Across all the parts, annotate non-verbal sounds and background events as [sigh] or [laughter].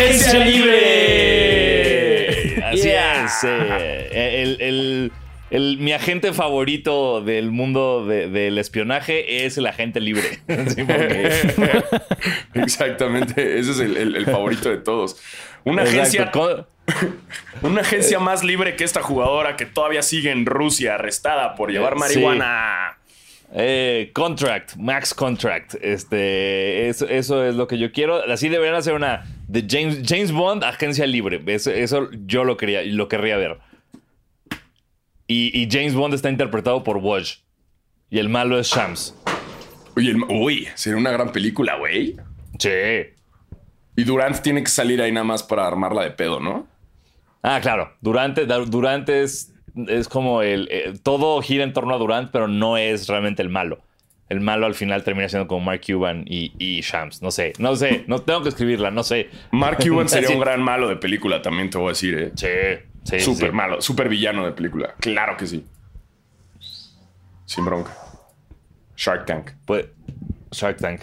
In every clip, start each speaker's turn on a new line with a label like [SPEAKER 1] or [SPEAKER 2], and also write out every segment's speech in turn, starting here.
[SPEAKER 1] Agencia Libre.
[SPEAKER 2] Así
[SPEAKER 1] Yeah.
[SPEAKER 2] es. eh, el, el- el- mi agente favorito del mundo de- del espionaje es el agente libre. [laughs] Sí, porque- [laughs]
[SPEAKER 3] Exactamente, ese es el, el- el favorito de todos. Una agencia, [laughs] una agencia más libre que esta jugadora que todavía sigue en Rusia, arrestada por llevar marihuana.
[SPEAKER 2] Eh, contract, max contract. Este, eso, eso es lo que yo quiero. Así deberían hacer una de James, James Bond, agencia libre. Eso, eso yo lo quería, lo querría ver. Y, y James Bond está interpretado por Woj. Y el malo es Shams.
[SPEAKER 3] Uy, el- uy, sería una gran película, güey.
[SPEAKER 2] Sí.
[SPEAKER 3] Y Durant tiene que salir ahí nada más para armarla de pedo, ¿no?
[SPEAKER 2] Ah, claro. Durante, Durante es, es como el, eh, Todo gira en torno a Durant, pero no es realmente el malo. El malo al final termina siendo como Mark Cuban y, y Shams. No sé, no sé. No tengo que escribirla, no sé.
[SPEAKER 3] Mark [laughs] Cuban sería un gran malo de película, también te voy a decir, ¿eh?
[SPEAKER 2] Sí, sí.
[SPEAKER 3] Súper
[SPEAKER 2] sí.
[SPEAKER 3] malo, súper villano de película. Claro que sí. Sin bronca. Shark Tank.
[SPEAKER 2] Pues, Shark Tank.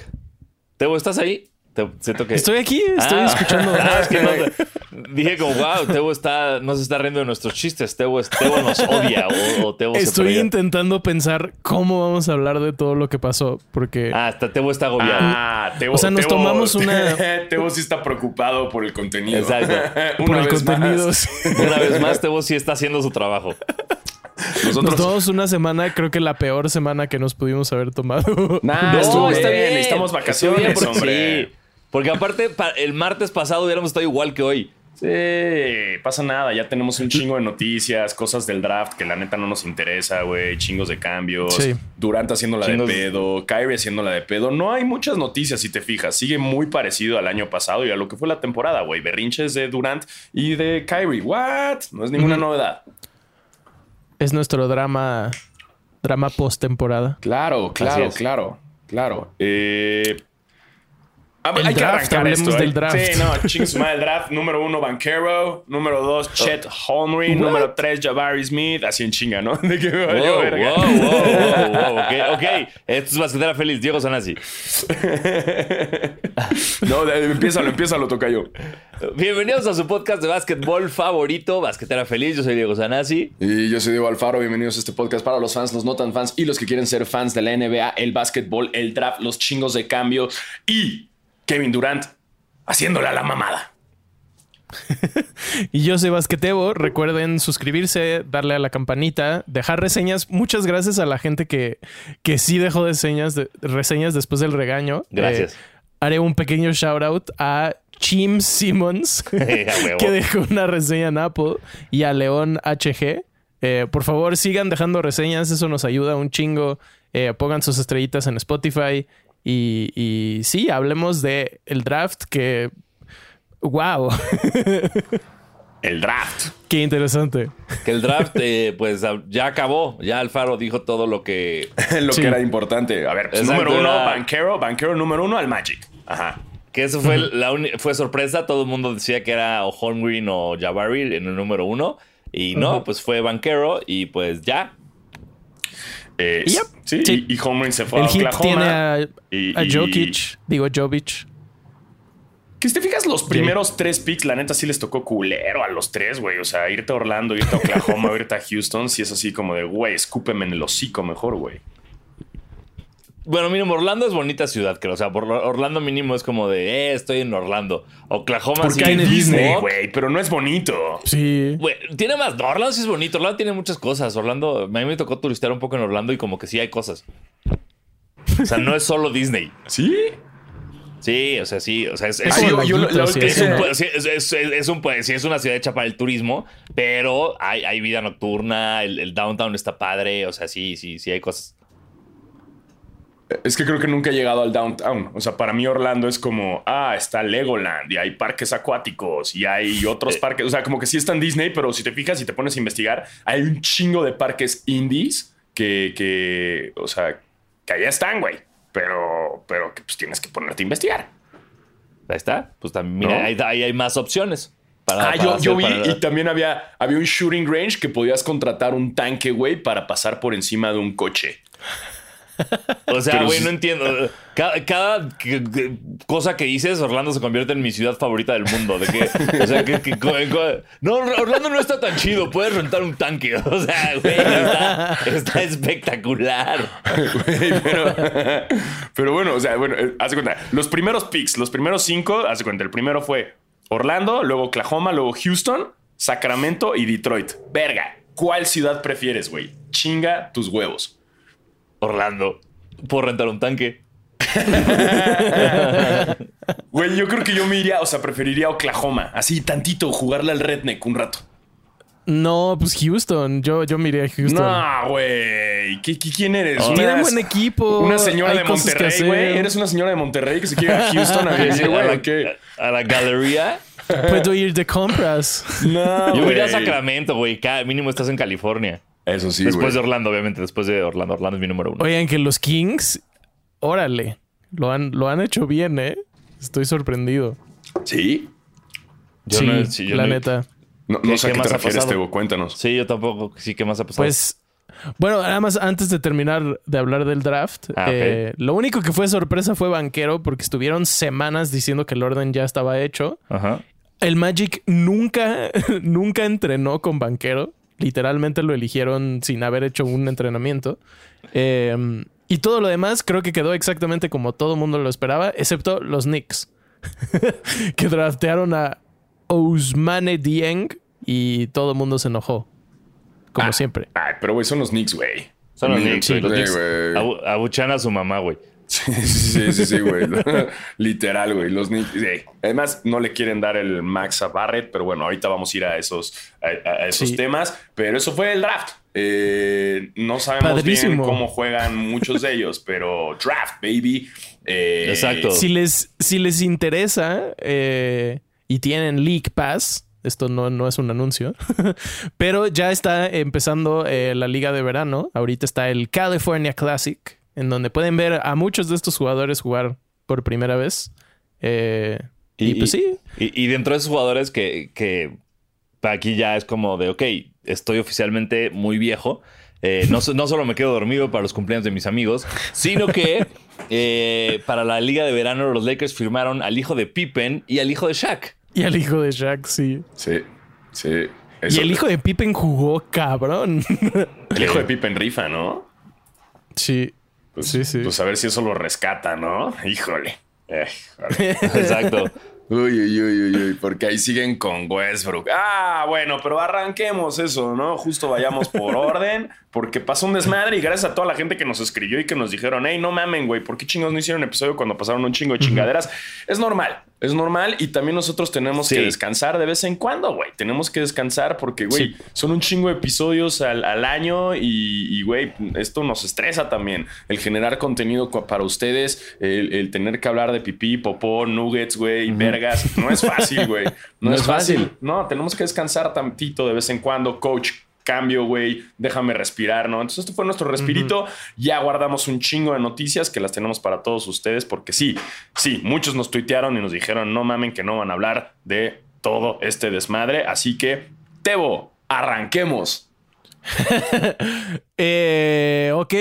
[SPEAKER 2] Tebo, ¿estás ahí? Te- siento que.
[SPEAKER 1] Estoy aquí, estoy
[SPEAKER 2] Ah.
[SPEAKER 1] escuchando. [laughs]
[SPEAKER 2] Ah, es que no [laughs] te- dije como, wow, Tebo está, no se está riendo de nuestros chistes. Tebo, es- Tebo nos odia o, o Tebo
[SPEAKER 1] Estoy intentando pensar cómo vamos a hablar de todo lo que pasó, porque
[SPEAKER 2] Ah, hasta Tebo está agobiado.
[SPEAKER 3] Ah, Tebo,
[SPEAKER 1] O sea, nos
[SPEAKER 3] Tebo-
[SPEAKER 1] tomamos una- [laughs]
[SPEAKER 3] Tebo sí está preocupado por el contenido.
[SPEAKER 2] Exacto.
[SPEAKER 1] por
[SPEAKER 3] Una
[SPEAKER 1] el
[SPEAKER 3] vez
[SPEAKER 1] contenido.
[SPEAKER 3] más.
[SPEAKER 2] Una vez más, Tebo sí está haciendo su trabajo.
[SPEAKER 1] Nos
[SPEAKER 3] Nosotros.
[SPEAKER 1] tomamos una semana, creo que la peor semana que nos pudimos haber tomado.
[SPEAKER 3] Nah,
[SPEAKER 1] De
[SPEAKER 3] estuvo
[SPEAKER 1] esto.
[SPEAKER 3] bien. necesitamos vacaciones,
[SPEAKER 2] bien
[SPEAKER 3] hombre.
[SPEAKER 2] sí. Porque aparte, pa- el martes pasado hubiéramos estado igual que hoy.
[SPEAKER 3] Sí, pasa nada. Ya tenemos un chingo de noticias, cosas del draft que la neta no nos interesa, güey. Chingos de cambios.
[SPEAKER 1] Sí.
[SPEAKER 3] Durant haciéndola
[SPEAKER 2] Chingos-
[SPEAKER 3] de pedo. Kyrie haciéndola de pedo. No hay muchas noticias, si te fijas. Sigue muy parecido al año pasado y a lo que fue la temporada, güey. Berrinches de Durant y de Kyrie. ¿What? No es ninguna novedad.
[SPEAKER 1] Es nuestro drama, drama post temporada.
[SPEAKER 3] Claro, claro, claro, claro. Eh, ah,
[SPEAKER 1] El
[SPEAKER 3] hay que
[SPEAKER 1] draft,
[SPEAKER 3] arrancar
[SPEAKER 1] hablemos
[SPEAKER 3] esto.
[SPEAKER 1] del
[SPEAKER 3] ¿eh?
[SPEAKER 1] draft.
[SPEAKER 3] Sí, no, madre el draft. Número uno, Banquero. Número dos, Chet Holmgren. Número tres, Jabari Smith. Así en chinga, ¿no? [laughs] De que me
[SPEAKER 2] Wow,
[SPEAKER 3] valió
[SPEAKER 2] wow,
[SPEAKER 3] verga.
[SPEAKER 2] wow, wow, wow. Ok, [laughs] ok. Esto es Basquetera Feliz. Diego Sanasi. [laughs]
[SPEAKER 3] No, empiézalo, empiézalo, toca yo.
[SPEAKER 2] Bienvenidos a su podcast de básquetbol favorito, Basquetera Feliz. Yo soy Diego Sanasi.
[SPEAKER 3] Y yo soy Diego Alfaro. Bienvenidos a este podcast para los fans, los no tan fans y los que quieren ser fans de la NBA, el básquetbol, el draft, los chingos de cambio y Kevin Durant haciéndola la mamada. [laughs]
[SPEAKER 1] Y yo soy Basquetebo. Recuerden suscribirse, darle a la campanita, dejar reseñas. Muchas gracias a la gente que, que sí dejó reseñas, de- reseñas después del regaño.
[SPEAKER 2] Gracias.
[SPEAKER 1] Eh, haré un pequeño shout out a Chim Simmons, [laughs] que dejó una reseña en Apple, y a León HG. Eh, por favor, sigan dejando reseñas, eso nos ayuda un chingo. Eh, pongan sus estrellitas en Spotify. Y, y sí, hablemos de el draft que. ¡Wow! [laughs]
[SPEAKER 3] El draft.
[SPEAKER 1] ¡Qué interesante!
[SPEAKER 2] Que el draft, eh, pues ya acabó. Ya Alfaro dijo todo lo que. [laughs]
[SPEAKER 3] lo
[SPEAKER 1] Sí.
[SPEAKER 3] que era importante. A ver, pues, número uno,
[SPEAKER 2] era-
[SPEAKER 3] Banquero, Banquero número uno al Magic. Ajá.
[SPEAKER 2] Que eso fue, la fue sorpresa. Todo el mundo decía que era o Holmgren o Jabari en el número uno. Y no, pues fue Banquero y pues ya.
[SPEAKER 3] Eh,
[SPEAKER 1] Yep.
[SPEAKER 3] Sí,
[SPEAKER 1] Sí.
[SPEAKER 3] y, y Holmgren se fue
[SPEAKER 1] El
[SPEAKER 3] a Oklahoma.
[SPEAKER 1] tiene a,
[SPEAKER 3] y-
[SPEAKER 1] a Jokic, digo Jovic.
[SPEAKER 3] Que si te fijas, los primeros tres picks, la neta sí les tocó culero a los tres, güey. O sea, irte a Orlando, irte a Oklahoma, [laughs] irte a Houston, sí es así como de, güey, escúpeme en el hocico mejor, güey.
[SPEAKER 2] Bueno, mínimo, Orlando es bonita ciudad, creo. O sea, por Orlando mínimo es como de, eh, estoy en Orlando. Oklahoma
[SPEAKER 3] Porque
[SPEAKER 2] sí
[SPEAKER 3] hay Disney, güey, pero no es bonito.
[SPEAKER 1] Sí.
[SPEAKER 2] Güey, tiene más. no, Orlando sí es bonito. Orlando tiene muchas cosas. Orlando, a mí me tocó turistear un poco en Orlando y como que sí hay cosas. O sea, no es solo Disney. [laughs]
[SPEAKER 3] ¿Sí?
[SPEAKER 2] Sí, o sea, sí. O sea, es,
[SPEAKER 1] Es
[SPEAKER 2] una ciudad hecha para el turismo, pero hay, hay vida nocturna, el, el downtown está padre, o sea, sí, sí, sí hay cosas.
[SPEAKER 3] Es que creo que nunca he llegado al downtown. O sea, para mí Orlando es como, ah, está Legoland y hay parques acuáticos y hay otros
[SPEAKER 2] Eh.
[SPEAKER 3] parques. O sea, como que sí está en Disney, pero si te fijas y te pones a investigar, hay un chingo de parques indies que, que o sea, que allá están, güey. Pero, pero que pues tienes que ponerte a investigar.
[SPEAKER 2] Ahí está, pues también
[SPEAKER 3] ¿No?
[SPEAKER 2] ahí, ahí hay más opciones. Para,
[SPEAKER 3] Ah,
[SPEAKER 2] para
[SPEAKER 3] yo,
[SPEAKER 2] hacer-
[SPEAKER 3] yo vi
[SPEAKER 2] para-
[SPEAKER 3] y también había, había un shooting range que podías contratar un tanque, güey, para pasar por encima de un coche. [laughs]
[SPEAKER 2] O sea, güey, no entiendo. Cada, cosa que dices, Orlando se convierte en mi ciudad favorita del mundo. De que, o sea, que, no, Orlando no está tan chido. Puedes rentar un tanque. [laughs] O sea, güey, está, está espectacular.
[SPEAKER 3] Pero, pero bueno, o sea, bueno, eh, haz de cuenta. Los primeros picks, los primeros cinco, haz de cuenta. El primero fue Orlando, luego Oklahoma, luego Houston, Sacramento y Detroit. Verga, ¿cuál ciudad prefieres, güey? Chinga tus huevos.
[SPEAKER 2] Orlando, puedo rentar un tanque. [laughs]
[SPEAKER 3] Güey, yo creo que yo me iría, o sea, preferiría Oklahoma. Así tantito, jugarle al redneck un rato.
[SPEAKER 1] No, pues Houston. Yo, yo miré a Houston.
[SPEAKER 3] No, güey. ¿Qué- qué- ¿Quién eres?
[SPEAKER 1] Tienen
[SPEAKER 3] Una-
[SPEAKER 1] buen equipo.
[SPEAKER 3] Una señora
[SPEAKER 1] hay
[SPEAKER 3] de Monterrey, güey. Eres una señora de Monterrey que se quiere ir a [laughs] Houston a vivir, güey.
[SPEAKER 2] la,
[SPEAKER 3] ¿Qué?
[SPEAKER 2] a la galería.
[SPEAKER 1] Puedo ir de compras.
[SPEAKER 3] No,
[SPEAKER 2] Yo iría a. Sacramento, güey. Cada- Mínimo estás en California.
[SPEAKER 3] Eso sí,
[SPEAKER 2] después de Orlando, obviamente. Después de Orlando. Orlando es mi número uno.
[SPEAKER 1] Oigan, que los Kings, órale, lo han, lo han hecho bien, ¿eh? Estoy sorprendido.
[SPEAKER 3] ¿Sí?
[SPEAKER 2] Yo
[SPEAKER 1] sí,
[SPEAKER 2] no- sí, yo
[SPEAKER 1] la
[SPEAKER 2] no-
[SPEAKER 1] neta.
[SPEAKER 3] No,
[SPEAKER 2] ¿Qué-
[SPEAKER 3] sé a
[SPEAKER 2] qué
[SPEAKER 3] qué
[SPEAKER 2] más
[SPEAKER 3] te
[SPEAKER 2] ha
[SPEAKER 3] refieres,
[SPEAKER 2] pasado?
[SPEAKER 3] Tebo. Cuéntanos.
[SPEAKER 2] Sí, yo tampoco. Sí, ¿qué más ha pasado?
[SPEAKER 1] Pues, bueno, nada más antes de terminar de hablar del draft,
[SPEAKER 2] Ah,
[SPEAKER 1] eh, lo único que fue sorpresa fue Banquero porque estuvieron semanas diciendo que el orden ya estaba hecho.
[SPEAKER 2] Ajá.
[SPEAKER 1] El Magic nunca, [laughs] nunca entrenó con Banquero. Literalmente lo eligieron sin haber hecho un entrenamiento. Eh, y todo lo demás creo que quedó exactamente como todo el mundo lo esperaba, excepto los Knicks, [laughs] que draftearon a Ousmane Dieng y todo el mundo se enojó. Como
[SPEAKER 3] Ah.
[SPEAKER 1] siempre.
[SPEAKER 3] Ay, pero güey, son los Knicks, güey.
[SPEAKER 2] Son los Knicks, güey. Los
[SPEAKER 3] sí,
[SPEAKER 2] Knicks
[SPEAKER 3] güey.
[SPEAKER 2] abu- abuchean a su mamá, güey.
[SPEAKER 3] Sí, sí, sí, sí, güey. [laughs] Literal, güey. Los Knicks. sí. Además, no le quieren dar el max a Barrett, pero bueno, ahorita vamos a ir a esos, a, a esos
[SPEAKER 1] Sí.
[SPEAKER 3] temas. Pero eso fue el draft. Eh, no sabemos bien cómo juegan muchos de ellos, pero draft, baby. Eh,
[SPEAKER 2] Exacto.
[SPEAKER 1] Si les, si les interesa eh, y tienen League Pass, esto no, no es un anuncio, [laughs] pero ya está empezando eh, la liga de verano. Ahorita está el California Classic, en donde pueden ver a muchos de estos jugadores jugar por primera vez. Eh, y, pues sí,
[SPEAKER 2] Y, y dentro de esos jugadores que, que aquí ya es como de, ok, estoy oficialmente muy viejo. eh, no, no solo me quedo dormido para los cumpleaños de mis amigos, sino que [laughs] eh, para la liga de verano los Lakers firmaron al hijo de Pippen y al hijo de Shaq.
[SPEAKER 1] y el hijo de Shaq, sí.
[SPEAKER 3] Sí, sí.
[SPEAKER 1] Y el hijo de Pippen jugó cabrón.
[SPEAKER 3] el hijo de [laughs] Pippen rifa, ¿no?
[SPEAKER 1] sí.
[SPEAKER 3] Pues,
[SPEAKER 1] Sí, sí.
[SPEAKER 3] Pues a ver si eso lo rescata, ¿no? Híjole. Eh. [laughs]
[SPEAKER 2] Exacto.
[SPEAKER 3] Uy, uy, uy, uy, uy, porque ahí siguen con Westbrook. Ah, bueno, pero arranquemos eso, ¿no? Justo vayamos por [laughs] orden, porque pasó un desmadre y gracias a toda la gente que nos escribió y que nos dijeron, hey, no mamen, güey, ¿por qué chingos no hicieron episodio cuando pasaron un chingo de chingaderas? Es normal, es normal y también nosotros tenemos
[SPEAKER 2] Sí.
[SPEAKER 3] que descansar de vez en cuando, güey. Tenemos que descansar porque, güey,
[SPEAKER 1] Sí.
[SPEAKER 3] son un chingo de episodios al, al año y, y, güey, esto nos estresa también. El generar contenido para ustedes, el, el tener que hablar de pipí, popó, nuggets, güey, vergas. No es fácil, güey. [laughs] No,
[SPEAKER 2] No
[SPEAKER 3] es
[SPEAKER 2] es
[SPEAKER 3] fácil.
[SPEAKER 2] fácil.
[SPEAKER 3] No, tenemos que descansar tantito de vez en cuando. Coach, cambio, güey. Déjame respirar, ¿no? Entonces, esto fue nuestro respirito. Ya guardamos un chingo de noticias que las tenemos para todos ustedes porque sí, sí, muchos nos tuitearon y nos dijeron, no mamen que no van a hablar de todo este desmadre. Así que, Tebo, arranquemos. [laughs]
[SPEAKER 1] Eh, ok.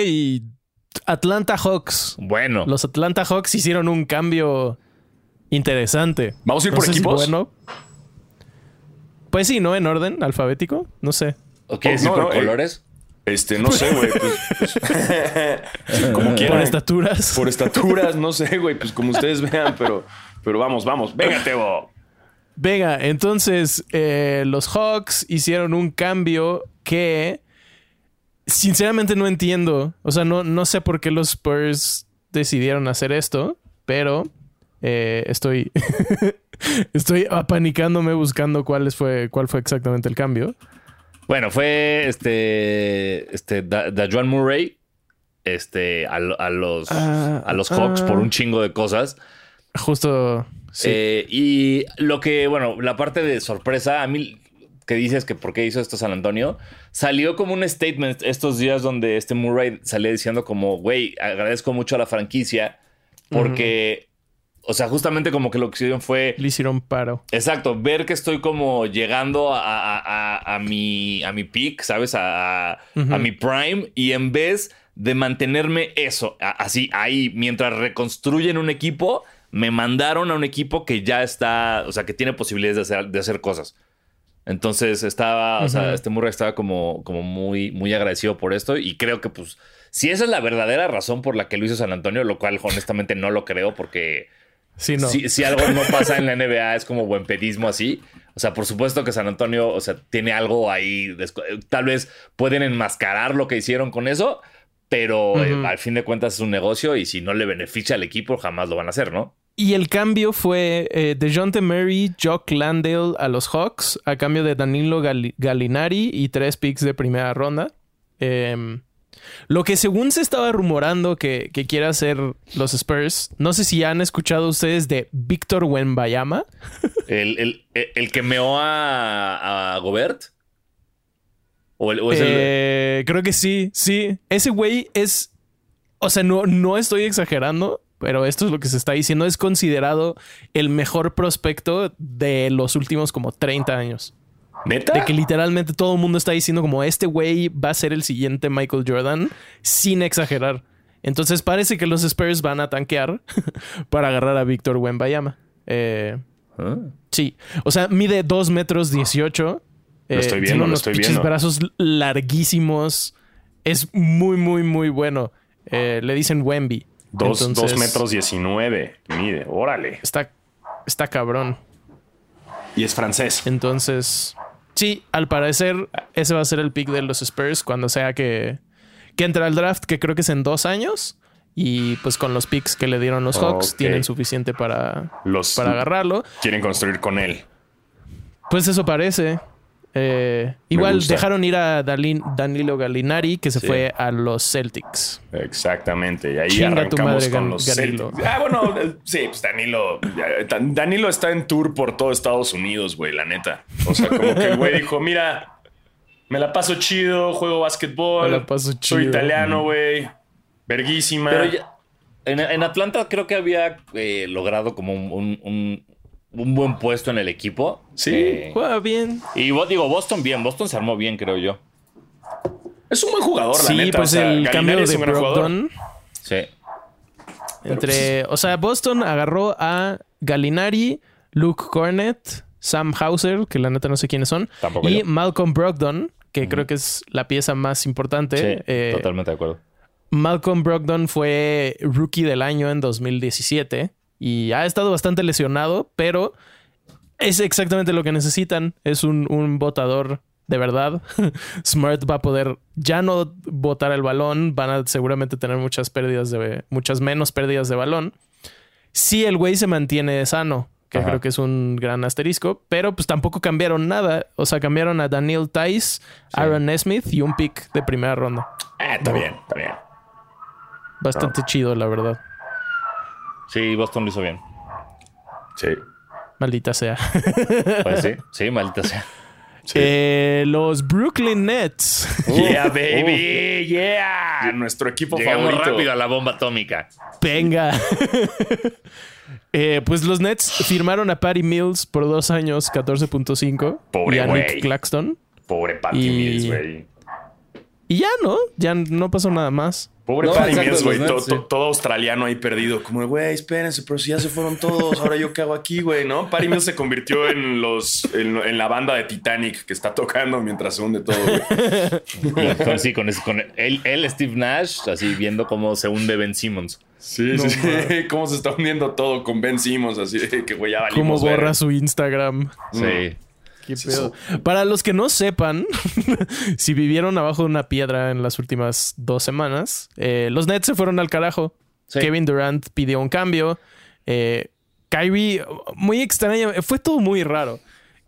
[SPEAKER 1] Atlanta Hawks.
[SPEAKER 2] Bueno,
[SPEAKER 1] Los Atlanta Hawks hicieron un cambio interesante.
[SPEAKER 3] ¿Vamos a ir
[SPEAKER 1] No
[SPEAKER 3] por
[SPEAKER 1] si
[SPEAKER 3] equipos?
[SPEAKER 1] bueno. Pues sí, ¿no? En orden alfabético. No sé.
[SPEAKER 2] ¿O quieres
[SPEAKER 3] Oh,
[SPEAKER 2] ir
[SPEAKER 3] no,
[SPEAKER 2] por
[SPEAKER 3] no, eh,
[SPEAKER 2] colores?
[SPEAKER 3] Este, no sé, güey. Pues, pues, como
[SPEAKER 1] Por
[SPEAKER 3] quieran.
[SPEAKER 1] estaturas.
[SPEAKER 3] Por estaturas, no sé, güey. Pues como ustedes vean, pero, pero vamos, vamos. Venga, Tebo.
[SPEAKER 1] Venga, entonces eh, los Hawks hicieron un cambio que sinceramente no entiendo. O sea, no, no sé por qué los Spurs decidieron hacer esto, pero eh, estoy, [laughs] estoy apanicándome buscando cuál fue, cuál fue exactamente el cambio.
[SPEAKER 2] Bueno, fue este, este, Da- Dajuan Murray, este, a, a los,
[SPEAKER 1] Ah,
[SPEAKER 2] a los Hawks
[SPEAKER 1] ah.
[SPEAKER 2] por un chingo de cosas.
[SPEAKER 1] Justo. Sí.
[SPEAKER 2] Eh, y lo que, bueno, la parte de sorpresa, a mí que dices que por qué hizo esto San Antonio, salió como un statement estos días donde este Murray salía diciendo como, güey, agradezco mucho a la franquicia porque, o sea, justamente como que lo que hicieron fue
[SPEAKER 1] Le hicieron paro.
[SPEAKER 2] Exacto, ver que estoy como llegando a, a- a- a mi, a mi peak, ¿sabes? A, a- mi prime y en vez de mantenerme eso, así, ahí, mientras reconstruyen un equipo, me mandaron a un equipo que ya está, o sea, que tiene posibilidades de hacer, de hacer cosas. Entonces estaba, o sea, este Murray estaba como, como muy, muy agradecido por esto y creo que pues, si esa es la verdadera razón por la que lo hizo San Antonio, lo cual honestamente no lo creo porque
[SPEAKER 1] Sí, no.
[SPEAKER 2] si, si algo no pasa en la NBA es como buen pedismo así. O sea, por supuesto que San Antonio, o sea, tiene algo ahí. Tal vez pueden enmascarar lo que hicieron con eso, pero eh, al fin de cuentas es un negocio y si no le beneficia al equipo, jamás lo van a hacer, ¿no?
[SPEAKER 1] Y el cambio fue eh, DeJounte Murray, Jock Landale a los Hawks a cambio de Danilo Gal- Gallinari y tres picks de primera ronda. Em, lo que según se estaba rumorando que, que quiere hacer los Spurs, no sé si han escuchado ustedes de Víctor Wembayama. [laughs]
[SPEAKER 2] El, el- el- que meó a, a Gobert. O, el, o es el-
[SPEAKER 1] Eh, creo que sí, sí. Ese güey es. O sea, no, no estoy exagerando, pero esto es lo que se está diciendo. Es considerado el mejor prospecto de los últimos como 30 años.
[SPEAKER 3] ¿Neta?
[SPEAKER 1] De que literalmente todo el mundo está diciendo como este güey va a ser el siguiente Michael Jordan, sin exagerar. Entonces parece que los Spurs van a tanquear [laughs] para agarrar a Víctor Wembayama. Eh,
[SPEAKER 2] Ah.
[SPEAKER 1] sí, o sea, mide 2 metros 18.
[SPEAKER 3] Lo estoy
[SPEAKER 1] tiene
[SPEAKER 3] viendo, lo
[SPEAKER 1] unos
[SPEAKER 3] estoy
[SPEAKER 1] pinches
[SPEAKER 3] viendo.
[SPEAKER 1] brazos larguísimos. Es muy, muy, muy bueno. Eh, le dicen Wemby.
[SPEAKER 3] Dos, dos
[SPEAKER 1] Entonces,
[SPEAKER 3] metros diecinueve. Mide, órale.
[SPEAKER 1] Está, está cabrón.
[SPEAKER 3] Y es francés.
[SPEAKER 1] Entonces, sí, al parecer, ese va a ser el pick de los Spurs cuando sea que, que entre al draft, que creo que es en dos años. Y pues con los picks que le dieron los Hawks, tienen suficiente para,
[SPEAKER 3] Los
[SPEAKER 1] para agarrarlo.
[SPEAKER 3] quieren construir con él.
[SPEAKER 1] Pues eso parece. Eh, igual dejaron ir a Dalin- Danilo Gallinari, que se
[SPEAKER 3] Sí.
[SPEAKER 1] fue a los Celtics.
[SPEAKER 3] Exactamente. Y ahí
[SPEAKER 1] Chinga tu
[SPEAKER 3] arrancamos
[SPEAKER 1] madre,
[SPEAKER 3] con los
[SPEAKER 1] Danilo.
[SPEAKER 3] Celtics. Ah, bueno, eh, sí, pues Danilo. Danilo está en tour por todo Estados Unidos, güey, la neta. O sea, como que el güey [laughs] dijo: Mira, me la paso chido, juego básquetbol.
[SPEAKER 1] Me la paso
[SPEAKER 3] Soy
[SPEAKER 1] chido.
[SPEAKER 3] italiano, güey. Verguísima.
[SPEAKER 2] Pero ya- en, en Atlanta creo que había eh, logrado como un, un- un- un buen puesto en el equipo.
[SPEAKER 3] Sí.
[SPEAKER 2] Eh,
[SPEAKER 1] Juega bien.
[SPEAKER 2] y vos digo, Boston bien, Boston se armó bien, creo yo.
[SPEAKER 3] Es un buen jugador, la
[SPEAKER 1] Sí,
[SPEAKER 3] neta.
[SPEAKER 1] pues
[SPEAKER 3] o sea,
[SPEAKER 1] el cambio de. Brogdon.
[SPEAKER 2] Sí.
[SPEAKER 1] Entre, o sea, Boston agarró a Gallinari, Luke Cornett, Sam Hauser, que la neta no sé quiénes son,
[SPEAKER 2] Tampoco
[SPEAKER 1] y
[SPEAKER 2] yo.
[SPEAKER 1] Malcolm Brogdon, que creo que es la pieza más importante.
[SPEAKER 2] Sí,
[SPEAKER 1] Eh,
[SPEAKER 2] totalmente de acuerdo.
[SPEAKER 1] Malcolm Brogdon fue rookie del año en 2017 y ha estado bastante lesionado, pero es exactamente lo que necesitan. Es un, un botador de verdad. [laughs] Smart va a poder ya no botar el balón, van a seguramente tener muchas pérdidas de muchas menos pérdidas de balón. Si el güey se mantiene sano, que
[SPEAKER 2] Ajá.
[SPEAKER 1] creo que es un gran asterisco, pero pues tampoco cambiaron nada. O sea, cambiaron a Daniel Tice, Aaron Nesmith y un pick de primera ronda.
[SPEAKER 3] Ah, está bien, está bien.
[SPEAKER 1] Bastante chido, la verdad.
[SPEAKER 2] Sí, Boston lo hizo bien.
[SPEAKER 3] Sí.
[SPEAKER 1] Maldita sea.
[SPEAKER 2] Pues sí, sí, [laughs] maldita sea.
[SPEAKER 3] Sí.
[SPEAKER 1] Eh, los Brooklyn Nets. [laughs]
[SPEAKER 3] yeah, baby. Yeah. Nuestro equipo
[SPEAKER 2] Llegamos
[SPEAKER 3] favorito.
[SPEAKER 2] rápido a la bomba atómica.
[SPEAKER 1] Venga. [laughs] Eh, pues los Nets firmaron a Patty Mills por dos años, 14.5.
[SPEAKER 3] Pobre
[SPEAKER 1] y a. Nick Claxton.
[SPEAKER 3] Pobre Patty
[SPEAKER 1] Y-
[SPEAKER 3] Mills, güey.
[SPEAKER 1] Y ya, ¿no? Ya no pasó nada más.
[SPEAKER 3] Pobre
[SPEAKER 2] No,
[SPEAKER 3] Mills, güey.
[SPEAKER 2] los
[SPEAKER 3] To-
[SPEAKER 2] Nets,
[SPEAKER 3] to-
[SPEAKER 2] sí.
[SPEAKER 3] Todo australiano ahí perdido. Como, de, güey, espérense, pero si ya se fueron todos, ahora yo qué hago aquí, güey, ¿no? Patty Mills se convirtió en los en, en la banda de Titanic que está tocando mientras se hunde todo, güey.
[SPEAKER 2] Sí, con, ese- con él, él, Steve Nash, así viendo cómo se hunde Ben Simmons.
[SPEAKER 3] Sí, sí, sí. Cómo se está hundiendo todo con Ben Simmons, así que, güey, ya
[SPEAKER 1] Cómo borra su Instagram.
[SPEAKER 2] Sí.
[SPEAKER 1] ¿Qué pedo? Para los que no sepan, [laughs] si vivieron abajo de una piedra en las últimas dos semanas, eh, los Nets se fueron al carajo.
[SPEAKER 2] Sí.
[SPEAKER 1] Kevin Durant pidió un cambio. Eh, Kyrie, muy extraño, fue todo muy raro.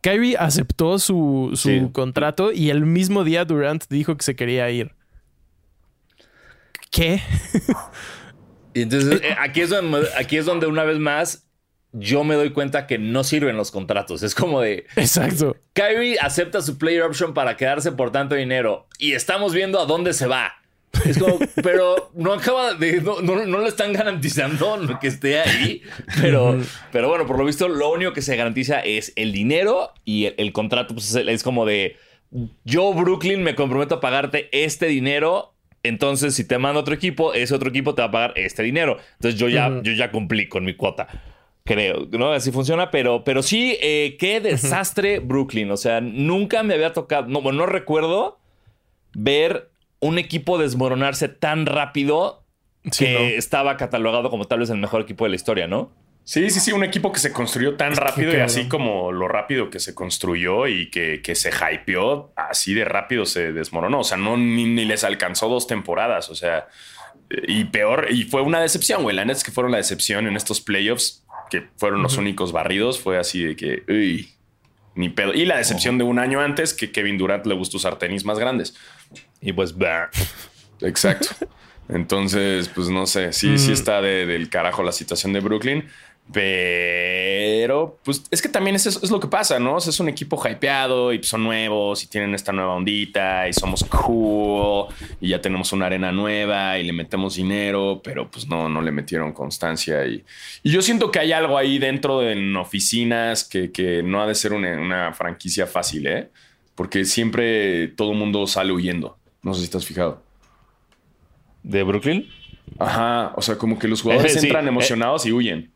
[SPEAKER 1] Kyrie aceptó su, su
[SPEAKER 2] Sí.
[SPEAKER 1] contrato y el mismo día Durant dijo que se quería ir. ¿Qué?
[SPEAKER 2] Y entonces [laughs] eh, aquí es, donde, aquí es donde una vez más yo me doy cuenta que no sirven los contratos. Es como de
[SPEAKER 1] Exacto.
[SPEAKER 2] Kyrie acepta su player option para quedarse por tanto dinero y estamos viendo a dónde se va. Es como, [laughs] pero no acaba de, no, no, no le están garantizando que esté ahí. Pero, pero bueno, por lo visto, lo único que se garantiza es el dinero y el, el contrato pues, es, es como de yo, Brooklyn, me comprometo a pagarte este dinero Entonces, si te manda otro equipo, ese otro equipo te va a pagar este dinero. Entonces, yo ya, yo ya cumplí con mi cuota. Creo, ¿no? Así funciona, pero, pero sí, eh, qué desastre Brooklyn. O sea, nunca me había tocado, no, bueno, no recuerdo ver un equipo desmoronarse tan rápido
[SPEAKER 1] Sí,
[SPEAKER 2] que
[SPEAKER 1] ¿no?
[SPEAKER 2] estaba catalogado como tal vez el mejor equipo de la historia, ¿no?
[SPEAKER 3] Sí, sí, sí, un equipo que se construyó tan rápido y así como lo rápido que se construyó y que, que se hypeó, así de rápido se desmoronó. O sea, no ni, ni les alcanzó dos temporadas. O sea, y peor, y fue una decepción, güey. La neta es que fueron la decepción en estos playoffs, que fueron los únicos barridos. Fue así de que, uy, ni pedo. Y la decepción de un año antes que Kevin Durant le gustó usar tenis más grandes.
[SPEAKER 2] Y pues, bah. [laughs]
[SPEAKER 3] Exacto. Entonces, pues no sé, sí, sí está de- del carajo la situación de Brooklyn. Pero, pues es que también es, eso- es lo que pasa, ¿no? O sea, es un equipo hypeado y son nuevos y tienen esta nueva ondita y somos cool y ya tenemos una arena nueva y le metemos dinero, pero pues no, no le metieron constancia. Y, y yo siento que hay algo ahí dentro de en oficinas que, que no ha de ser una, una franquicia fácil, ¿eh? Porque siempre todo el mundo sale huyendo. No sé si has fijado.
[SPEAKER 2] ¿De Brooklyn?
[SPEAKER 3] Ajá, o sea, como que los jugadores [laughs]
[SPEAKER 2] sí,
[SPEAKER 3] entran
[SPEAKER 2] eh.
[SPEAKER 3] emocionados y huyen.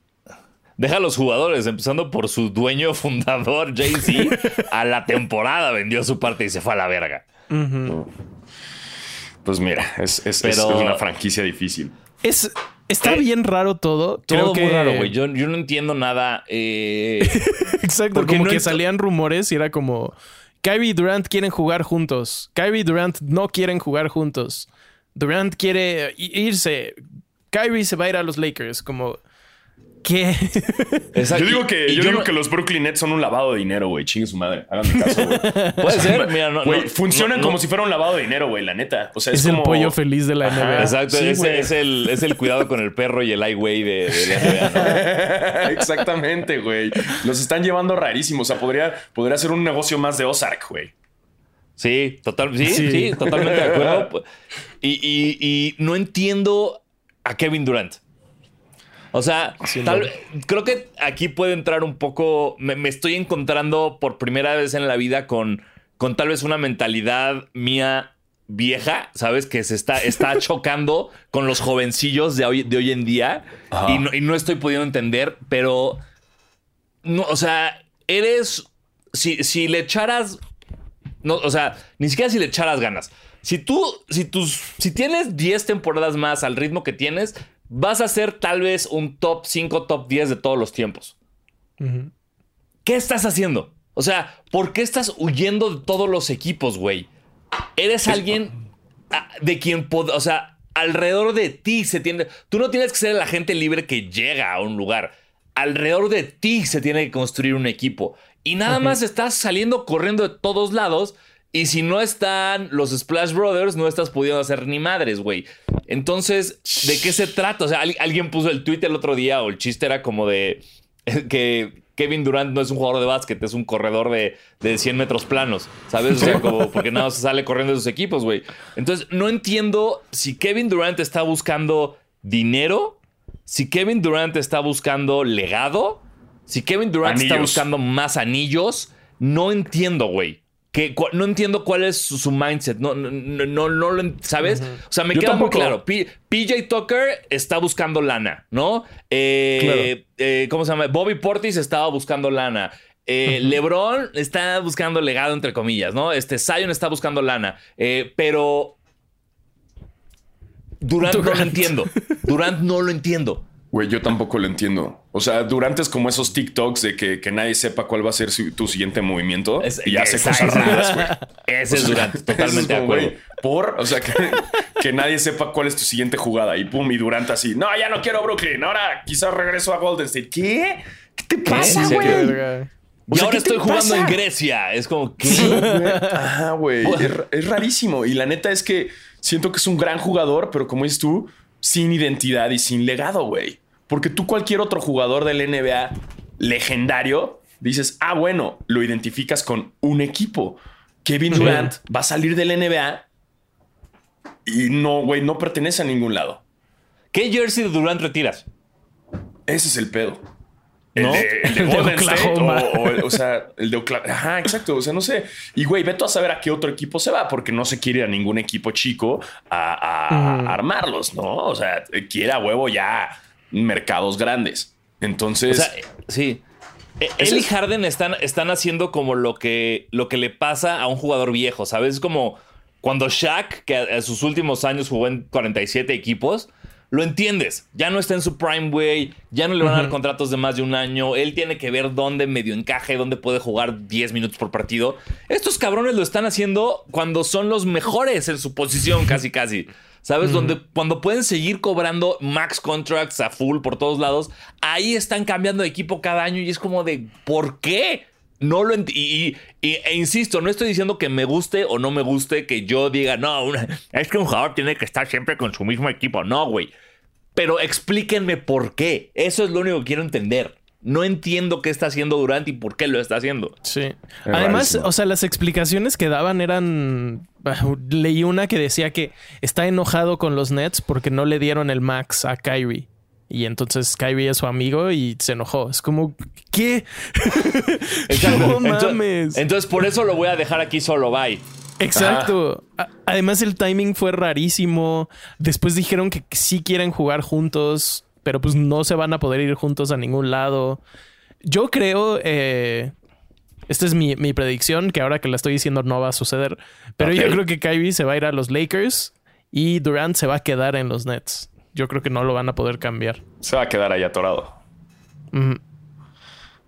[SPEAKER 2] Deja a los jugadores, empezando por su dueño [laughs] fundador, Jay-Z, a la temporada vendió su parte y se fue a la verga.
[SPEAKER 3] Pues mira, es, es-
[SPEAKER 2] Pero-
[SPEAKER 3] es una franquicia difícil.
[SPEAKER 1] Es, está
[SPEAKER 2] Eh,
[SPEAKER 1] bien raro todo. Creo
[SPEAKER 2] Todo
[SPEAKER 1] que...
[SPEAKER 2] muy raro, güey. Yo, yo no entiendo nada. eh, [laughs]
[SPEAKER 1] Exacto,
[SPEAKER 2] Porque
[SPEAKER 1] como
[SPEAKER 2] no
[SPEAKER 1] que
[SPEAKER 2] ent-
[SPEAKER 1] salían rumores y era como Kyrie y Durant quieren jugar juntos. Kyrie y Durant no quieren jugar juntos. Durant quiere irse. Kyrie se va a ir a los Lakers. Como, ¿qué?
[SPEAKER 2] esa-
[SPEAKER 3] Yo digo que,
[SPEAKER 2] y
[SPEAKER 3] yo digo
[SPEAKER 2] no-
[SPEAKER 3] que los Brooklyn Nets son un lavado de dinero, güey. Chingue su madre. Háganme caso, güey. [laughs]
[SPEAKER 2] Puede ser, mira, no.
[SPEAKER 3] Güey,
[SPEAKER 2] no-
[SPEAKER 3] funcionan
[SPEAKER 2] no-
[SPEAKER 3] como
[SPEAKER 2] no-
[SPEAKER 3] si fuera un lavado de dinero, güey, la neta. O sea, es,
[SPEAKER 1] es el pollo feliz de la
[SPEAKER 3] Ajá.
[SPEAKER 1] NBA.
[SPEAKER 2] Exacto,
[SPEAKER 3] Sí,
[SPEAKER 2] es,
[SPEAKER 3] güey.
[SPEAKER 2] es el, es el cuidado con el perro y el highway de, de la NBA, ¿no? [laughs]
[SPEAKER 3] Exactamente, güey. Los están llevando rarísimos. O sea, podría, podría ser un negocio más de Ozark, güey.
[SPEAKER 2] Sí, total, sí, sí,
[SPEAKER 1] Sí.
[SPEAKER 2] totalmente de acuerdo. Y, y- y no entiendo a Kevin Durant. O sea, tal- creo que aquí puede entrar un poco. Me, me estoy encontrando por primera vez en la vida con, con tal vez una mentalidad mía vieja, ¿sabes? Que se está, está [laughs] chocando con los jovencillos de hoy, de hoy en día. Y no, y no estoy pudiendo entender, pero. No, o sea, eres. Si, si le echaras no, o sea, ni siquiera si le echaras ganas. Si tú, si tus, si tienes 10 temporadas más al ritmo que tienes, vas a ser tal vez un top 5, top 10 de todos los tiempos. ¿Qué estás haciendo? O sea, ¿por qué estás huyendo de todos los equipos, güey? Eres alguien ah, de quien, o sea, alrededor de ti se tiene, tú no tienes que ser el agente libre que llega a un lugar. Alrededor de ti se tiene que construir un equipo. Y nada más estás saliendo corriendo de todos lados. Y si no están los Splash Brothers, no estás pudiendo hacer ni madres, güey. Entonces, ¿de qué se trata? O sea, al- alguien puso el tweet el otro día o el chiste era como de [laughs] que Kevin Durant no es un jugador de básquet, es un corredor de, de 100 metros planos, ¿sabes? O sea, como [laughs] porque nada más sale corriendo de sus equipos, güey. Entonces, no entiendo si Kevin Durant está buscando dinero, si Kevin Durant está buscando legado, si Kevin Durant está buscando más anillos, no entiendo, güey. Que, no entiendo cuál es su, su mindset. No, no, no, lo ¿Sabes? O sea, me
[SPEAKER 3] Yo
[SPEAKER 2] queda muy
[SPEAKER 3] tampoco.
[SPEAKER 2] claro. P- PJ Tucker está buscando lana, ¿no? Eh, eh, ¿Cómo se llama? Bobby Portis estaba buscando lana. Eh, LeBron está buscando legado, entre comillas, ¿no? Este Zion está buscando lana. Pero. Durant, no lo entiendo. Durant no lo entiendo.
[SPEAKER 3] Güey, yo tampoco lo entiendo. O sea, Durant es como esos TikToks de que, que nadie sepa cuál va a ser su- tu siguiente movimiento
[SPEAKER 2] Es-
[SPEAKER 3] y hace
[SPEAKER 2] exacto.
[SPEAKER 3] cosas raras, güey. [laughs]
[SPEAKER 2] Ese es Durant, [laughs]
[SPEAKER 3] Eso
[SPEAKER 2] totalmente
[SPEAKER 3] es
[SPEAKER 2] de
[SPEAKER 3] como,
[SPEAKER 2] acuerdo.
[SPEAKER 3] por, o sea, que, que nadie sepa cuál es tu siguiente jugada. Y pum, y Durant así, no, ya no quiero Brooklyn, ahora quizás regreso a Golden State. ¿Qué? ¿Qué te pasa,
[SPEAKER 2] ¿En
[SPEAKER 3] güey? O
[SPEAKER 2] y
[SPEAKER 3] sea,
[SPEAKER 2] ahora
[SPEAKER 3] ¿qué te
[SPEAKER 2] estoy jugando en? Grecia. Es como que.
[SPEAKER 3] Ajá, güey. Es, es rarísimo. Y la neta es que siento que es un gran jugador, pero como dices tú, sin identidad y sin legado, güey. Porque tú, cualquier otro jugador del NBA legendario, dices, ah, bueno, lo identificas con un equipo. Kevin Durant va a salir del NBA y no, güey, no pertenece a ningún lado.
[SPEAKER 2] ¿Qué jersey de Durant retiras?
[SPEAKER 3] Ese es el pedo. El,
[SPEAKER 2] ¿No?
[SPEAKER 3] de, el de [laughs]
[SPEAKER 1] El de
[SPEAKER 3] Golden State. O, o- o sea, el de Oklahoma. Ajá, exacto. O sea, no sé. Y güey, ve tú a saber a qué otro equipo se va, porque no se quiere ir a ningún equipo chico a, armarlos, ¿no? O sea, quiere a huevo ya mercados grandes. Entonces.
[SPEAKER 2] O sea, sí. E- Él y Harden están, están haciendo como lo que, lo que le pasa a un jugador viejo, ¿sabes? Es como cuando Shaq, que a, a sus últimos años jugó en 47 equipos, lo entiendes. Ya no está en su prime, güey. Ya no le van a dar contratos de más de un año. Él tiene que ver dónde medio encaje, dónde puede jugar 10 minutos por partido. Estos cabrones lo están haciendo cuando son los mejores en su posición, casi, casi. ¿Sabes? Donde cuando pueden seguir cobrando max contracts a full por todos lados, ahí están cambiando de equipo cada año y es como de, ¿por qué? No lo ent- y, e insisto, no estoy diciendo que me guste o no me guste que yo diga, no, una- es que un jugador tiene que estar siempre con su mismo equipo. No, güey. Pero explíquenme por qué. Eso es lo único que quiero entender. No entiendo qué está haciendo Durant y por qué lo está haciendo.
[SPEAKER 1] Sí. Además,
[SPEAKER 3] rarísimo.
[SPEAKER 1] o sea, las explicaciones que daban eran. Leí una que decía que está enojado con los Nets porque no le dieron el max a Kyrie. Y entonces Kyrie es su amigo y se enojó. Es como, ¿qué? [laughs] no mames.
[SPEAKER 2] Entonces, por eso lo voy a dejar aquí solo. Bye.
[SPEAKER 1] Exacto. Además, el timing fue rarísimo. Después dijeron que sí quieren jugar juntos, pero pues no se van a poder ir juntos a ningún lado. Yo creo, eh, esta es mi, mi predicción, que ahora que la estoy diciendo no va a suceder, pero yo creo que Kyrie se va a ir a los Lakers y Durant se va a quedar en los Nets. Yo creo que no lo van a poder cambiar.
[SPEAKER 3] se va a quedar ahí atorado.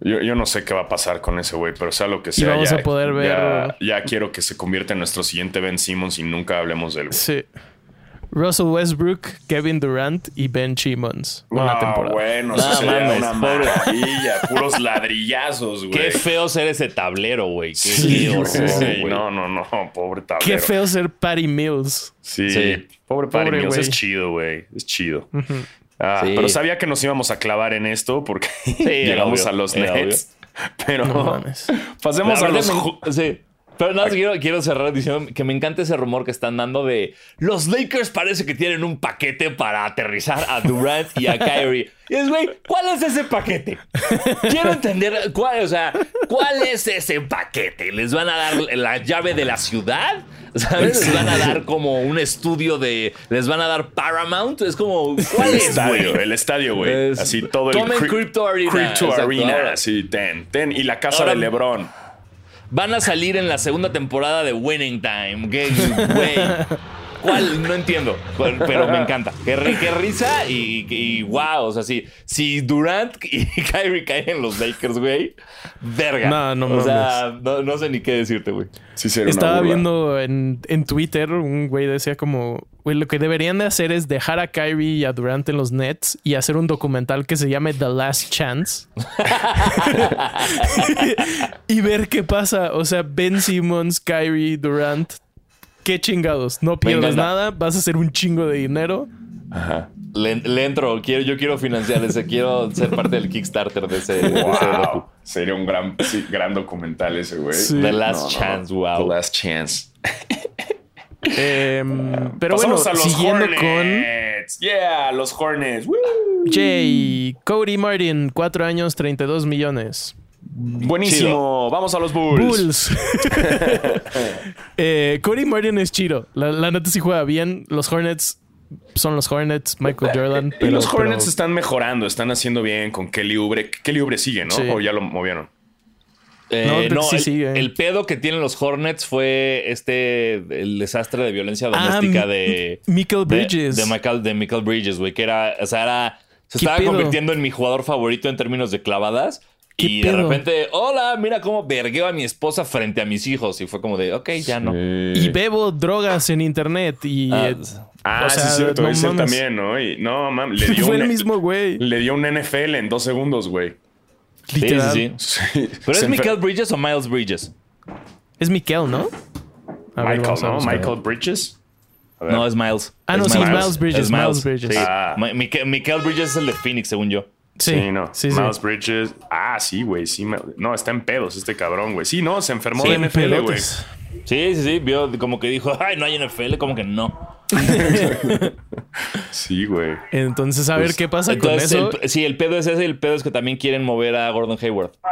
[SPEAKER 3] Yo, yo no sé qué va a pasar con ese güey, pero sea lo que sea.
[SPEAKER 1] vamos
[SPEAKER 3] ya,
[SPEAKER 1] a poder ver-
[SPEAKER 3] Ya, ya quiero que se convierta en nuestro siguiente Ben Simmons y nunca hablemos de él. güey.
[SPEAKER 1] Sí. Russell Westbrook, Kevin Durant y Ben Simmons. Una
[SPEAKER 3] No,
[SPEAKER 1] temporada.
[SPEAKER 3] Bueno, eso sería
[SPEAKER 2] mames,
[SPEAKER 3] una maravilla. Puros ladrillazos, güey.
[SPEAKER 2] Qué feo ser ese tablero, güey. Qué,
[SPEAKER 3] Sí, güey.
[SPEAKER 2] horror, güey.
[SPEAKER 3] No, no, no. Pobre tablero.
[SPEAKER 1] Qué feo ser Patty Mills.
[SPEAKER 3] Sí.
[SPEAKER 2] Sí.
[SPEAKER 3] Pobre Patty
[SPEAKER 1] Pobre
[SPEAKER 3] Mills.
[SPEAKER 1] güey.
[SPEAKER 3] Es chido, güey. Es chido. Ah,
[SPEAKER 2] Sí.
[SPEAKER 3] Pero sabía que nos íbamos a clavar en esto porque [laughs] llegamos
[SPEAKER 2] obvio,
[SPEAKER 3] a los Nets. Pero
[SPEAKER 1] No mames.
[SPEAKER 3] pasemos
[SPEAKER 2] La
[SPEAKER 3] a los...
[SPEAKER 2] sí. Pero nada, quiero, quiero cerrar diciendo que me encanta ese rumor que están dando de los Lakers parece que tienen un paquete para aterrizar a Durant y a Kyrie. Y es, güey, ¿cuál es ese paquete? Quiero entender cuál, o sea, ¿cuál es ese paquete? ¿Les van a dar la llave de la ciudad? ¿Sabes? ¿Les van a dar como un estudio de... ¿Les van a dar Paramount? Es como, ¿cuál
[SPEAKER 3] El
[SPEAKER 2] es,
[SPEAKER 3] estadio, el estadio, güey. Así todo el
[SPEAKER 2] Tomen Crypto Arena.
[SPEAKER 3] Crypto Arena, así, ten, ten. Y la casa
[SPEAKER 2] Ahora-
[SPEAKER 3] de LeBron.
[SPEAKER 2] Van a salir en la segunda temporada de Winning Time. ¿Qué, [laughs] güey? ¿Cuál? No entiendo. Pero pero me encanta. Qué, qué risa y, y wow. O sea, si, si Durant [laughs] y Kyrie caen en los Lakers, güey, verga.
[SPEAKER 1] No, no
[SPEAKER 2] O sea, no, no sé ni qué decirte, güey.
[SPEAKER 3] Sí,
[SPEAKER 1] Estaba viendo en, en Twitter, un güey decía como, güey, lo que deberían de hacer es dejar a Kyrie y a Durant en los Nets y hacer un documental que se llame The Last Chance. [laughs] [laughs] y ver qué pasa. O sea, Ben Simmons, Kyrie, Durant. Qué chingados. No
[SPEAKER 2] encanta.
[SPEAKER 1] nada, vas a hacer un chingo de dinero.
[SPEAKER 3] Ajá.
[SPEAKER 2] Le, le entro. Quiero, yo quiero financiar ese. Quiero ser parte del Kickstarter de ese, de ese docu.
[SPEAKER 3] Wow. Sería un gran, sí, gran documental ese, güey.
[SPEAKER 1] Sí.
[SPEAKER 2] The Last Chance, wow.
[SPEAKER 3] The Last Chance.
[SPEAKER 1] Em, pero
[SPEAKER 3] Pasamos
[SPEAKER 1] bueno,
[SPEAKER 3] a los
[SPEAKER 1] siguiendo
[SPEAKER 3] Hornets. Yeah, los Hornets. Woo.
[SPEAKER 1] con Jay, Cody Martin, 4 años, 32 millones.
[SPEAKER 3] Buenísimo.
[SPEAKER 2] Chido.
[SPEAKER 3] Vamos a los Bulls.
[SPEAKER 1] Bulls. [laughs] [laughs] eh, Cody Martin es chido. La, la neta sí juega bien. Los Hornets son los Hornets, Michael Jordan.
[SPEAKER 3] y los Hornets
[SPEAKER 1] pero-
[SPEAKER 3] están mejorando, están haciendo bien con Kelly Oubre. Kelly Oubre sigue, ¿no?
[SPEAKER 1] Sí.
[SPEAKER 3] O ya lo movieron.
[SPEAKER 2] Eh,
[SPEAKER 1] No,
[SPEAKER 2] no,
[SPEAKER 1] sí
[SPEAKER 2] el,
[SPEAKER 1] sigue.
[SPEAKER 2] el pedo que tienen los Hornets fue este el desastre de violencia
[SPEAKER 1] Ah,
[SPEAKER 2] doméstica de
[SPEAKER 1] Michael Bridges.
[SPEAKER 2] de, Michael de Michael Bridges, güey, que era, o sea, era se
[SPEAKER 1] ¿Qué
[SPEAKER 2] estaba
[SPEAKER 1] pedo?
[SPEAKER 2] convirtiendo en mi jugador favorito en términos de clavadas
[SPEAKER 1] ¿Qué
[SPEAKER 2] y de repente, hola, mira cómo vergueo a mi esposa frente a mis hijos y fue como de, ok, ya no.
[SPEAKER 1] Y bebo drogas en internet. Y.
[SPEAKER 2] Ah,
[SPEAKER 1] eh,
[SPEAKER 3] Ah,
[SPEAKER 1] o sea,
[SPEAKER 3] sí, es cierto.
[SPEAKER 1] no
[SPEAKER 3] también, ¿no? Y, no, mames. Le [laughs] dio
[SPEAKER 1] Fue
[SPEAKER 3] un,
[SPEAKER 1] el mismo güey.
[SPEAKER 3] Le dio un NFL en dos segundos, güey.
[SPEAKER 2] Sí,
[SPEAKER 1] Literal.
[SPEAKER 2] sí, sí.
[SPEAKER 3] Sí.
[SPEAKER 2] Pero es Michael Bridges o Miles Bridges?
[SPEAKER 1] Es Mikel, ¿no? A
[SPEAKER 3] Michael, ¿no? Michael Bridges.
[SPEAKER 2] No, es Miles.
[SPEAKER 1] Ah, no, sí, es Miles Bridges,
[SPEAKER 2] Es
[SPEAKER 1] Miles Bridges.
[SPEAKER 2] Sí.
[SPEAKER 3] Ah.
[SPEAKER 2] Mi- Michael, Michael Bridges es el de Phoenix, según yo.
[SPEAKER 1] Sí,
[SPEAKER 3] Sí, no.
[SPEAKER 1] sí, sí.
[SPEAKER 3] Miles Bridges. Ah, sí, güey. Sí, no, está en pedos este cabrón, güey. Sí, no, se enfermó de NFL, güey.
[SPEAKER 2] Sí, sí, sí. Vio como que dijo, ay, no hay NFL, como que no. [laughs]
[SPEAKER 3] Sí, güey.
[SPEAKER 1] Entonces, a ver
[SPEAKER 2] Pues,
[SPEAKER 1] qué pasa
[SPEAKER 2] entonces,
[SPEAKER 1] con eso.
[SPEAKER 2] el- sí, el pedo es ese. El pedo es que también quieren mover a Gordon Hayward. [laughs]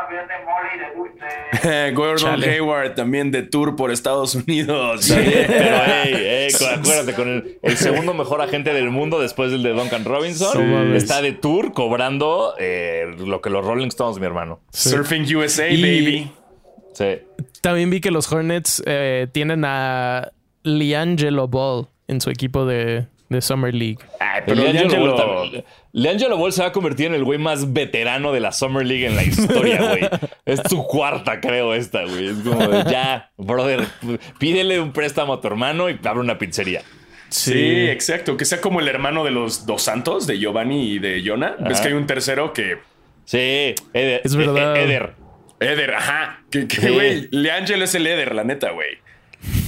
[SPEAKER 3] Gordon
[SPEAKER 1] Chale.
[SPEAKER 3] Hayward también de tour por Estados Unidos. [laughs]
[SPEAKER 2] Pero, hey, hey, cu- acuérdate, con el, el segundo mejor agente del mundo después del de Duncan Robinson,
[SPEAKER 1] Sí.
[SPEAKER 2] está de tour cobrando eh, lo que los Rolling Stones, mi hermano.
[SPEAKER 3] Surfing USA,
[SPEAKER 1] Y-
[SPEAKER 3] baby.
[SPEAKER 2] Sí.
[SPEAKER 1] También vi que los Hornets eh, tienen a Liangelo Ball en su equipo de, de Summer League.
[SPEAKER 3] Ay,
[SPEAKER 2] Pero Leangelo Ball, también- Leangelo Ball se va a convertir en el güey más veterano de la Summer League en la historia, [laughs] güey. es su cuarta, creo, esta, güey. Es como de, ya, brother, pídele un préstamo a tu hermano y abre una pizzería.
[SPEAKER 3] Sí, exacto. Que sea como el hermano de los dos santos, de Giovanni y de Jonah. Ves
[SPEAKER 2] Ajá.
[SPEAKER 3] que hay un tercero que.
[SPEAKER 2] Sí, Eder.
[SPEAKER 1] Es verdad.
[SPEAKER 2] Eder.
[SPEAKER 3] Eder, ajá. Que,
[SPEAKER 2] Sí.
[SPEAKER 3] güey, Leangelo es el Eder, la neta, güey.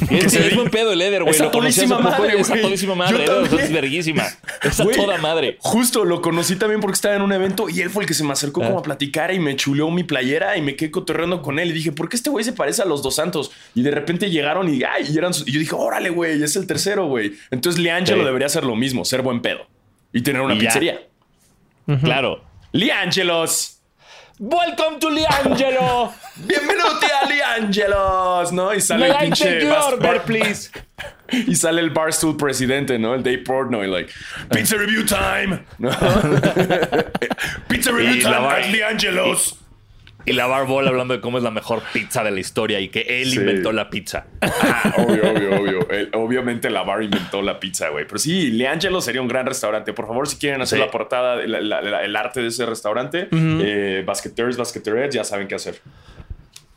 [SPEAKER 2] Es, es buen pedo el Eder, güey.
[SPEAKER 3] Es a
[SPEAKER 2] Lo conocí hace
[SPEAKER 3] todísima madre,
[SPEAKER 2] Es a
[SPEAKER 3] güey.
[SPEAKER 2] todísima madre. Eder es verguísima. [laughs] Es a
[SPEAKER 3] Güey,
[SPEAKER 2] toda madre.
[SPEAKER 3] Justo lo conocí también porque estaba en un evento y él fue el que se me acercó
[SPEAKER 2] Ah.
[SPEAKER 3] como a platicar y me chuleó mi playera y me quedé cotorreando con él. Y dije, ¿por qué este güey se parece a los dos santos? Y de repente llegaron y, ay, y, eran, y yo dije, órale, güey, es el tercero, güey. Entonces Leangelo
[SPEAKER 2] Sí.
[SPEAKER 3] debería hacer lo mismo, ser buen pedo y tener una
[SPEAKER 2] Y
[SPEAKER 3] pizzería.
[SPEAKER 2] Claro.
[SPEAKER 3] Leangelos.
[SPEAKER 2] Welcome to Liangelo.
[SPEAKER 3] Bienvenuti a Leangelos, ¿no? Y sale
[SPEAKER 2] May
[SPEAKER 3] el
[SPEAKER 2] I
[SPEAKER 3] pinche
[SPEAKER 2] take your
[SPEAKER 3] Bas-
[SPEAKER 2] order,
[SPEAKER 3] Bar-
[SPEAKER 2] please? [laughs]
[SPEAKER 3] y sale el Barstool presidente, ¿no? El Dave Portnoy, like pizza review time, ¿no? [laughs] [laughs] pizza review
[SPEAKER 2] Y
[SPEAKER 3] time at Leangelos.
[SPEAKER 2] Y la Barbol hablando de cómo es la mejor pizza de la historia y que él
[SPEAKER 3] Sí.
[SPEAKER 2] inventó la pizza.
[SPEAKER 3] Ah, obvio, obvio, obvio. El- obviamente la bar inventó la pizza, güey. Pero sí, Leangelo sería un gran restaurante. Por favor, si quieren hacer
[SPEAKER 2] Sí.
[SPEAKER 3] la portada, la- la- la- el arte de ese restaurante, eh, basqueters, basqueterettes, ya saben qué hacer.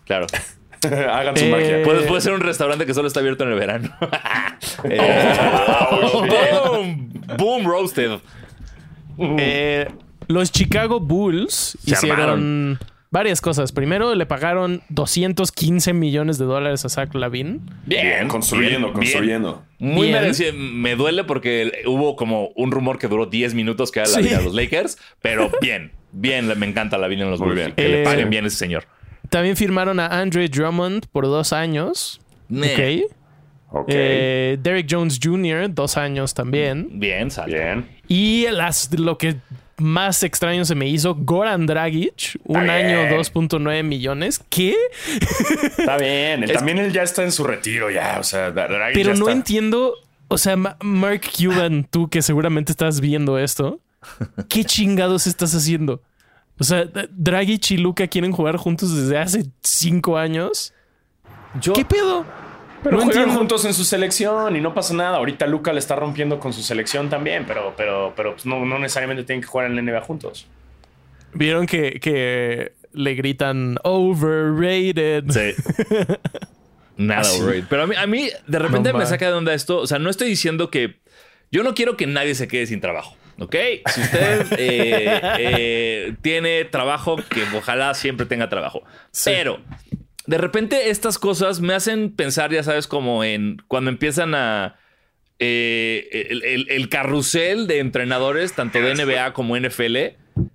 [SPEAKER 2] Claro. [laughs]
[SPEAKER 3] Hagan su
[SPEAKER 1] Eh,
[SPEAKER 3] magia.
[SPEAKER 2] Puede, puede ser un restaurante que solo está abierto en el verano. [laughs] Eh, boom, boom, roasted.
[SPEAKER 1] Eh, los Chicago Bulls
[SPEAKER 2] Se
[SPEAKER 1] hicieron varias cosas. Primero, le pagaron 215 millones de dólares a Zach Lavin.
[SPEAKER 3] Bien, construyendo,
[SPEAKER 2] bien,
[SPEAKER 3] construyendo.
[SPEAKER 2] Muy
[SPEAKER 1] Bien.
[SPEAKER 2] merecido. Me duele porque hubo como un rumor que duró 10 minutos que era la
[SPEAKER 1] Sí.
[SPEAKER 2] vida de los Lakers, pero bien, bien, me encanta la vida en los
[SPEAKER 3] Muy bien.
[SPEAKER 2] Que
[SPEAKER 1] Eh,
[SPEAKER 2] le paguen bien a ese señor.
[SPEAKER 1] También firmaron a Andre Drummond por dos años. Ok. Eh, Derek Jones Jr., dos años también.
[SPEAKER 2] Bien, sale.
[SPEAKER 3] bien.
[SPEAKER 1] Y las, lo que más extraño se me hizo, Goran Dragic, un
[SPEAKER 3] Está
[SPEAKER 1] año
[SPEAKER 3] bien.
[SPEAKER 1] 2.9 millones. ¿Qué?
[SPEAKER 3] Está bien. Él-
[SPEAKER 2] Es-
[SPEAKER 3] También él ya está en su retiro, ya. O sea, Draghi
[SPEAKER 1] Pero
[SPEAKER 3] ya
[SPEAKER 1] no
[SPEAKER 3] está.
[SPEAKER 1] entiendo. O sea, Ma- Mark Cuban, tú que seguramente estás viendo esto, ¿qué [laughs] chingados estás haciendo? O sea, Dragic y Luca quieren jugar juntos desde hace cinco años.
[SPEAKER 2] Yo,
[SPEAKER 1] ¿Qué pedo?
[SPEAKER 3] Pero
[SPEAKER 1] no
[SPEAKER 3] juegan
[SPEAKER 1] entiendo.
[SPEAKER 3] juntos en su selección y no pasa nada. Ahorita Luca le está rompiendo con su selección también, pero, pero, pero pues no, no necesariamente tienen que jugar en la NBA juntos.
[SPEAKER 1] Vieron que, que le gritan overrated.
[SPEAKER 2] Sí. [laughs] Nada,
[SPEAKER 3] Así.
[SPEAKER 2] overrated. Pero a mí, a mí, de repente
[SPEAKER 1] No
[SPEAKER 2] me saca de onda esto. O sea, no estoy diciendo que. Yo no quiero que nadie se quede sin trabajo. ¿Ok? Si usted [laughs] eh, eh, tiene trabajo, que ojalá siempre tenga trabajo. Pero de repente estas cosas me hacen pensar, ya sabes, como en cuando empiezan a. eh, el, el- el carrusel de entrenadores, tanto de NBA como NFL,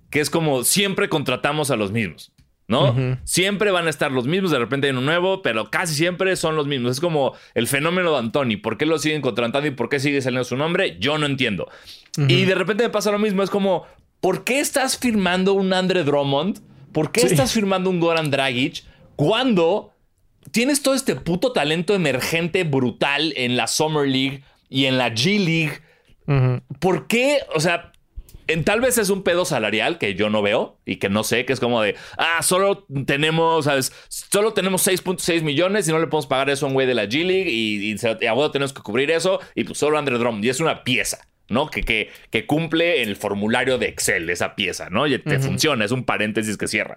[SPEAKER 2] que es como siempre contratamos a los mismos. ¿no? Siempre van a estar los mismos, de repente hay uno nuevo, pero casi siempre son los mismos. Es como el fenómeno de Anthony. ¿Por qué lo siguen contratando y por qué sigue saliendo su nombre? Yo no entiendo. Y de repente me pasa lo mismo. Es como, ¿por qué estás firmando un Andre Drummond? ¿Por qué
[SPEAKER 1] Sí.
[SPEAKER 2] estás firmando un Goran Dragic cuando tienes todo este puto talento emergente brutal en la Summer League y en la G League?
[SPEAKER 1] Ujú.
[SPEAKER 2] ¿Por qué? O sea, en, tal vez es un pedo salarial que yo no veo y que no sé, que es como de, ah, solo tenemos, ¿sabes? Solo tenemos 6.6 millones y no le podemos pagar eso a un güey de la G League y, y, y a huevo tenemos que cubrir eso y pues solo Andre Drummond y es una pieza. ¿no? Que, que, que cumple el formulario de Excel, esa pieza, ¿no? Y te funciona, es un paréntesis que cierra.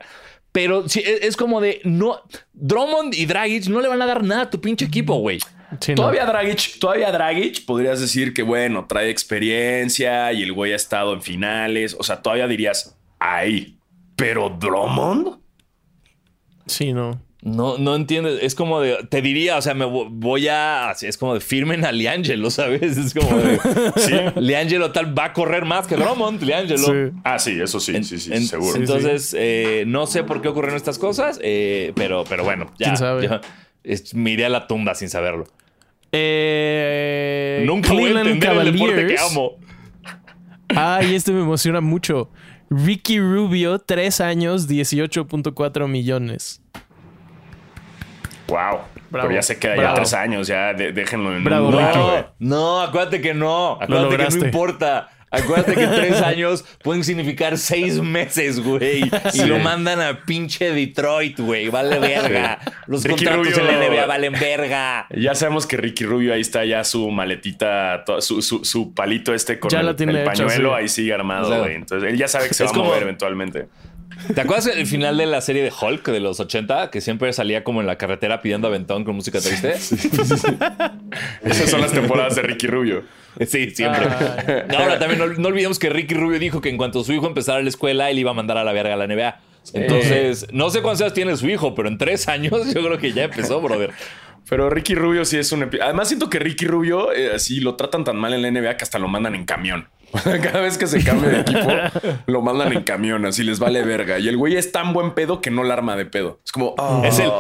[SPEAKER 2] Pero sí, es, es como de, no, Drummond y Dragic no le van a dar nada a tu pinche equipo, güey.
[SPEAKER 1] Sí, no.
[SPEAKER 3] Todavía Dragic, todavía Dragic podrías decir que, bueno, trae experiencia y el güey ha estado en finales. O sea, todavía dirías, ahí. Pero Drummond.
[SPEAKER 1] Sí, no.
[SPEAKER 2] No, no entiendes. Es como de. Te diría, o sea, me vo- voy a. Es como de firmen a Liangelo, [laughs] ¿sabes? Es como de. sí. Liangelo tal va a correr más que Drummond, Liangelo.
[SPEAKER 1] Sí.
[SPEAKER 3] Ah, sí, eso sí, sí, sí,
[SPEAKER 2] En-
[SPEAKER 3] seguro.
[SPEAKER 2] Entonces, eh, no sé por qué ocurrieron estas cosas, eh, pero, pero bueno, ya.
[SPEAKER 1] ¿Quién sabe?
[SPEAKER 2] ya. es- me iré a la tumba sin saberlo.
[SPEAKER 1] Eh,
[SPEAKER 2] Nunca voy a
[SPEAKER 1] Cleveland
[SPEAKER 2] entender el deporte que amo.
[SPEAKER 1] Ay, este me emociona mucho. Ricky Rubio, 3 años, 18.4 millones.
[SPEAKER 3] Wow.
[SPEAKER 1] Bravo,
[SPEAKER 3] Pero ya se queda ya
[SPEAKER 1] bravo.
[SPEAKER 3] tres años, ya de- déjenlo en
[SPEAKER 1] Bravo, Ricky.
[SPEAKER 2] No, no, acuérdate que no. Acuérdate que no importa. Acuérdate que tres años pueden significar seis meses, güey. Y
[SPEAKER 3] Sí.
[SPEAKER 2] lo mandan a pinche Detroit, güey. Vale verga. Los
[SPEAKER 3] Ricky
[SPEAKER 2] contratos
[SPEAKER 3] Rubio.
[SPEAKER 2] en la NBA valen verga.
[SPEAKER 3] Ya sabemos que Ricky Rubio ahí está ya su maletita, su, su- su palito este con
[SPEAKER 1] Ya
[SPEAKER 3] el,
[SPEAKER 1] la tiene
[SPEAKER 3] el
[SPEAKER 1] hecha,
[SPEAKER 3] pañuelo,
[SPEAKER 1] sí.
[SPEAKER 3] ahí sigue armado,
[SPEAKER 2] O sea,
[SPEAKER 3] güey. Entonces él ya sabe que se
[SPEAKER 2] es
[SPEAKER 3] va
[SPEAKER 2] como-
[SPEAKER 3] a mover eventualmente.
[SPEAKER 2] ¿Te acuerdas el final de la serie de Hulk de los 80? Que siempre salía como en la carretera pidiendo aventón con música triste.
[SPEAKER 3] Esas son las temporadas de Ricky Rubio.
[SPEAKER 2] Sí, siempre. Ahora también no, no olvidemos que Ricky Rubio dijo que en cuanto su hijo empezara la escuela, él iba a mandar a la verga a la NBA. Entonces, no sé cuántos años tiene su hijo, pero en tres años yo creo que ya empezó, brother.
[SPEAKER 3] Pero Ricky Rubio sí es un... Además siento que Ricky Rubio eh, así lo tratan tan mal en la NBA que hasta lo mandan en camión. [laughs] Cada vez que se cambia de equipo, lo mandan en camión, así les vale verga. Y el güey es tan buen pedo que no la arma de pedo. Es como... ah.
[SPEAKER 2] Es el,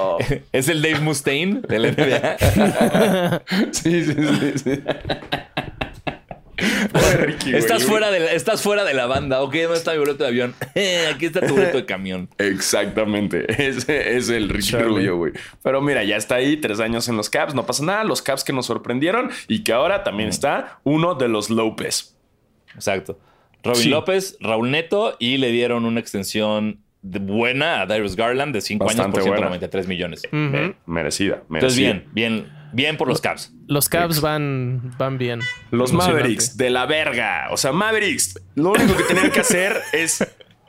[SPEAKER 2] [laughs] es el Dave Mustaine de la NBA. [laughs]
[SPEAKER 3] Sí, sí, sí. sí. Pobre Ricky, güey.
[SPEAKER 2] Estás fuera, de la, estás fuera de la banda. Ok, ¿dónde está mi boleto de avión? Eh, aquí está tu boleto de camión.
[SPEAKER 3] Exactamente. Ese es el Ricky. Rubio, güey. Pero mira, ya está ahí, tres años en los Caps, no pasa nada. Los Caps que nos sorprendieron y que ahora también está uno de los López.
[SPEAKER 2] Exacto. Robin
[SPEAKER 1] Sí.
[SPEAKER 2] López, Raúl Neto y le dieron una extensión de- buena a Darius Garland de 5 años por
[SPEAKER 3] buena.
[SPEAKER 2] 193 millones.
[SPEAKER 3] Merecida, merecida.
[SPEAKER 2] Entonces, bien, bien, bien por los Caps.
[SPEAKER 1] Los Cavs van, van bien.
[SPEAKER 3] Los. Mavericks de la verga. O sea, Mavericks, lo único que tenían que hacer [laughs] es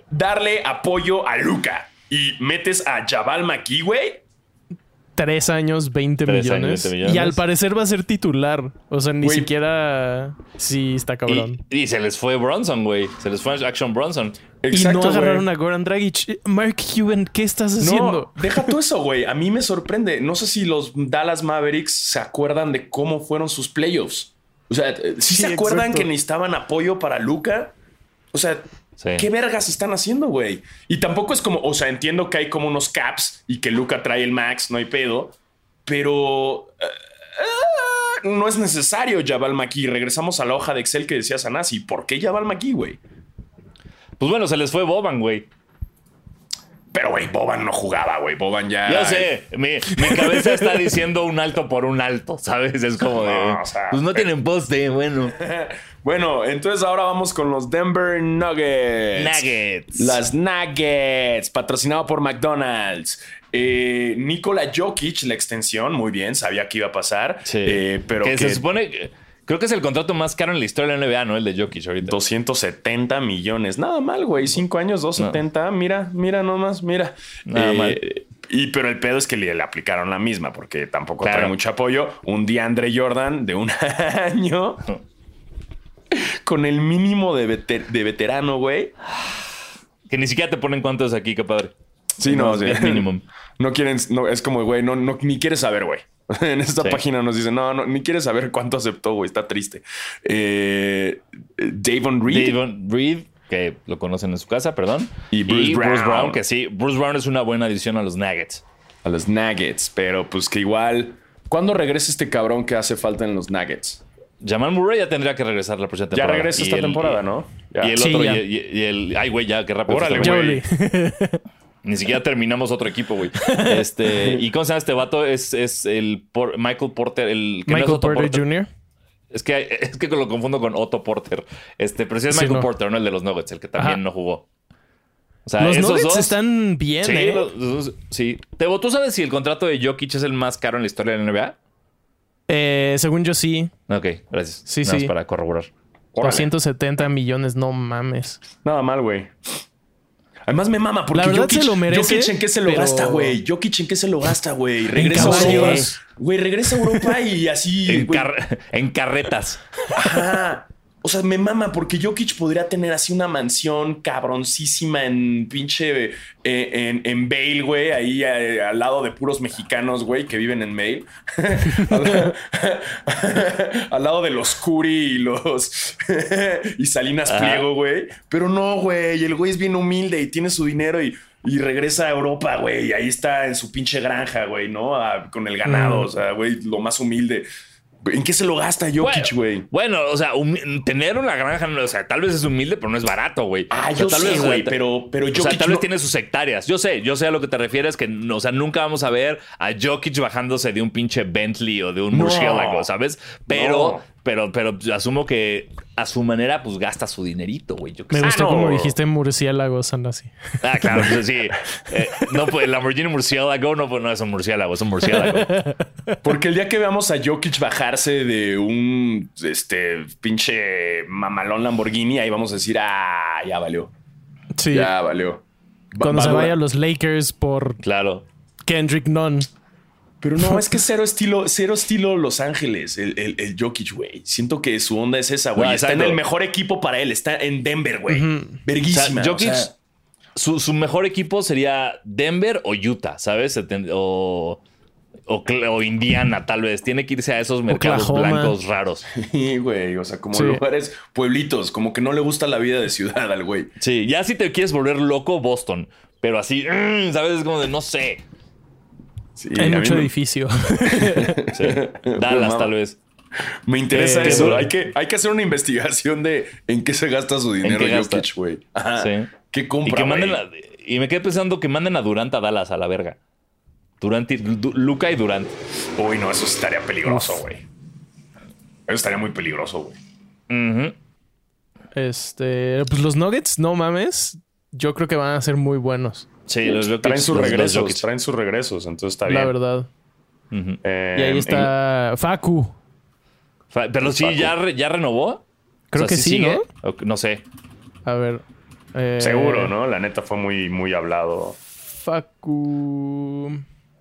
[SPEAKER 3] darle apoyo a Luca. Y metes a Jabal McKee, güey.
[SPEAKER 1] Tres años, 20
[SPEAKER 2] Tres
[SPEAKER 1] millones.
[SPEAKER 2] años, 20 millones.
[SPEAKER 1] Y al parecer va a ser titular. O sea, ni siquiera. Sí, está cabrón.
[SPEAKER 2] Y, y se les fue Bronson, güey. Se les fue Action Bronson.
[SPEAKER 1] Y, no agarraron a Goran Dragic. Mark Cuban, ¿qué estás haciendo?
[SPEAKER 3] No, deja tú eso, güey. A mí me sorprende. No sé si los Dallas Mavericks se acuerdan de cómo fueron sus playoffs. O sea, si
[SPEAKER 1] Sí,
[SPEAKER 3] se acuerdan
[SPEAKER 1] exacto.
[SPEAKER 3] que necesitaban apoyo para Luca. O sea,
[SPEAKER 2] Sí.
[SPEAKER 3] ¿qué vergas están haciendo, güey? Y tampoco es como, o sea, entiendo que hay como unos caps y que Luca trae el max, no hay pedo. Pero eh, eh, no es necesario Jabal McKee. Regresamos a la hoja de Excel que decía Sanasi. ¿Por qué Jabal McKee, güey?
[SPEAKER 2] Pues bueno, se les fue Boban, güey.
[SPEAKER 3] Pero, güey, Boban no jugaba, güey. Boban ya.
[SPEAKER 2] Yo sé, mi, mi cabeza está diciendo un alto por un alto, ¿sabes? Es como de.
[SPEAKER 3] No, o sea,
[SPEAKER 2] pues no
[SPEAKER 3] pero-
[SPEAKER 2] tienen poste, bueno. [laughs]
[SPEAKER 3] Bueno, entonces ahora vamos con los Denver Nuggets.
[SPEAKER 2] Nuggets.
[SPEAKER 3] Las Nuggets, patrocinado por McDonald's. Eh, Nikola Jokic, la extensión, muy bien, sabía que iba a pasar.
[SPEAKER 2] Sí.
[SPEAKER 3] Eh, pero
[SPEAKER 2] que,
[SPEAKER 3] que,
[SPEAKER 2] se supone. que- Creo que es el contrato más caro en la historia de la NBA, ¿no? El de Jokic ahorita.
[SPEAKER 3] 270 millones. Nada mal, güey. Cinco años, 270. Mira, mira nomás, mira.
[SPEAKER 2] Nada
[SPEAKER 3] Eh,
[SPEAKER 2] mal.
[SPEAKER 3] Y pero el pedo es que le, le aplicaron la misma, porque tampoco
[SPEAKER 2] Claro.
[SPEAKER 3] trae mucho apoyo. Un DeAndre Jordan de un [laughs] año. Con el mínimo de, veter- de veterano, güey.
[SPEAKER 2] Que ni siquiera te ponen cuántos aquí, qué padre.
[SPEAKER 3] Sí, no,
[SPEAKER 2] es
[SPEAKER 3] sí.
[SPEAKER 2] minimum. [laughs]
[SPEAKER 3] No quieren, no, es como, güey, no, no, ni quieres saber, güey. [laughs] En esta
[SPEAKER 2] Sí.
[SPEAKER 3] página nos dicen, no, no, ni quieres saber cuánto aceptó, güey, está triste. Eh, Davon Reed.
[SPEAKER 2] Davon Reed, que lo conocen en su casa, perdón.
[SPEAKER 3] Y Bruce Brown.
[SPEAKER 2] que sí. Bruce Brown es una buena adición a los Nuggets.
[SPEAKER 3] A los Nuggets, pero pues que igual. ¿Cuándo regresa este cabrón que hace falta en los Nuggets?
[SPEAKER 2] Jamal Murray ya tendría que regresar la próxima
[SPEAKER 3] Ya
[SPEAKER 2] temporada.
[SPEAKER 3] regresa
[SPEAKER 2] Y
[SPEAKER 3] esta
[SPEAKER 2] el-
[SPEAKER 3] temporada,
[SPEAKER 2] y-
[SPEAKER 3] ¿no? Ya.
[SPEAKER 2] Y el
[SPEAKER 1] Sí,
[SPEAKER 2] otro,
[SPEAKER 1] ya.
[SPEAKER 2] y, el. Ay, güey, ya, qué rápido.
[SPEAKER 3] Órale, güey. [laughs] [laughs]
[SPEAKER 2] Ni siquiera terminamos otro equipo, güey. [laughs] Este, ¿Y cómo se llama este vato? Es, es el Por- Michael Porter, el que no es
[SPEAKER 1] Michael
[SPEAKER 2] Otto
[SPEAKER 1] Porter Jr.
[SPEAKER 2] Es que, es que lo confundo con Otto Porter. Este, pero sí es
[SPEAKER 1] Sí,
[SPEAKER 2] Michael
[SPEAKER 1] no.
[SPEAKER 2] Porter, no el de los Nuggets, el que también
[SPEAKER 1] Ajá.
[SPEAKER 2] no jugó. O sea,
[SPEAKER 1] Los
[SPEAKER 2] esos
[SPEAKER 1] Nuggets
[SPEAKER 2] dos.
[SPEAKER 1] están bien,
[SPEAKER 2] Sí,
[SPEAKER 1] ¿eh?
[SPEAKER 2] los- los- sí. Tebo, ¿tú sabes si el contrato de Jokic es el más caro en la historia de la NBA?
[SPEAKER 1] Eh, según yo sí.
[SPEAKER 2] Ok, gracias.
[SPEAKER 1] Sí,
[SPEAKER 2] Nada más
[SPEAKER 1] sí.
[SPEAKER 2] para corroborar.
[SPEAKER 3] Órale.
[SPEAKER 1] 270 millones, no mames.
[SPEAKER 3] Nada mal, güey. Además me mama porque
[SPEAKER 1] La verdad
[SPEAKER 3] Jokic,
[SPEAKER 1] se lo merece,
[SPEAKER 3] Jokic en qué se lo
[SPEAKER 1] pero-
[SPEAKER 3] gasta, güey. Jokic en qué se lo gasta, güey. Regresa a. Europa. Güey, regresa a Europa y así.
[SPEAKER 2] En, car- en carretas.
[SPEAKER 3] Ajá. O sea, me mama porque Jokic podría tener así una mansión cabroncísima en pinche. eh, en, en Bale, güey, ahí eh, al lado de puros mexicanos, güey, que viven en Bale. [laughs] al, [laughs] al lado de los Curi y los. [laughs] y Salinas
[SPEAKER 2] Ajá.
[SPEAKER 3] Pliego, güey. Pero no, güey. El güey es bien humilde y tiene su dinero y. y regresa a Europa, güey. Y ahí está en su pinche granja, güey, ¿no? A- con el ganado,
[SPEAKER 1] Mm.
[SPEAKER 3] o sea, güey, lo más humilde. ¿En qué se lo gasta Jokic, güey?
[SPEAKER 2] Bueno, o sea, tener una granja, o sea, tal vez es humilde, pero no es barato, güey.
[SPEAKER 3] Ah,
[SPEAKER 2] O sea,
[SPEAKER 3] yo
[SPEAKER 2] tal
[SPEAKER 3] sé,
[SPEAKER 2] vez,
[SPEAKER 3] güey,
[SPEAKER 2] o
[SPEAKER 3] pero, pero
[SPEAKER 2] O
[SPEAKER 3] Jokic
[SPEAKER 2] sea, tal vez tiene sus hectáreas. Yo sé, yo sé a lo que te refieres, que o sea, nunca vamos a ver a Jokic bajándose de un pinche Bentley o de un
[SPEAKER 3] No.
[SPEAKER 2] murciélago, ¿sabes? Pero,
[SPEAKER 3] No.
[SPEAKER 2] Pero, pero asumo que a su manera, pues gasta su dinerito, güey. Yo
[SPEAKER 1] Me
[SPEAKER 2] sé.
[SPEAKER 1] gustó
[SPEAKER 3] no.
[SPEAKER 1] como dijiste murciélagos, anda así.
[SPEAKER 2] Ah, claro, pues sí. [laughs] Eh, no, pues el Lamborghini murciélago no, pues, no es un murciélago, es un murciélago.
[SPEAKER 3] Porque el día que veamos a Jokic bajarse de un este pinche mamalón Lamborghini, ahí vamos a decir, ah, ya valió.
[SPEAKER 1] Sí.
[SPEAKER 3] Ya valió. Va-
[SPEAKER 1] Cuando
[SPEAKER 3] va
[SPEAKER 1] se vaya a los Lakers por
[SPEAKER 2] Claro.
[SPEAKER 1] Kendrick Nunn.
[SPEAKER 3] Pero no, es que cero estilo, cero estilo Los Ángeles, el, el, el Jokic, güey. Siento que su onda es esa, güey.
[SPEAKER 2] No,
[SPEAKER 3] está en el mejor equipo para él, está en Denver, güey.
[SPEAKER 2] O
[SPEAKER 3] Verguísima.
[SPEAKER 2] sea,
[SPEAKER 3] o
[SPEAKER 2] Jokic,
[SPEAKER 3] sea,
[SPEAKER 2] su, su mejor equipo sería Denver o Utah, ¿sabes? O, o, o Indiana, tal vez. Tiene que irse a esos mercados
[SPEAKER 1] Oklahoma.
[SPEAKER 2] blancos raros. [laughs]
[SPEAKER 3] sí, güey. O sea, como
[SPEAKER 1] Sí.
[SPEAKER 3] lugares, pueblitos, como que no le gusta la vida de ciudad al güey.
[SPEAKER 2] Sí, ya si te quieres volver loco, Boston. Pero así, mm, ¿sabes? Es como de no sé.
[SPEAKER 3] Sí,
[SPEAKER 1] Hay mucho edificio. [laughs]
[SPEAKER 2] Sí. Dallas, tal vez.
[SPEAKER 3] Me interesa
[SPEAKER 1] Eh,
[SPEAKER 3] eso. Hay que, hay que hacer una investigación de en qué se gasta su dinero
[SPEAKER 2] qué gasta?
[SPEAKER 3] Jokic, güey.
[SPEAKER 2] Sí.
[SPEAKER 3] ¿Qué
[SPEAKER 2] Y,
[SPEAKER 3] compra,
[SPEAKER 2] que manden
[SPEAKER 3] güey?
[SPEAKER 2] a- y me quedé pensando que manden a Durant a Dallas a la verga. Durant y, Du- Luca y Durant.
[SPEAKER 3] Uy, no, eso estaría peligroso, güey. Eso estaría muy peligroso, güey.
[SPEAKER 1] Este, pues los Nuggets, no mames. Yo creo que van a ser muy buenos,
[SPEAKER 2] Sí, los Jokic.
[SPEAKER 3] traen sus
[SPEAKER 2] los-
[SPEAKER 3] regresos,
[SPEAKER 2] Jokic.
[SPEAKER 3] traen sus regresos, entonces está bien.
[SPEAKER 1] la verdad.
[SPEAKER 3] Eh,
[SPEAKER 1] Y ahí
[SPEAKER 3] en-
[SPEAKER 1] está Facu.
[SPEAKER 2] Fa- Pero sí,
[SPEAKER 3] Facu.
[SPEAKER 2] ya, re- ya renovó.
[SPEAKER 1] Creo
[SPEAKER 2] O sea,
[SPEAKER 1] que sí,
[SPEAKER 2] sigue?
[SPEAKER 1] ¿no?
[SPEAKER 2] O- no sé.
[SPEAKER 1] A ver. eh,
[SPEAKER 3] Seguro, ¿no? La neta fue muy, muy hablado.
[SPEAKER 1] Facu.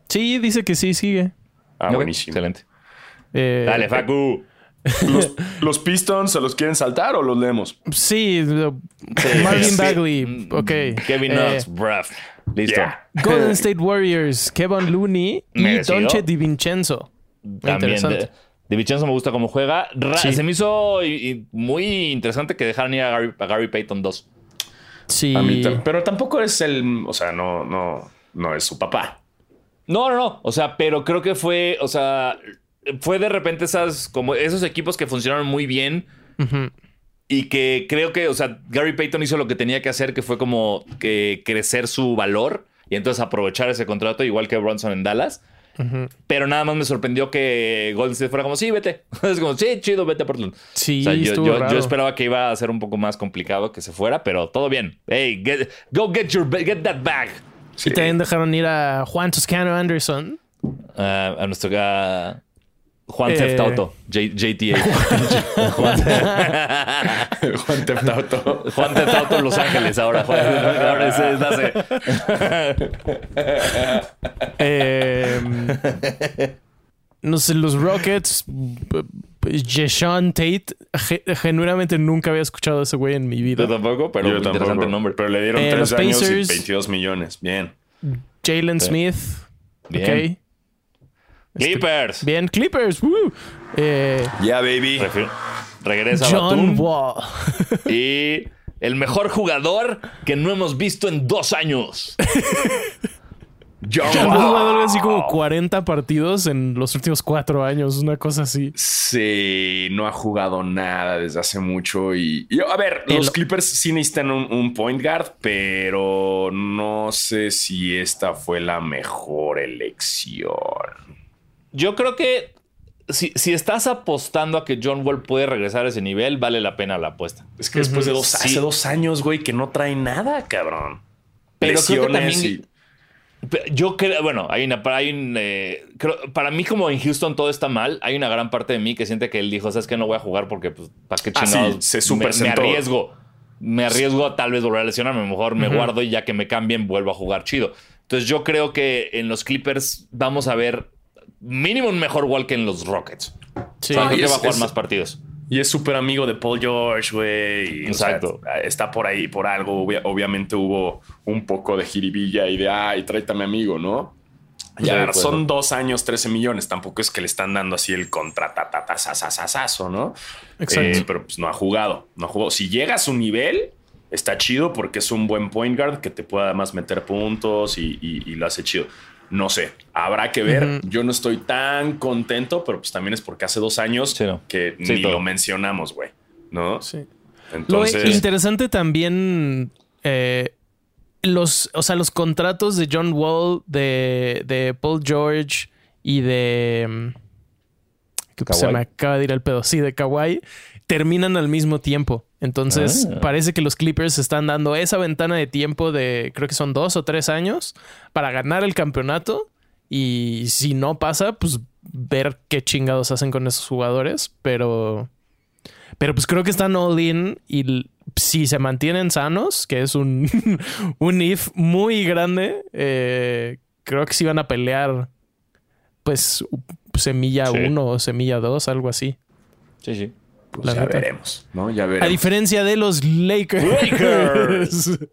[SPEAKER 1] Sí, dice que sí, sigue.
[SPEAKER 3] Ah, buenísimo.
[SPEAKER 2] Excelente.
[SPEAKER 1] Eh,
[SPEAKER 2] Dale, Facu. [laughs]
[SPEAKER 3] ¿Los, los Pistons se los quieren saltar o los leemos?
[SPEAKER 1] Sí, lo- Marvin
[SPEAKER 2] Sí.
[SPEAKER 1] Bagley. Ok.
[SPEAKER 2] Kevin
[SPEAKER 1] Eh,
[SPEAKER 2] Knox, bruv. Listo.
[SPEAKER 3] Yeah. [laughs]
[SPEAKER 1] Golden State Warriors, Kevin Looney y
[SPEAKER 2] Merecido.
[SPEAKER 1] Donche DiVincenzo.
[SPEAKER 2] También.
[SPEAKER 1] Interesante.
[SPEAKER 2] De, de Vincenzo me gusta cómo juega. Ra-
[SPEAKER 1] Sí.
[SPEAKER 2] Se me hizo y- y muy interesante que dejaran ir a Gary, a Gary Payton 2.
[SPEAKER 1] Sí.
[SPEAKER 3] A mí tam- pero tampoco es el. O sea, no, no, no es su papá.
[SPEAKER 2] No, no, no. O sea, pero creo que fue, o sea, fue de repente esas, como esos equipos que funcionaron muy bien
[SPEAKER 1] Ujú.
[SPEAKER 2] Y que creo que, o sea, Gary Payton hizo lo que tenía que hacer, que fue como que crecer su valor y entonces aprovechar ese contrato, igual que Bronson en Dallas. Pero nada más me sorprendió que Golden State fuera como, sí, vete. [laughs] Es como, sí, chido, vete a Portland.
[SPEAKER 1] Sí,
[SPEAKER 2] O sea, yo, yo- esperaba que iba a ser un poco más complicado que se fuera, pero todo bien. Hey, get- go get your get that bag.
[SPEAKER 1] Y también dejaron ir a Juan Toscano Anderson.
[SPEAKER 2] Ah, a nuestro ah, Juan
[SPEAKER 1] Eh. [laughs]
[SPEAKER 2] Theft Auto, J- [laughs] JTA.
[SPEAKER 3] Juan Theft Auto.
[SPEAKER 2] Juan Theft Auto en Los Ángeles ahora. Juan- ahora es- es- nace. [laughs]
[SPEAKER 1] Eh, no sé, los Rockets. Jeshawn Tate. ge- genuinamente nunca había escuchado a ese güey en mi vida.
[SPEAKER 2] Yo tampoco, pero
[SPEAKER 3] Yo
[SPEAKER 2] interesante
[SPEAKER 3] tampoco.
[SPEAKER 2] nombre.
[SPEAKER 3] Pero le dieron
[SPEAKER 1] Eh,
[SPEAKER 3] 3
[SPEAKER 1] los
[SPEAKER 3] años
[SPEAKER 1] Pacers.
[SPEAKER 3] y 22 millones. Bien.
[SPEAKER 1] Jalen
[SPEAKER 2] Sí.
[SPEAKER 1] Smith.
[SPEAKER 2] Bien.
[SPEAKER 1] Ok.
[SPEAKER 2] Clippers.
[SPEAKER 1] Bien, Clippers. woo. Eh,
[SPEAKER 3] Yeah, baby.
[SPEAKER 2] Regresa
[SPEAKER 1] John
[SPEAKER 2] Batum.
[SPEAKER 1] Wall. [laughs]
[SPEAKER 2] Y el mejor jugador que no hemos visto en dos años. [laughs]
[SPEAKER 3] John
[SPEAKER 1] Ha
[SPEAKER 3] Wall.
[SPEAKER 1] jugado algo así como 40 partidos en los últimos cuatro años, una cosa así.
[SPEAKER 3] Sí, no ha jugado nada desde hace mucho. Y, y, a ver,
[SPEAKER 1] El-
[SPEAKER 3] los Clippers sí necesitan un, un point guard, pero no sé si esta fue la mejor elección.
[SPEAKER 2] Yo creo que si, si estás apostando a que John Wall puede regresar a ese nivel, vale la pena la apuesta.
[SPEAKER 3] Es que después de dos,
[SPEAKER 2] Sí.
[SPEAKER 3] hace dos años, güey, que no trae nada, cabrón.
[SPEAKER 2] Pero creo que también-
[SPEAKER 3] y-
[SPEAKER 2] Yo creo, bueno, hay una, hay un, eh, creo- para mí como en Houston todo está mal, hay una gran parte de mí que siente que él dijo, sabes que no voy a jugar porque pues, ¿para qué
[SPEAKER 3] Ah, sí,
[SPEAKER 2] chingados?
[SPEAKER 3] se
[SPEAKER 2] me, me arriesgo, me arriesgo a tal vez volver a lesionarme, mejor me guardo y ya que me cambien vuelvo a jugar chido. Entonces yo creo que en los Clippers vamos a ver mínimo un mejor wall que en los Rockets.
[SPEAKER 1] Sí.
[SPEAKER 2] O sea, creo
[SPEAKER 3] y
[SPEAKER 2] que
[SPEAKER 3] es-
[SPEAKER 2] va a jugar
[SPEAKER 3] es-
[SPEAKER 2] más partidos.
[SPEAKER 3] Y es súper amigo de Paul George, güey. y, o sea,
[SPEAKER 2] Exacto.
[SPEAKER 3] está por ahí por algo. Obvia- obviamente hubo un poco de jiribilla y de, ay, tráete a mi amigo, ¿no?
[SPEAKER 2] Sí,
[SPEAKER 3] Ya,
[SPEAKER 2] pues,
[SPEAKER 3] son dos años, 13 millones. Tampoco es que le están dando así el contratatasasasasazo, ¿no?
[SPEAKER 1] Exacto.
[SPEAKER 3] Eh, pero pues no ha jugado. No ha jugado. Si llega a su nivel, está chido porque es un buen point guard que te puede además meter puntos y, y- y lo hace chido. No sé, habrá que ver. Yo no estoy tan contento, pero pues también es porque hace dos años
[SPEAKER 2] Sí, no.
[SPEAKER 3] que
[SPEAKER 2] Sí,
[SPEAKER 3] ni
[SPEAKER 2] todo.
[SPEAKER 3] lo mencionamos, güey. ¿No?
[SPEAKER 1] Sí. Lo
[SPEAKER 3] Entonces,
[SPEAKER 1] interesante también, eh, los, o sea, los contratos de John Wall, de, de Paul George y de... mm, que se me acaba de ir el pedo. Sí, de Kawhi. Terminan al mismo tiempo. Entonces,
[SPEAKER 2] Ah.
[SPEAKER 1] parece que los Clippers están dando esa ventana de tiempo de, creo que son dos o tres años, para ganar el campeonato. Y si no pasa, pues ver qué chingados hacen con esos jugadores. Pero pero pues creo que están all in y si se mantienen sanos, que es un, [laughs] un if muy grande, eh, creo que sí van a pelear pues semilla
[SPEAKER 2] Sí.
[SPEAKER 1] 1 o semilla 2, algo así.
[SPEAKER 2] Sí, sí.
[SPEAKER 3] Pues ya
[SPEAKER 1] neta.
[SPEAKER 3] veremos, ¿no? Ya
[SPEAKER 1] A diferencia de los Lakers.
[SPEAKER 2] Lakers. [laughs]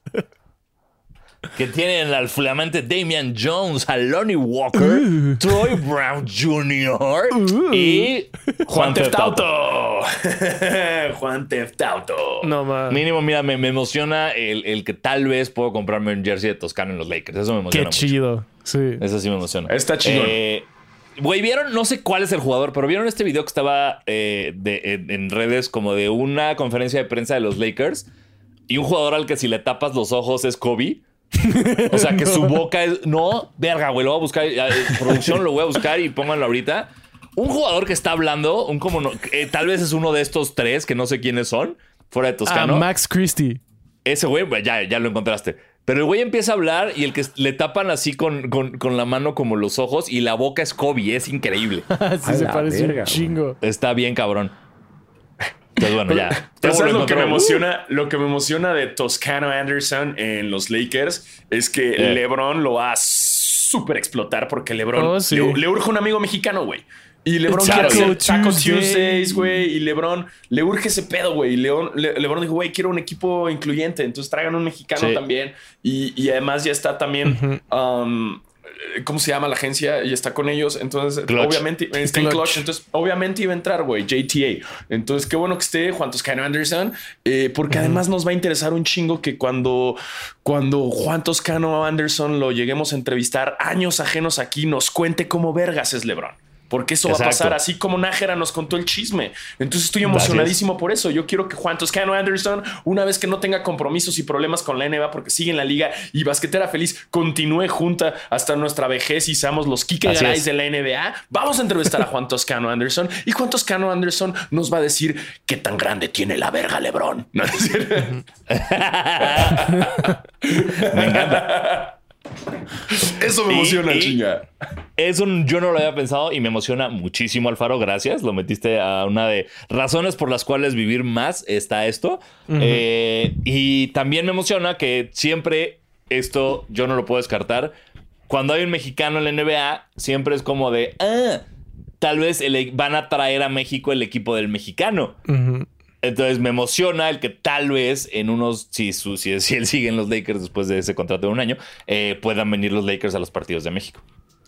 [SPEAKER 2] Que tienen al flamante Damian Jones, a Lonnie Walker, Troy Brown Jr. y
[SPEAKER 3] Juan Teftauto. Juan Teftauto. [laughs]
[SPEAKER 1] no más.
[SPEAKER 2] Mínimo, mira, me, me emociona el, el que tal vez puedo comprarme un jersey de Toscano en los Lakers. Eso me
[SPEAKER 1] Qué
[SPEAKER 2] emociona mucho.
[SPEAKER 1] chido. Sí.
[SPEAKER 2] Eso sí me emociona.
[SPEAKER 3] Está chingón.
[SPEAKER 2] Eh, Güey, vieron, no sé cuál es el jugador, pero vieron este video que estaba eh, de- en, en redes como de una conferencia de prensa de los Lakers y un jugador al que si le tapas los ojos es Kobe. O sea, que su [laughs] boca es. No, verga, güey, lo voy a buscar. eh, producción lo voy a buscar y pónganlo ahorita. Un jugador que está hablando, un como no- eh, tal vez es uno de estos tres que no sé quiénes son, fuera de
[SPEAKER 1] Ah,
[SPEAKER 2] Toscano.
[SPEAKER 1] Max Christie.
[SPEAKER 2] Ese güey, ya, ya lo encontraste. Pero el güey empieza a hablar y el que le tapan así con, con- con la mano como los ojos y la boca es Kobe. Es increíble. [laughs]
[SPEAKER 1] Así
[SPEAKER 3] A
[SPEAKER 1] se parece
[SPEAKER 3] verga,
[SPEAKER 1] un chingo.
[SPEAKER 2] Está bien cabrón. Entonces, bueno, ya.
[SPEAKER 3] Pero
[SPEAKER 2] Tengo
[SPEAKER 3] ¿sabes lo que me emociona? Lo que me emociona de Toscano Anderson en los Lakers es que
[SPEAKER 2] Eh.
[SPEAKER 3] LeBron lo va a súper explotar porque LeBron
[SPEAKER 1] Oh, sí.
[SPEAKER 3] le, le urge un amigo mexicano, güey. Y LeBron
[SPEAKER 1] Taco
[SPEAKER 3] quiere hacer Taco
[SPEAKER 1] Tuesday.
[SPEAKER 3] Tuesdays, güey. Y LeBron le urge ese pedo, güey. Y León- Le- LeBron dijo, güey, quiero un equipo incluyente. Entonces traigan un mexicano
[SPEAKER 2] Sí.
[SPEAKER 3] también. Y, y además ya está también. um, ¿Cómo se llama la agencia? Y está con ellos. Entonces,
[SPEAKER 2] Clutch.
[SPEAKER 3] obviamente, está en
[SPEAKER 1] Clutch.
[SPEAKER 3] Clutch. Entonces, obviamente iba a entrar, güey, JTA. Entonces, qué bueno que esté Juan Toscano Anderson, eh, porque además nos va a interesar un chingo que cuando, cuando Juan Toscano Anderson lo lleguemos a entrevistar años ajenos aquí, nos cuente cómo vergas es LeBron. Porque eso va a pasar así como Nájera nos contó el chisme. Entonces estoy emocionadísimo por eso. Yo quiero que Juan Toscano Anderson, una vez que no tenga compromisos y problemas con la NBA porque sigue en la liga y basquetera feliz, continúe junta hasta nuestra vejez y seamos los Kike
[SPEAKER 2] es.
[SPEAKER 3] de la NBA. Vamos a entrevistar a Juan Toscano Anderson y Juan Toscano Anderson nos va a decir qué tan grande tiene la verga Lebron. ¿No? [laughs]
[SPEAKER 2] Me encanta.
[SPEAKER 3] Eso me
[SPEAKER 2] Y-
[SPEAKER 3] emociona,
[SPEAKER 2] y-
[SPEAKER 3] chinga.
[SPEAKER 2] Es un. Yo no lo había pensado y me emociona muchísimo, Alfaro. Gracias. Lo metiste a una de razones por las cuales vivir más está esto. Eh, y también me emociona que siempre esto yo no lo puedo descartar. Cuando hay un mexicano en la NBA, siempre es como de. Ah, tal vez el- van a traer a México el equipo del mexicano. Entonces me emociona el que tal vez en unos, si, su- si, [laughs] si él sigue en los Lakers después de ese contrato de un año, eh, puedan venir los Lakers a los partidos de México.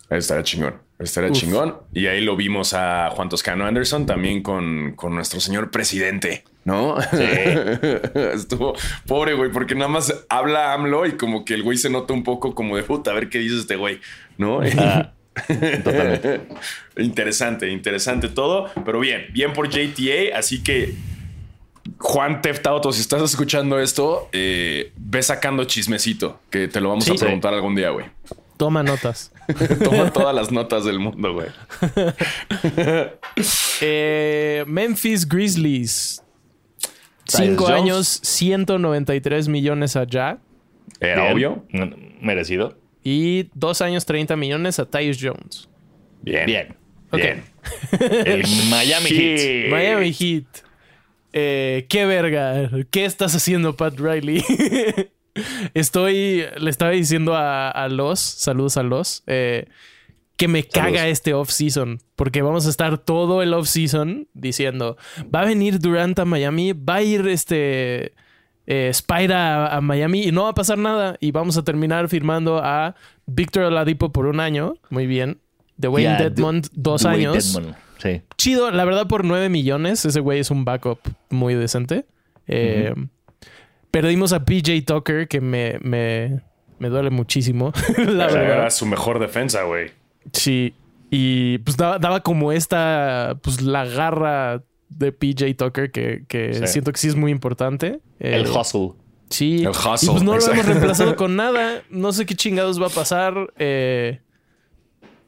[SPEAKER 3] Estaría chingón, estaría
[SPEAKER 1] Uf.
[SPEAKER 3] chingón. Y ahí lo vimos a Juan Toscano Anderson también con, con nuestro señor presidente, ¿no? [laughs] Estuvo pobre, güey, porque nada más habla AMLO y como que el güey se nota un poco como de puta, a ver qué dice este güey, ¿no?
[SPEAKER 2] Ah, [laughs] totalmente.
[SPEAKER 3] interesante, interesante todo, pero bien, bien por JTA, así que Juan Teftauto, si estás escuchando esto, eh, ve sacando chismecito, que te lo vamos
[SPEAKER 1] Sí.
[SPEAKER 3] a preguntar algún día, güey.
[SPEAKER 1] Toma notas. [laughs]
[SPEAKER 3] Toma todas las notas del mundo, güey. [laughs]
[SPEAKER 1] Eh, Memphis Grizzlies. Cinco
[SPEAKER 3] Jones.
[SPEAKER 1] años, 193 millones allá.
[SPEAKER 3] Era
[SPEAKER 2] Bien.
[SPEAKER 3] obvio.
[SPEAKER 2] Merecido.
[SPEAKER 1] Y dos años, 30 millones a Tyus Jones.
[SPEAKER 3] Bien.
[SPEAKER 2] Bien.
[SPEAKER 1] Ok.
[SPEAKER 2] Bien. El Miami [laughs] Heat.
[SPEAKER 1] Miami Heat. Eh, qué verga. ¿Qué estás haciendo, Pat Riley? [laughs] Estoy. Le estaba diciendo a, a los. Saludos a los. eh, que me caga este off-season. Porque vamos a estar todo el off-season diciendo: va a venir Durant a Miami, va a ir este. eh, Spider a, a Miami y no va a pasar nada. Y vamos a terminar firmando a Victor Oladipo por un año. Muy bien. De Wayne Dedmond, dos
[SPEAKER 2] Dwayne
[SPEAKER 1] años.
[SPEAKER 2] Sí.
[SPEAKER 1] chido, la verdad, por 9 millones. Ese güey es un backup muy decente. Eh, Perdimos a PJ Tucker, que me, me, me duele muchísimo. [laughs] la verdad.
[SPEAKER 3] Era su mejor defensa, güey.
[SPEAKER 1] Sí. Y pues daba, daba como esta, pues la garra de PJ Tucker que, que
[SPEAKER 3] Sí.
[SPEAKER 1] siento que sí es muy importante.
[SPEAKER 2] El
[SPEAKER 1] Eh,
[SPEAKER 2] hustle.
[SPEAKER 1] Sí.
[SPEAKER 3] El hustle,
[SPEAKER 1] y pues no lo hemos reemplazado [laughs] con nada. No sé qué chingados va a pasar. Eh,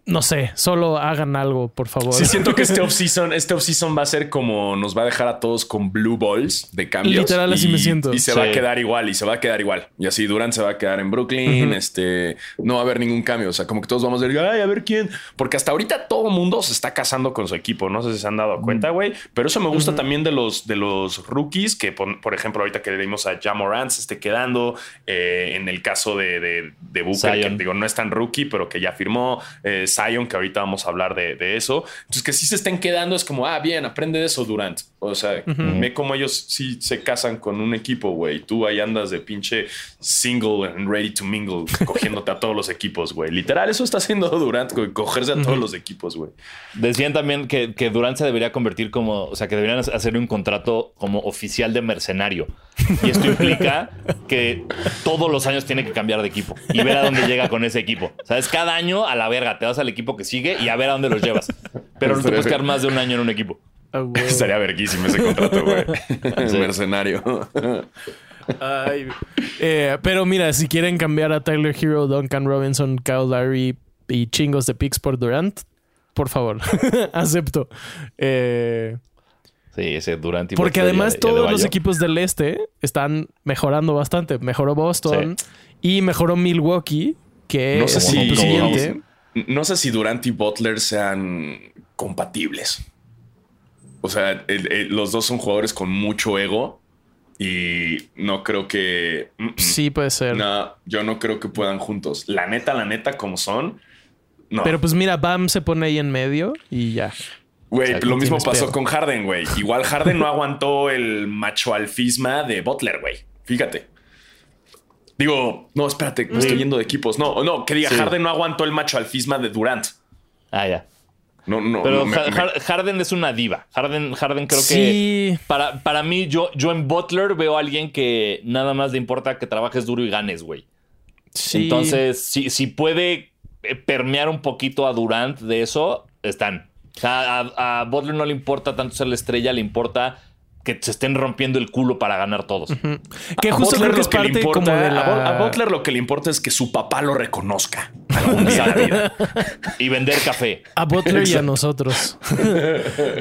[SPEAKER 1] no sé, solo hagan algo, por favor.
[SPEAKER 3] Sí, siento que este [laughs] offseason este off-season va a ser como nos va a dejar a todos con blue balls de cambios.
[SPEAKER 1] Literal, así
[SPEAKER 3] y,
[SPEAKER 1] me siento.
[SPEAKER 3] Y se va a quedar igual, y se va a quedar igual. Y así Durant se va a quedar en Brooklyn. Este no va a haber ningún cambio. O sea, como que todos vamos a decir, ay, a ver quién. Porque hasta ahorita todo mundo se está casando con su equipo. No sé si se han dado cuenta, güey. Pero eso me gusta también de los, de los rookies, que por, por ejemplo, ahorita que le dimos a Jamorant se esté quedando. eh, en el caso de, de, de Booker, que digo, no es tan rookie, pero que ya firmó. eh, Zion, que ahorita vamos a hablar de, de eso. Entonces, que sí se estén quedando es como, ah, bien, aprende de eso, Durant. O sea, ve cómo ellos sí se casan con un equipo, güey. Tú ahí andas de pinche single and ready to mingle, [laughs] cogiéndote a todos los equipos, güey. Literal, eso está haciendo Durant, güey, cogerse a todos los equipos, güey.
[SPEAKER 2] Decían también que, que Durant se debería convertir como, o sea, que deberían hacer un contrato como oficial de mercenario. Y esto implica [laughs] que todos los años tiene que cambiar de equipo y ver a dónde llega con ese equipo. Sabes, cada año a la verga te vas al equipo que sigue y a ver a dónde los llevas. Pero no te puedes quedar más de un año en un equipo.
[SPEAKER 1] Ah, huevo. [laughs]
[SPEAKER 3] Estaría verguísimo ese contrato, güey. [laughs]
[SPEAKER 2] Sí.
[SPEAKER 3] Mercenario.
[SPEAKER 1] Ay, eh, pero mira, si quieren cambiar a Tyler Hero, Duncan Robinson, Kyle Lowry y chingos de picks por Durant, por favor, [laughs] acepto. Eh,
[SPEAKER 2] Sí, ese Durant. y
[SPEAKER 1] porque además
[SPEAKER 2] ya
[SPEAKER 1] todos los equipos del este están mejorando bastante. Mejoró Boston y mejoró Milwaukee, que
[SPEAKER 3] No sé
[SPEAKER 1] es
[SPEAKER 3] si-
[SPEAKER 1] el siguiente.
[SPEAKER 3] No sé si Durant y Butler sean compatibles. O sea, el- el- los dos son jugadores con mucho ego y no creo que... mm, mm.
[SPEAKER 1] Sí, puede ser.
[SPEAKER 3] No, yo no creo que puedan juntos. La neta, la neta, como son. No.
[SPEAKER 1] Pero pues mira, Bam se pone ahí en medio y ya.
[SPEAKER 3] Güey,
[SPEAKER 1] o sea,
[SPEAKER 3] lo mismo pasó
[SPEAKER 1] pedo.
[SPEAKER 3] con Harden, güey. Igual Harden no aguantó el macho alfisma de Butler, güey. Fíjate. Digo, no, espérate, me estoy yendo de equipos. No, no, que diga,
[SPEAKER 2] Sí.
[SPEAKER 3] Harden no aguantó el macho alfisma de Durant.
[SPEAKER 2] Ah, ya.
[SPEAKER 3] No, no,
[SPEAKER 2] Pero
[SPEAKER 3] no, me-
[SPEAKER 2] Har-
[SPEAKER 3] me-
[SPEAKER 2] Har- Harden es una diva. Harden, Harden creo
[SPEAKER 1] Sí.
[SPEAKER 2] que para, para mí, yo, yo en Butler veo a alguien que nada más le importa que trabajes duro y ganes, güey.
[SPEAKER 1] Sí.
[SPEAKER 2] Entonces, si, si puede eh, permear un poquito a Durant de eso, están. O sea, a, a Butler no le importa tanto ser la estrella, le importa que se estén rompiendo el culo para ganar todos.
[SPEAKER 1] que
[SPEAKER 3] a
[SPEAKER 1] justo
[SPEAKER 3] Butler
[SPEAKER 1] creo que
[SPEAKER 3] lo
[SPEAKER 1] es
[SPEAKER 3] que
[SPEAKER 1] parte
[SPEAKER 3] importa-
[SPEAKER 1] como de la...
[SPEAKER 3] a Butler lo que le importa es que su papá lo reconozca algún día en la vida.
[SPEAKER 2] Y vender café.
[SPEAKER 1] A Butler y a nosotros.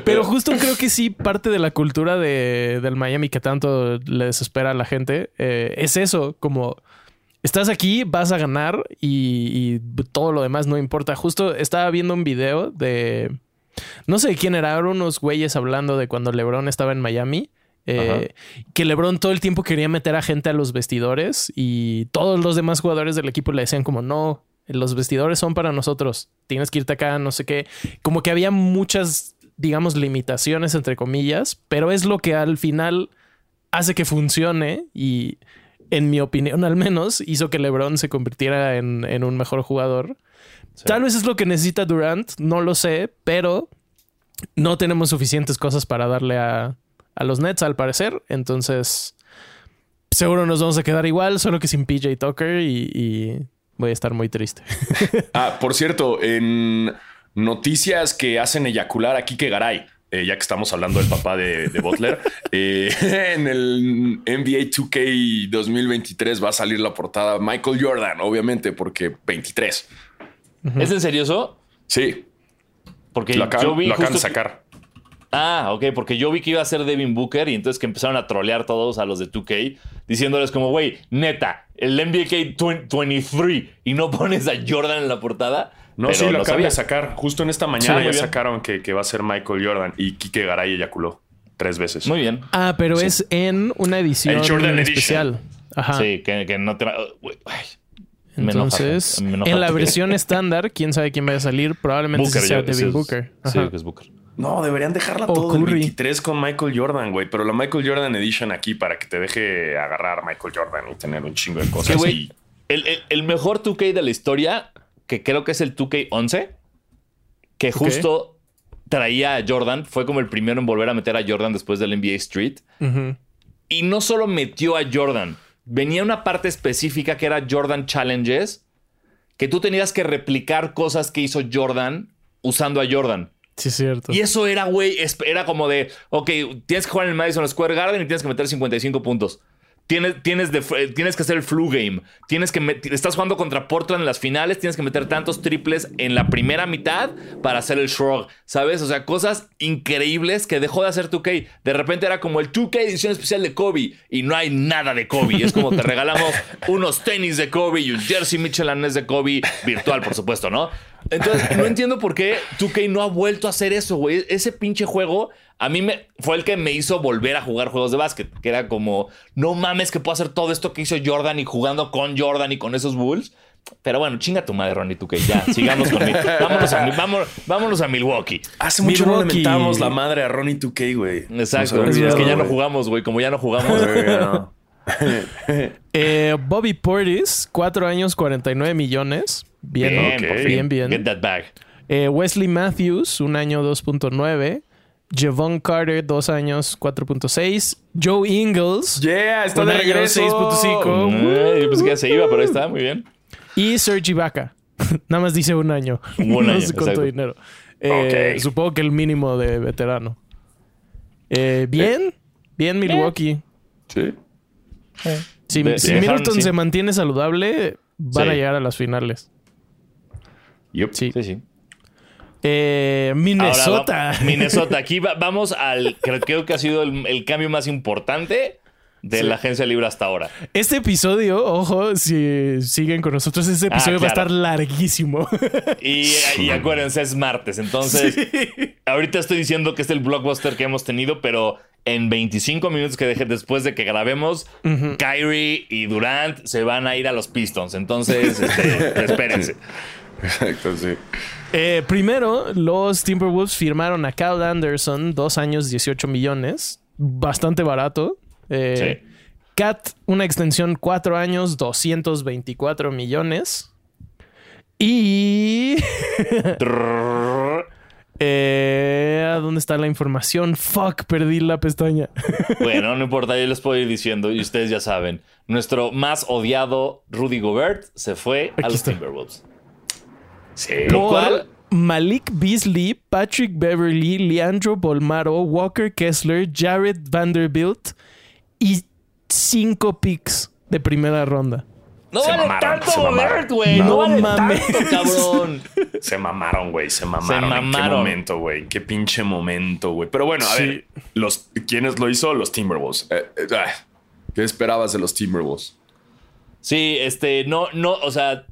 [SPEAKER 1] Pero justo creo que sí, parte de la cultura de, del Miami que tanto le desespera a la gente eh, es eso, como estás aquí, vas a ganar y, y todo lo demás no importa. Justo estaba viendo un video de... No sé quién era, eran unos güeyes hablando de cuando LeBron estaba en Miami. eh, que LeBron todo el tiempo quería meter a gente a los vestidores y todos los demás jugadores del equipo le decían como no, los vestidores son para nosotros, tienes que irte acá, no sé qué. Como que había muchas, digamos, limitaciones entre comillas, pero es lo que al final hace que funcione y en mi opinión al menos hizo que LeBron se convirtiera en, en un mejor jugador. Tal vez es lo que necesita Durant, no lo sé, pero no tenemos suficientes cosas para darle a, a los Nets al parecer. Entonces, seguro nos vamos a quedar igual, solo que sin PJ Tucker y, y voy a estar muy triste. [laughs]
[SPEAKER 3] Ah, por cierto, en noticias que hacen eyacular a Kike Garay, eh, ya que estamos hablando del papá de, de Butler, [laughs] eh, en el NBA 2K 2023 va a salir la portada Michael Jordan, obviamente, porque 23.
[SPEAKER 2] ¿Es en serio eso?
[SPEAKER 3] Sí,
[SPEAKER 2] Porque
[SPEAKER 3] lo acaban,
[SPEAKER 2] yo vi
[SPEAKER 3] lo acaban de sacar.
[SPEAKER 2] Ah, ok, porque yo vi que iba a ser Devin Booker y entonces que empezaron a trolear todos a los de 2K diciéndoles como, güey, neta, el NBA 23 y no [laughs] pones a Jordan en la portada.
[SPEAKER 3] No,
[SPEAKER 2] Pero
[SPEAKER 3] sí, lo
[SPEAKER 2] no
[SPEAKER 3] acaban de sacar. Justo en esta mañana ya
[SPEAKER 2] bien.
[SPEAKER 3] sacaron que, que va a ser Michael Jordan y Kike Garay eyaculó tres veces.
[SPEAKER 2] Muy bien.
[SPEAKER 1] ah, pero es en una edición
[SPEAKER 3] El Jordan Edition.
[SPEAKER 1] especial. Ajá.
[SPEAKER 2] Sí, que, que no te... güey, ay, me enoja,
[SPEAKER 1] Entonces,
[SPEAKER 2] me enoja
[SPEAKER 1] en la
[SPEAKER 2] porque-
[SPEAKER 1] versión estándar, quién sabe quién vaya a salir, probablemente sí
[SPEAKER 2] Booker,
[SPEAKER 1] sea
[SPEAKER 2] yo-
[SPEAKER 1] Devin
[SPEAKER 2] es-
[SPEAKER 1] Booker.
[SPEAKER 2] Sí, que es Booker.
[SPEAKER 3] No, deberían dejarla
[SPEAKER 1] O
[SPEAKER 3] todo el
[SPEAKER 1] Curry.
[SPEAKER 3] 23 con Michael Jordan, güey. Pero la Michael Jordan Edition aquí para que te deje agarrar Michael Jordan y tener un chingo de cosas.
[SPEAKER 2] güey,
[SPEAKER 3] y-
[SPEAKER 2] el, el- el mejor 2K de la historia, que creo que es el 2K 11, que justo traía a Jordan, fue como el primero en volver a meter a Jordan después del NBA Street. Y no solo metió a Jordan, venía una parte específica que era Jordan Challenges, que tú tenías que replicar cosas que hizo Jordan usando a Jordan.
[SPEAKER 1] Sí, cierto.
[SPEAKER 2] Y eso era, güey, era como de, ok, tienes que jugar en el Madison Square Garden y tienes que meter 55 puntos. Tienes, de- tienes que hacer el flu game. Tienes que estás jugando contra Portland en las finales. Tienes que meter tantos triples en la primera mitad para hacer el shrug. ¿Sabes? O sea, cosas increíbles que dejó de hacer 2K. De repente era como el 2K edición especial de Kobe. Y no hay nada de Kobe. Es como te regalamos [laughs] unos tenis de Kobe y un jersey Michelin de Kobe. Virtual, por supuesto, ¿no? Entonces, no [laughs] entiendo por qué 2K no ha vuelto a hacer eso, güey. Ese pinche juego a mí me, fue el que me hizo volver a jugar juegos de básquet. Que era como, no mames que puedo hacer todo esto que hizo Jordan y jugando con Jordan y con esos Bulls. Pero bueno, chinga tu madre, Ronnie 2K. Ya, sigamos con mi- [laughs] vámonos, a, mi- vámonos, vámonos a Milwaukee.
[SPEAKER 3] Hace mucho no mentábamos la madre a Ronnie 2K, güey.
[SPEAKER 2] Exacto. Es, que ya no jugamos, güey. Como ya no jugamos. [laughs]
[SPEAKER 1] Eh, Bobby Portis, 4 años, 49 millones. Bien,
[SPEAKER 2] Bien,
[SPEAKER 3] Ok.
[SPEAKER 2] por fin.
[SPEAKER 1] bien, bien.
[SPEAKER 2] Get that bag.
[SPEAKER 1] Eh, Wesley Matthews, un año 2.9. Javon Carter, 2 años 4.6. Joe Ingles
[SPEAKER 3] Yeah, está
[SPEAKER 1] Un
[SPEAKER 3] de
[SPEAKER 1] año,
[SPEAKER 3] regreso.
[SPEAKER 1] 6.5.
[SPEAKER 2] Eh, yo pensé que ya se iba, pero ahí está, muy bien.
[SPEAKER 1] y Serge Ibaka. [laughs] Nada más dice un año.
[SPEAKER 2] Un [laughs]
[SPEAKER 1] no
[SPEAKER 2] año,
[SPEAKER 1] sé cuánto
[SPEAKER 2] exacto.
[SPEAKER 1] dinero. Eh. Supongo que el mínimo de veterano. Eh, bien, bien Milwaukee.
[SPEAKER 3] Sí.
[SPEAKER 1] Si,
[SPEAKER 2] De-
[SPEAKER 1] si Middleton
[SPEAKER 2] sí.
[SPEAKER 1] se mantiene saludable, van a llegar a las finales.
[SPEAKER 3] Yup.
[SPEAKER 1] Sí.
[SPEAKER 2] Sí, sí.
[SPEAKER 1] Eh, Minnesota.
[SPEAKER 2] va- [laughs] Minnesota. Aquí va- vamos al. Creo, creo que ha sido el, el cambio más importante de la agencia libre hasta ahora.
[SPEAKER 1] Este episodio, ojo, si siguen con nosotros, este episodio va a estar larguísimo. [laughs]
[SPEAKER 2] Y, y acuérdense, es martes. Entonces, ahorita estoy diciendo que es el blockbuster que hemos tenido, pero en 25 minutos que deje, después de que grabemos, Kyrie y Durant se van a ir a los Pistons. Entonces, este, [laughs] espérense.
[SPEAKER 3] Exacto, sí.
[SPEAKER 1] Eh, primero, los Timberwolves firmaron a Kyle Anderson, dos años, 18 millones. Bastante barato. Eh,
[SPEAKER 2] Sí.
[SPEAKER 1] Cat, una extensión, cuatro años, 224 millones. Y. [laughs] eh, ¿a ¿Dónde está la información? Fuck, perdí la pestaña. [laughs]
[SPEAKER 2] Bueno, no importa, yo les puedo ir diciendo y ustedes ya saben. Nuestro más odiado Rudy Gobert se fue a los
[SPEAKER 1] está.
[SPEAKER 2] Timberwolves.
[SPEAKER 3] Sí.
[SPEAKER 2] Lo cual-
[SPEAKER 1] Por Malik Beasley, Patrick Beverly, Leandro Bolmaro, Walker Kessler, Jared Vanderbilt y cinco picks de primera ronda.
[SPEAKER 2] No
[SPEAKER 3] Se
[SPEAKER 2] vale
[SPEAKER 3] mamaron,
[SPEAKER 2] tanto
[SPEAKER 3] se mamaron.
[SPEAKER 2] güey. No,
[SPEAKER 1] No
[SPEAKER 2] vale
[SPEAKER 1] mames.
[SPEAKER 2] tanto, cabrón. [laughs]
[SPEAKER 3] Se mamaron, güey. Se mamaron. ¿En qué
[SPEAKER 2] mamaron.
[SPEAKER 3] momento, güey? Qué pinche momento, güey. Pero bueno, a
[SPEAKER 1] Sí.
[SPEAKER 3] ver. Los, ¿Quiénes lo hizo? Los Timberwolves. Eh, eh, ah, ¿Qué esperabas de los Timberwolves?
[SPEAKER 2] Sí, este, no, no, o sea,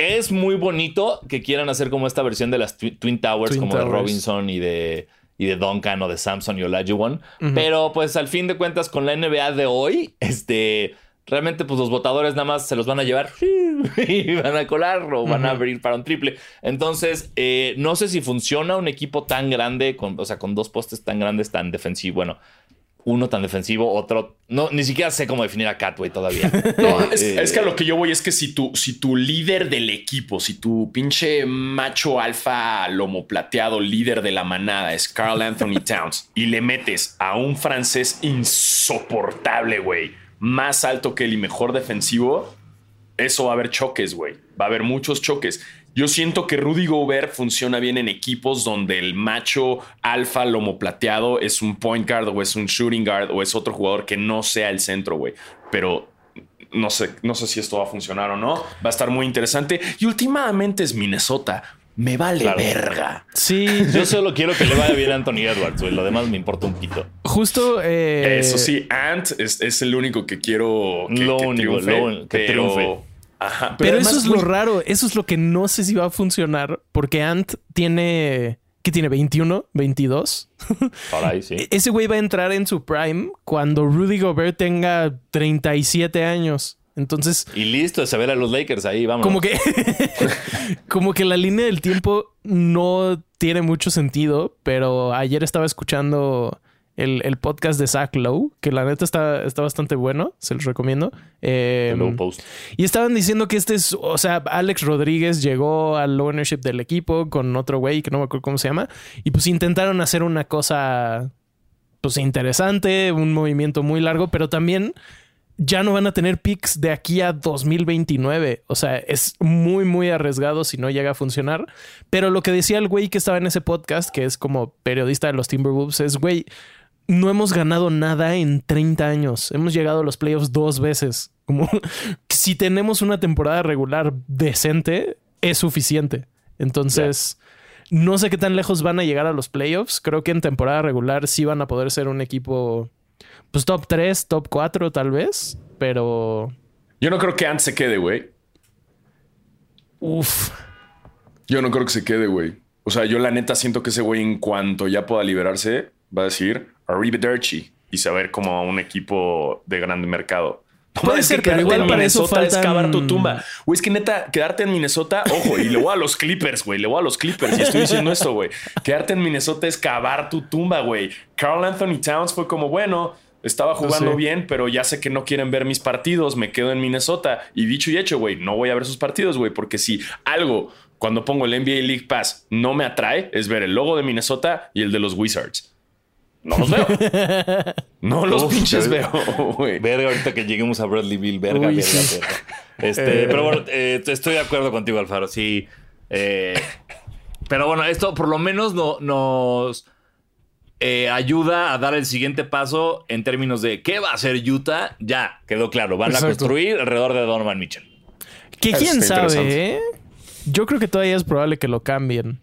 [SPEAKER 2] es muy bonito que quieran hacer como esta versión de las Twi- Twin Towers,
[SPEAKER 1] Twin
[SPEAKER 2] como de. Robinson y de, y de Duncan o de Samson y Olajuwon. Pero pues al fin de cuentas con la NBA de hoy, este, realmente pues los votadores nada más se los van a llevar [laughs] y van a colar o van a abrir para un triple. Entonces, eh, no sé si funciona un equipo tan grande, con, o sea, con dos postes tan grandes, tan defensivo, bueno. Uno tan defensivo, otro. No, ni siquiera sé cómo definir a Catway todavía. [laughs]
[SPEAKER 3] No, es,
[SPEAKER 2] eh,
[SPEAKER 3] es que a lo que yo voy es que si tu, si tu líder del equipo, si tu pinche macho alfa lomo plateado líder de la manada es Carl Anthony [laughs] Towns y le metes a un francés insoportable, güey, más alto que él y mejor defensivo, eso va a haber choques, güey. Va a haber muchos choques. Yo siento que Rudy Gobert funciona bien en equipos donde el macho alfa lomo plateado es un point guard o es un shooting guard o es otro jugador que no sea el centro, güey. Pero no sé, no sé si esto va a funcionar o no. Va a estar muy interesante. Y últimamente es Minnesota. Me vale
[SPEAKER 2] Claro.
[SPEAKER 3] verga.
[SPEAKER 1] Sí,
[SPEAKER 2] Yo solo quiero que le vaya bien a Anthony Edwards, güey. Lo demás me importa un pito.
[SPEAKER 1] justo. eh,
[SPEAKER 3] Eso sí, Ant es, es el único que quiero que,
[SPEAKER 2] Lo
[SPEAKER 3] que
[SPEAKER 2] único,
[SPEAKER 3] triunfe,
[SPEAKER 2] lo que
[SPEAKER 3] pero-
[SPEAKER 2] triunfe.
[SPEAKER 3] Ajá,
[SPEAKER 1] Pero,
[SPEAKER 3] además,
[SPEAKER 1] eso es lo raro. Eso es lo que no sé si va a funcionar. Porque Ant tiene. ¿Qué tiene? ¿21? ¿22? [laughs]
[SPEAKER 2] Por ahí, sí.
[SPEAKER 1] E- Ese güey va a entrar en su prime cuando Rudy Gobert tenga 37 años. Entonces,
[SPEAKER 2] Y listo, se ve a los Lakers ahí, vamos.
[SPEAKER 1] como que. [laughs] como que la línea del tiempo no tiene mucho sentido. Pero ayer estaba escuchando el, el podcast de Zach Lowe, que la neta está, está bastante bueno. Se los recomiendo. Eh,
[SPEAKER 2] Low post.
[SPEAKER 1] y estaban diciendo que este es, o sea, Alex Rodríguez llegó al ownership del equipo con otro güey que no me acuerdo cómo se llama. Y pues intentaron hacer una cosa pues interesante, un movimiento muy largo, pero también ya no van a tener picks de aquí a 2029. O sea, es muy, muy arriesgado si no llega a funcionar. Pero lo que decía el güey que estaba en ese podcast, que es como periodista de los Timberwolves, es, güey, no hemos ganado nada en 30 años. Hemos llegado a los playoffs dos veces. Como [laughs] si tenemos una temporada regular decente, es suficiente. Entonces, no sé qué tan lejos van a llegar a los playoffs. Creo que en temporada regular sí van a poder ser un equipo pues top 3, top 4 tal vez, pero...
[SPEAKER 3] Yo no creo que Ant se quede, güey.
[SPEAKER 1] Uf.
[SPEAKER 3] Yo no creo que se quede, güey. O sea, yo la neta siento que ese güey en cuanto ya pueda liberarse, va a decir arrivederci y saber como un equipo de grande mercado.
[SPEAKER 1] Puede ser, pero igual para eso faltan...
[SPEAKER 3] es cavar tu tumba. Güey, es que neta, quedarte en Minnesota, ojo, y le voy a los Clippers, güey, le voy a los Clippers y estoy diciendo esto, güey. Quedarte en Minnesota es cavar tu tumba, güey. Carl Anthony Towns fue como, bueno, estaba jugando bien, pero ya sé que no quieren ver mis partidos, me quedo en Minnesota. Y dicho y hecho, güey, no voy a ver sus partidos, güey, porque si algo, cuando pongo el NBA League Pass, no me atrae, es ver el logo de Minnesota y el de los Wizards. No los veo. [laughs] No los pinches veo, [laughs] güey.
[SPEAKER 2] Verga, ahorita que lleguemos a Bradley Bill, verga, verga, verga. Este, pero bueno, eh, estoy de acuerdo contigo, Alfaro. Sí. Eh, pero bueno, esto por lo menos no, nos eh, ayuda a dar el siguiente paso en términos de qué va a hacer Utah. Ya quedó claro. Van a construir alrededor de Donovan Mitchell.
[SPEAKER 1] Que quién sabe, ¿eh? Yo creo que todavía es probable que lo cambien.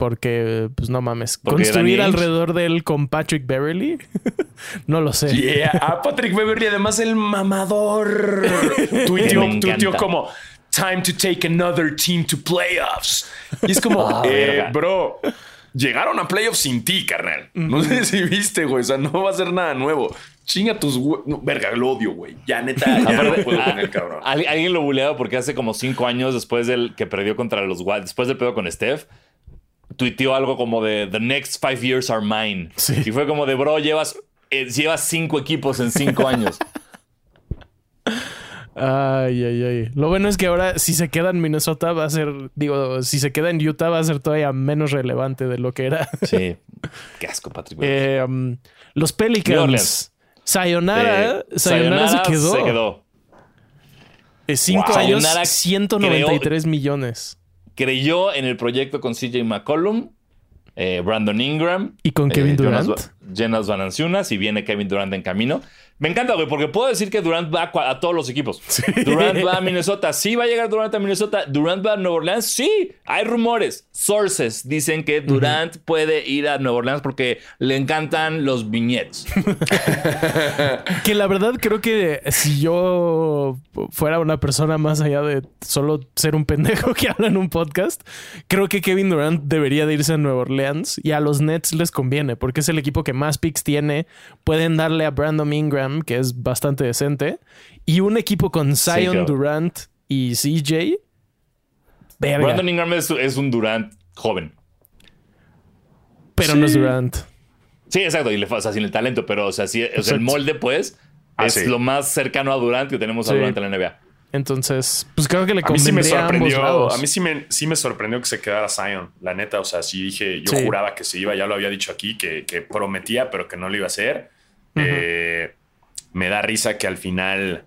[SPEAKER 1] Porque, pues no mames. Construir alrededor de él con Patrick Beverly. [laughs] no lo sé.
[SPEAKER 3] Yeah. A Patrick Beverly, además, el mamador. [laughs] tuiteó, como. Time to take another team to playoffs. Y es como, [laughs] ah, eh, bro, llegaron a playoffs sin ti, carnal. No sé si viste, güey. O sea, no va a ser nada nuevo. Chinga tus verga, lo odio, güey. Ya neta, ya no puedo con el cabrón.
[SPEAKER 2] Alguien lo buleaba porque hace como cinco años después del que perdió contra los Wild, después del pedo con Steph, tuiteó algo como de The next five years are mine. Y fue como de, bro, llevas, eh, llevas cinco equipos en cinco años.
[SPEAKER 1] Ay, ay, ay. Lo bueno es que ahora, si se queda en Minnesota, va a ser, digo, si se queda en Utah, va a ser todavía menos relevante de lo que era.
[SPEAKER 2] Sí. Qué asco, Patrick.
[SPEAKER 1] Eh, um, los Pelicans. Sayonara, eh, Sayonara, se quedó.
[SPEAKER 2] Se quedó.
[SPEAKER 1] cinco años, 193 millones.
[SPEAKER 2] Creyó en el proyecto con CJ McCollum, eh, Brandon Ingram.
[SPEAKER 1] Y con Kevin Durant.
[SPEAKER 2] Jenas Vananciunas y viene Kevin Durant en camino. Me encanta, güey, porque puedo decir que Durant va a, todos los equipos. [laughs] Durant va a Minnesota. Sí, va a llegar Durant a Minnesota. Durant va a Nueva Orleans. Sí, hay rumores. Sources dicen que Durant puede ir a Nueva Orleans porque le encantan los viñetes. [laughs]
[SPEAKER 1] que la verdad creo que si yo fuera una persona más allá de solo ser un pendejo [laughs] que habla en un podcast, creo que Kevin Durant debería de irse a Nueva Orleans y a los Nets les conviene porque es el equipo que más picks tiene. Pueden darle a Brandon Ingram que es bastante decente, y un equipo con Zion, Durant y CJ.
[SPEAKER 2] Brandon Ingram es, un Durant joven.
[SPEAKER 1] Pero no es Durant.
[SPEAKER 2] Sí, exacto, y le pasa sin el talento, pero o sea, el molde, pues, ah, es lo más cercano a Durant que tenemos a Durant en la NBA.
[SPEAKER 1] Entonces, pues creo que le convendría a mí sí me sorprendió,
[SPEAKER 3] a, mí sí me, sí me, sorprendió que se quedara Zion, la neta. O sea, sí dije, yo juraba que se iba, ya lo había dicho aquí, que, prometía, pero que no lo iba a hacer. eh, me da risa que al final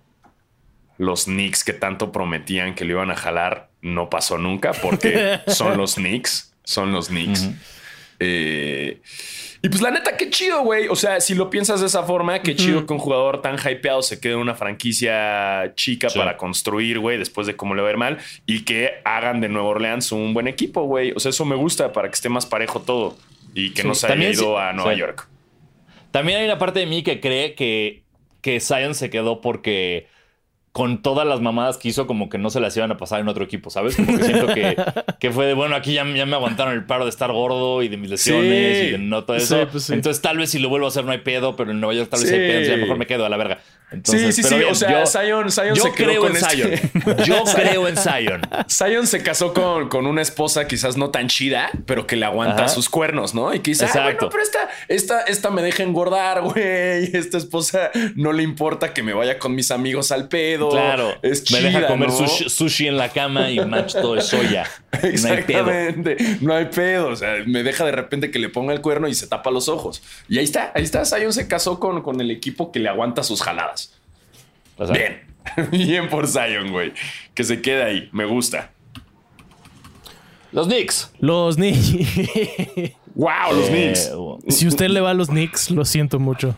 [SPEAKER 3] los Knicks que tanto prometían que lo iban a jalar no pasó nunca porque [laughs] son los Knicks, son los Knicks. Eh, y pues la neta, qué chido, güey. O sea, si lo piensas de esa forma, qué chido que un jugador tan hypeado se quede en una franquicia chica para construir, güey, después de cómo le va a ir mal y que hagan de Nueva Orleans un buen equipo, güey. O sea, eso me gusta para que esté más parejo todo y que no se haya ido a Nueva York.
[SPEAKER 2] También hay una parte de mí que cree que que Zion se quedó porque con todas las mamadas que hizo, como que no se las iban a pasar en otro equipo, ¿sabes? Como que siento que, [laughs] fue de, bueno, aquí ya, ya, me aguantaron el paro de estar gordo y de mis lesiones y de no todo eso. Pues Entonces, tal vez si lo vuelvo a hacer no hay pedo, pero en Nueva York tal vez hay pedo, entonces mejor me quedo a la verga. Entonces,
[SPEAKER 3] sí, sí, sí.
[SPEAKER 2] bien,
[SPEAKER 3] O sea,
[SPEAKER 2] yo-
[SPEAKER 3] Zion, Zion
[SPEAKER 2] yo
[SPEAKER 3] se
[SPEAKER 2] creo
[SPEAKER 3] con
[SPEAKER 2] en
[SPEAKER 3] este-
[SPEAKER 2] Zion. [laughs] Yo creo en Zion.
[SPEAKER 3] Zion se casó con, con una esposa quizás no tan chida, pero que le aguanta
[SPEAKER 2] Ajá.
[SPEAKER 3] sus cuernos, ¿no? Y que dice, ah,
[SPEAKER 2] Exacto.
[SPEAKER 3] bueno, pero esta, esta, esta me deja engordar, güey. [laughs] Esta esposa no le importa que me vaya con mis amigos al pedo.
[SPEAKER 2] Claro.
[SPEAKER 3] es
[SPEAKER 2] me
[SPEAKER 3] chida,
[SPEAKER 2] deja comer
[SPEAKER 3] ¿no?
[SPEAKER 2] sushi, sushi en la cama y macho todo de soya. [laughs] No hay pedo.
[SPEAKER 3] Exactamente. No hay pedo. O sea, me deja de repente que le ponga el cuerno y se tapa los ojos. Y ahí está, ahí está. Zion se casó con, con el equipo que le aguanta sus jaladas.
[SPEAKER 2] O sea,
[SPEAKER 3] Bien. [laughs] Bien por Zion, güey. Que se quede ahí. Me gusta.
[SPEAKER 2] Los Knicks.
[SPEAKER 1] Los Knicks. [laughs]
[SPEAKER 3] Wow, los
[SPEAKER 2] Eh,
[SPEAKER 3] Knicks.
[SPEAKER 1] si usted le va a los Knicks, lo siento mucho.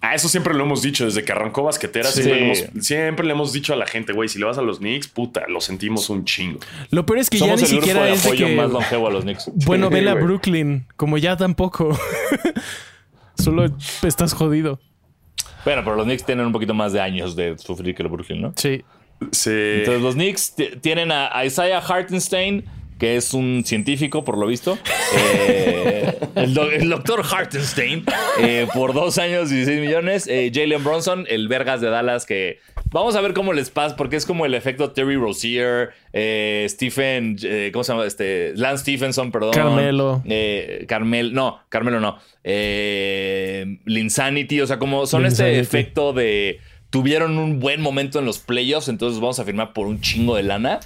[SPEAKER 3] Ah, eso siempre lo hemos dicho desde que arrancó Basquetera.
[SPEAKER 2] Sí.
[SPEAKER 3] Siempre, le hemos, siempre le hemos dicho a la gente, güey, si le vas a los Knicks, puta, lo sentimos un chingo.
[SPEAKER 1] Lo peor es que
[SPEAKER 2] Somos
[SPEAKER 1] ya ni
[SPEAKER 2] el grupo
[SPEAKER 1] siquiera
[SPEAKER 2] de
[SPEAKER 1] es de
[SPEAKER 2] apoyo
[SPEAKER 1] que.
[SPEAKER 2] más longevo a los Knicks. [laughs]
[SPEAKER 1] Bueno,
[SPEAKER 3] Sí,
[SPEAKER 1] vela a. Brooklyn. Como ya tampoco. Solo estás jodido.
[SPEAKER 2] Bueno, pero los Knicks tienen un poquito más de años de sufrir que los Brooklyn, ¿no?
[SPEAKER 1] Sí.
[SPEAKER 3] Sí.
[SPEAKER 2] Entonces los Knicks tienen a Isaiah Hartenstein, que es un científico, por lo visto. Eh, [laughs] el, do- el doctor Hartenstein, eh, por dos años, 16 millones. Eh, Jalen Bronson, el Vergas de Dallas, que vamos a ver cómo les pasa, porque es como el efecto Terry Rozier, eh, Stephen, eh, ¿cómo se llama? Este, Lance Stephenson, perdón.
[SPEAKER 1] Carmelo.
[SPEAKER 2] Eh, Carmel, no, Carmelo no. Eh, Linsanity, o sea, como son
[SPEAKER 1] Linsanity.
[SPEAKER 2] este efecto de tuvieron un buen momento en los playoffs, entonces vamos a firmar por un chingo de lana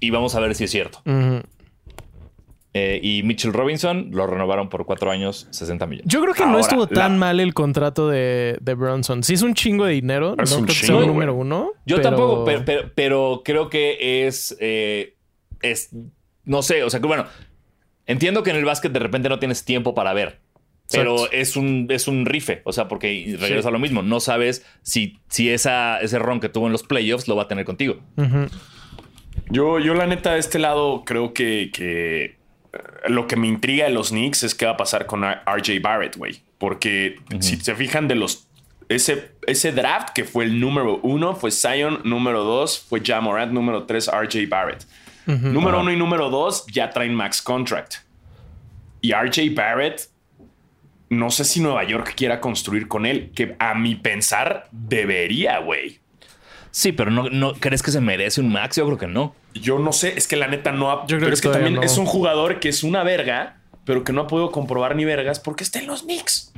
[SPEAKER 2] y vamos a ver si es cierto.
[SPEAKER 1] Ujú.
[SPEAKER 2] Eh, y Mitchell Robinson lo renovaron por cuatro años, 60 millones.
[SPEAKER 1] Yo creo que no estuvo tan
[SPEAKER 3] la-
[SPEAKER 1] mal el contrato de, de Bronson. Sí es un chingo de dinero.
[SPEAKER 3] Es
[SPEAKER 1] no
[SPEAKER 3] un
[SPEAKER 1] creo que sea
[SPEAKER 3] chingo,
[SPEAKER 1] número uno.
[SPEAKER 2] Yo
[SPEAKER 1] pero-
[SPEAKER 2] tampoco, pero, pero- pero creo que es, eh, es, no sé, o sea que bueno, entiendo que en el básquet de repente no tienes tiempo para ver. Pero
[SPEAKER 1] Exacto.
[SPEAKER 2] es un, es un rife, o sea, porque regresa
[SPEAKER 1] Sí.
[SPEAKER 2] a lo mismo. No sabes si, si esa, ese ron que tuvo en los playoffs lo va a tener contigo.
[SPEAKER 3] Yo, yo la neta, de este lado, creo que, que lo que me intriga de los Knicks es qué va a pasar con RJ Barrett, güey. Porque si se fijan de los... Ese, ese draft que fue el número uno fue Zion, número dos fue Jamorant, número tres RJ Barrett. Número uno y número dos ya traen max contract. Y RJ Barrett, no sé si Nueva York quiera construir con él, que a mi pensar debería, güey.
[SPEAKER 2] Sí, pero no, no crees que se merece un max, yo creo que no.
[SPEAKER 3] Yo no sé, es que la neta no ha.
[SPEAKER 1] Yo creo
[SPEAKER 3] pero
[SPEAKER 1] que
[SPEAKER 3] es que también
[SPEAKER 1] no.
[SPEAKER 3] es un jugador que es una verga, pero que no ha podido comprobar ni vergas porque está en los Knicks.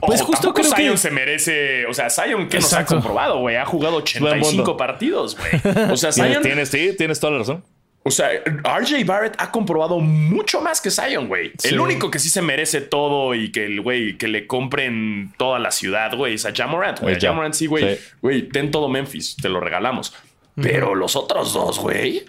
[SPEAKER 1] Pues
[SPEAKER 3] Ojo,
[SPEAKER 1] justo creo que-
[SPEAKER 3] Zion se merece. O sea, Zion que nos ha comprobado, güey. Ha jugado
[SPEAKER 2] Buen
[SPEAKER 3] 85
[SPEAKER 2] punto.
[SPEAKER 3] partidos, güey. O sea, [laughs]
[SPEAKER 2] Tienes,
[SPEAKER 3] Zion.
[SPEAKER 2] tienes, sí, tienes toda la razón.
[SPEAKER 3] O sea, RJ Barrett ha comprobado mucho más que Zion, güey.
[SPEAKER 1] Sí.
[SPEAKER 3] El único que sí se merece todo y que el güey que le compren toda la ciudad, güey, es a Jamorant, güey. A. Jamorant sí, güey.
[SPEAKER 2] Sí.
[SPEAKER 3] Güey, ten todo Memphis, te lo regalamos. Pero los otros dos, güey.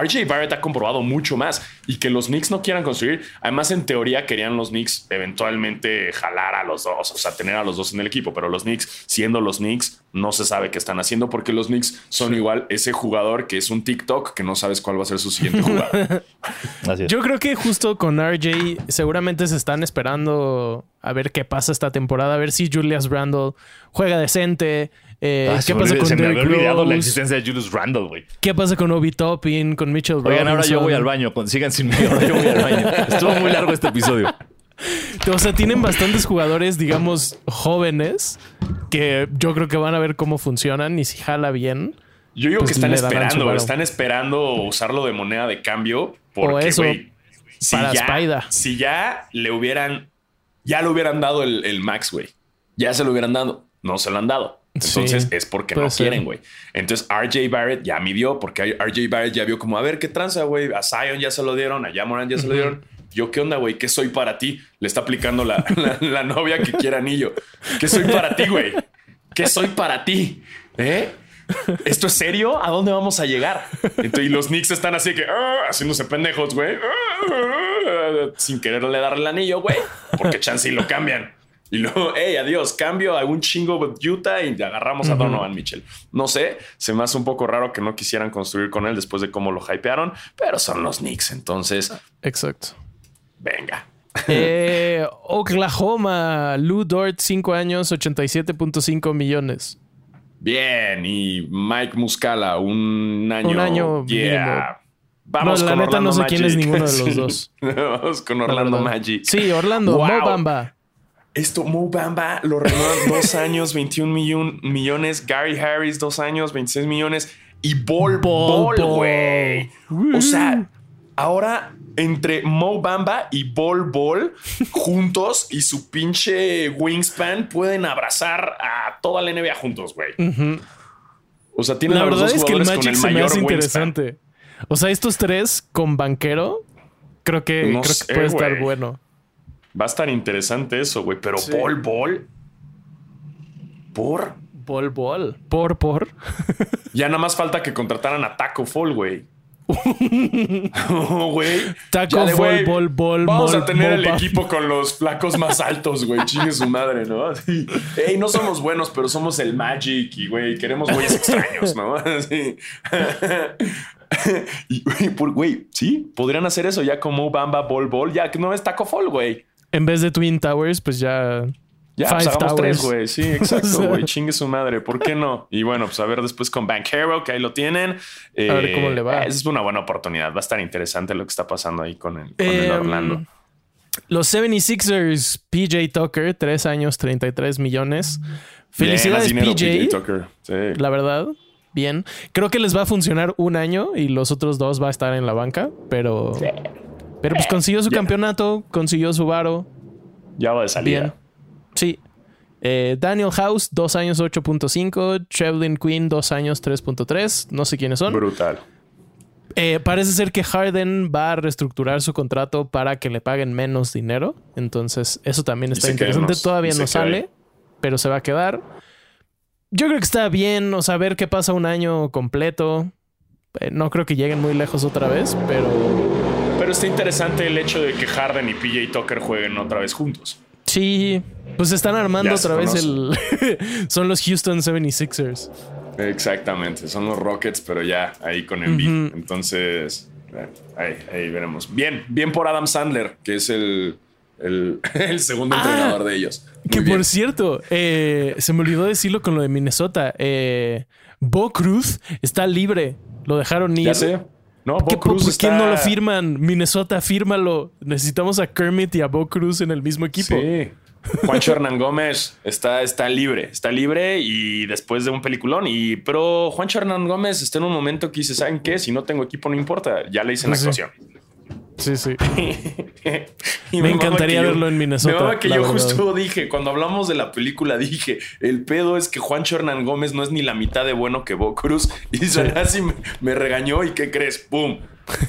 [SPEAKER 3] RJ Barrett ha comprobado mucho más y que los Knicks no quieran construir. Además, en teoría querían los Knicks eventualmente jalar a los dos, o sea, tener a los dos en el equipo. Pero los Knicks, siendo los Knicks, no se sabe qué están haciendo porque los Knicks son igual ese jugador que es un TikTok que no sabes cuál va a ser su siguiente jugada. [laughs]
[SPEAKER 2] Así es.
[SPEAKER 1] Yo creo que justo con RJ seguramente se están esperando a ver qué pasa esta temporada, a ver si Julius Randle juega decente. Eh,
[SPEAKER 2] Ah,
[SPEAKER 1] ¿Qué
[SPEAKER 2] me
[SPEAKER 1] pasa con
[SPEAKER 2] se me había olvidado la existencia de Julius Randle, güey.
[SPEAKER 1] ¿Qué pasa con Obi Toppin, con Mitchell
[SPEAKER 2] Oigan, ahora yo
[SPEAKER 1] Robinson?
[SPEAKER 2] voy al baño. con- Sigan sin mí. Ahora yo voy al baño. Estuvo muy largo este episodio. [laughs]
[SPEAKER 1] O sea, tienen bastantes jugadores, digamos, jóvenes que yo creo que van a ver cómo funcionan y si jala bien.
[SPEAKER 3] Yo digo
[SPEAKER 1] Pues
[SPEAKER 3] que están esperando,
[SPEAKER 1] varo.
[SPEAKER 3] están esperando usarlo de moneda de cambio. Porque,
[SPEAKER 1] O eso,
[SPEAKER 3] güey, si
[SPEAKER 1] para
[SPEAKER 3] ya,
[SPEAKER 1] Spider.
[SPEAKER 3] si ya le hubieran, ya le hubieran dado el, el max, güey. Ya se lo hubieran dado. No se lo han dado. Entonces
[SPEAKER 1] Sí,
[SPEAKER 3] es porque no
[SPEAKER 1] ser.
[SPEAKER 3] quieren, güey. Entonces RJ Barrett ya midió, porque RJ Barrett ya vio como, a ver, ¿qué tranza, güey? A Zion ya se lo dieron, a Jamoran ya se lo dieron. Yo, ¿qué onda, güey? ¿Qué soy para ti? Le está aplicando la, [laughs] la- la novia que quiere anillo. ¿Qué soy para ti, güey? ¿Qué soy para ti? ¿Eh? ¿Esto es serio? ¿A dónde vamos a llegar? Entonces, y los Knicks están así que "Ah", haciéndose pendejos, güey. Ah, sin quererle darle el anillo, güey. Porque chance y lo cambian. Y luego, [laughs] hey, adiós, cambio a un chingo de Utah y agarramos a Donovan Mitchell. No sé, se me hace un poco raro que no quisieran construir con él después de cómo lo hypearon, pero son los Knicks, entonces,
[SPEAKER 1] Exacto.
[SPEAKER 3] venga. [laughs]
[SPEAKER 1] Eh, Oklahoma, Lou Dort, 5 años, 87.5 millones.
[SPEAKER 3] Bien, y Mike Muscala, un año.
[SPEAKER 1] Un año
[SPEAKER 3] Yeah. Vamos
[SPEAKER 1] No, la
[SPEAKER 3] con
[SPEAKER 1] neta no
[SPEAKER 3] Orlando
[SPEAKER 1] sé quién es
[SPEAKER 3] Magic.
[SPEAKER 1] ninguno de los
[SPEAKER 3] Sí. [laughs]
[SPEAKER 1] dos.
[SPEAKER 3] Vamos con
[SPEAKER 1] La
[SPEAKER 3] Orlando. Magic.
[SPEAKER 1] Sí, Orlando,
[SPEAKER 3] Wow.
[SPEAKER 1] Mo Bamba.
[SPEAKER 3] Esto, Mo Bamba lo renuevan [laughs] dos años, 21 millon- millones. Gary Harris, dos años, 26 millones. Y Bol
[SPEAKER 1] Bol
[SPEAKER 3] güey. O sea, ahora entre Mo Bamba y Bol Bol juntos y su pinche wingspan pueden abrazar a toda la NBA juntos, güey. O sea, tienen
[SPEAKER 1] La
[SPEAKER 3] a los
[SPEAKER 1] verdad
[SPEAKER 3] dos
[SPEAKER 1] es que el
[SPEAKER 3] jugadores
[SPEAKER 1] Magic
[SPEAKER 3] con
[SPEAKER 1] se me
[SPEAKER 3] mayor
[SPEAKER 1] hace
[SPEAKER 3] wingspan.
[SPEAKER 1] interesante. O sea, estos tres con banquero, creo que,
[SPEAKER 3] No
[SPEAKER 1] creo
[SPEAKER 3] sé,
[SPEAKER 1] que puede estar bueno.
[SPEAKER 3] Va a estar interesante eso, güey. Pero
[SPEAKER 1] Sí.
[SPEAKER 3] Bol Bol. Por.
[SPEAKER 1] Bol, bol. Por, por.
[SPEAKER 3] Ya nada más falta que contrataran a Taco Fall, güey. [laughs] [laughs] güey.
[SPEAKER 1] Taco
[SPEAKER 3] de,
[SPEAKER 1] Fall, bol, bol,
[SPEAKER 3] Vamos
[SPEAKER 1] mol,
[SPEAKER 3] a tener el equipo con los flacos más [laughs] altos, güey. Chingue su madre, ¿no? Así. Ey, no somos buenos, pero somos el Magic y, güey, queremos güeyes extraños, ¿no? Así. y, güey, por- güey, sí, podrían hacer eso ya como Bamba Bol Bol, ya que no es Taco Fall, güey.
[SPEAKER 1] En vez de Twin Towers, pues ya.
[SPEAKER 3] Ya,
[SPEAKER 1] Five
[SPEAKER 3] pues hagamos
[SPEAKER 1] Towers.
[SPEAKER 3] tres, güey. Sí, exacto, [laughs] güey. Chingue su madre. ¿Por qué no? Y bueno, pues a ver después con Banquero, que ahí lo tienen. Eh,
[SPEAKER 1] A ver cómo le va.
[SPEAKER 3] Es una buena oportunidad. Va a estar interesante lo que está pasando ahí con el, con el
[SPEAKER 1] Em,
[SPEAKER 3] Orlando.
[SPEAKER 1] Los 76ers, PJ Tucker, 3 años, 33 millones. Felicidades,
[SPEAKER 3] dinero,
[SPEAKER 1] PJ.
[SPEAKER 3] Tucker. Sí.
[SPEAKER 1] La verdad, bien. Creo que les va a funcionar un año y los otros dos va a estar en la banca, pero. Pero pues consiguió su campeonato, consiguió su varo.
[SPEAKER 3] Ya va de salida.
[SPEAKER 1] Bien. Sí. Eh, Daniel House, 2 años 8.5. Trevlin Quinn, 2 años 3.3. No sé quiénes son.
[SPEAKER 3] Brutal.
[SPEAKER 1] Eh, parece ser que Harden va a reestructurar su contrato para que le paguen menos dinero. Entonces, eso también está interesante. Todavía no sale, pero se va a quedar. Yo creo que está bien, o sea, ver qué pasa un año completo. Eh, no creo que lleguen muy lejos otra vez, pero
[SPEAKER 3] Pero está interesante el hecho de que Harden y PJ Tucker jueguen otra vez juntos.
[SPEAKER 1] sí, pues están armando
[SPEAKER 3] Ya
[SPEAKER 1] otra vez el. [laughs] Son los Houston 76ers.
[SPEAKER 3] Exactamente. Son los Rockets, pero ya ahí con Embiid. Entonces, eh, ahí, ahí veremos. Bien, bien por Adam Sandler, que es el, el, [laughs] el segundo
[SPEAKER 1] Ah.
[SPEAKER 3] entrenador de ellos. Muy
[SPEAKER 1] Que
[SPEAKER 3] bien.
[SPEAKER 1] por cierto, eh, se me olvidó decirlo con lo de Minnesota. Eh, Bo Cruz está libre. Lo dejaron ir.
[SPEAKER 3] Ya sé. No, Bo
[SPEAKER 1] ¿Qué,
[SPEAKER 3] Cruz
[SPEAKER 1] ¿Por qué
[SPEAKER 3] está-
[SPEAKER 1] no lo firman? Minnesota, fírmalo. Necesitamos a Kermit y a Bo Cruz en el mismo equipo.
[SPEAKER 3] Sí. Juancho Hernán Gómez está, está libre, está libre y después de un peliculón. Y, pero Juancho Hernán Gómez está en un momento que dice: ¿Saben qué? Si no tengo equipo, no importa. Ya le hice la
[SPEAKER 1] sí.
[SPEAKER 3] actuación.
[SPEAKER 1] Sí, sí. [laughs]
[SPEAKER 3] Y
[SPEAKER 1] Me encantaría
[SPEAKER 3] yo-
[SPEAKER 1] verlo en Minnesota,
[SPEAKER 3] Me que yo
[SPEAKER 1] verdad.
[SPEAKER 3] justo [laughs] dije, cuando hablamos de la película, dije: el pedo es que Juancho Hernán Gómez no es ni la mitad de bueno que Bo Cruz. [laughs] Y Sanasi me, me regañó. ¿Y qué crees? ¡Pum!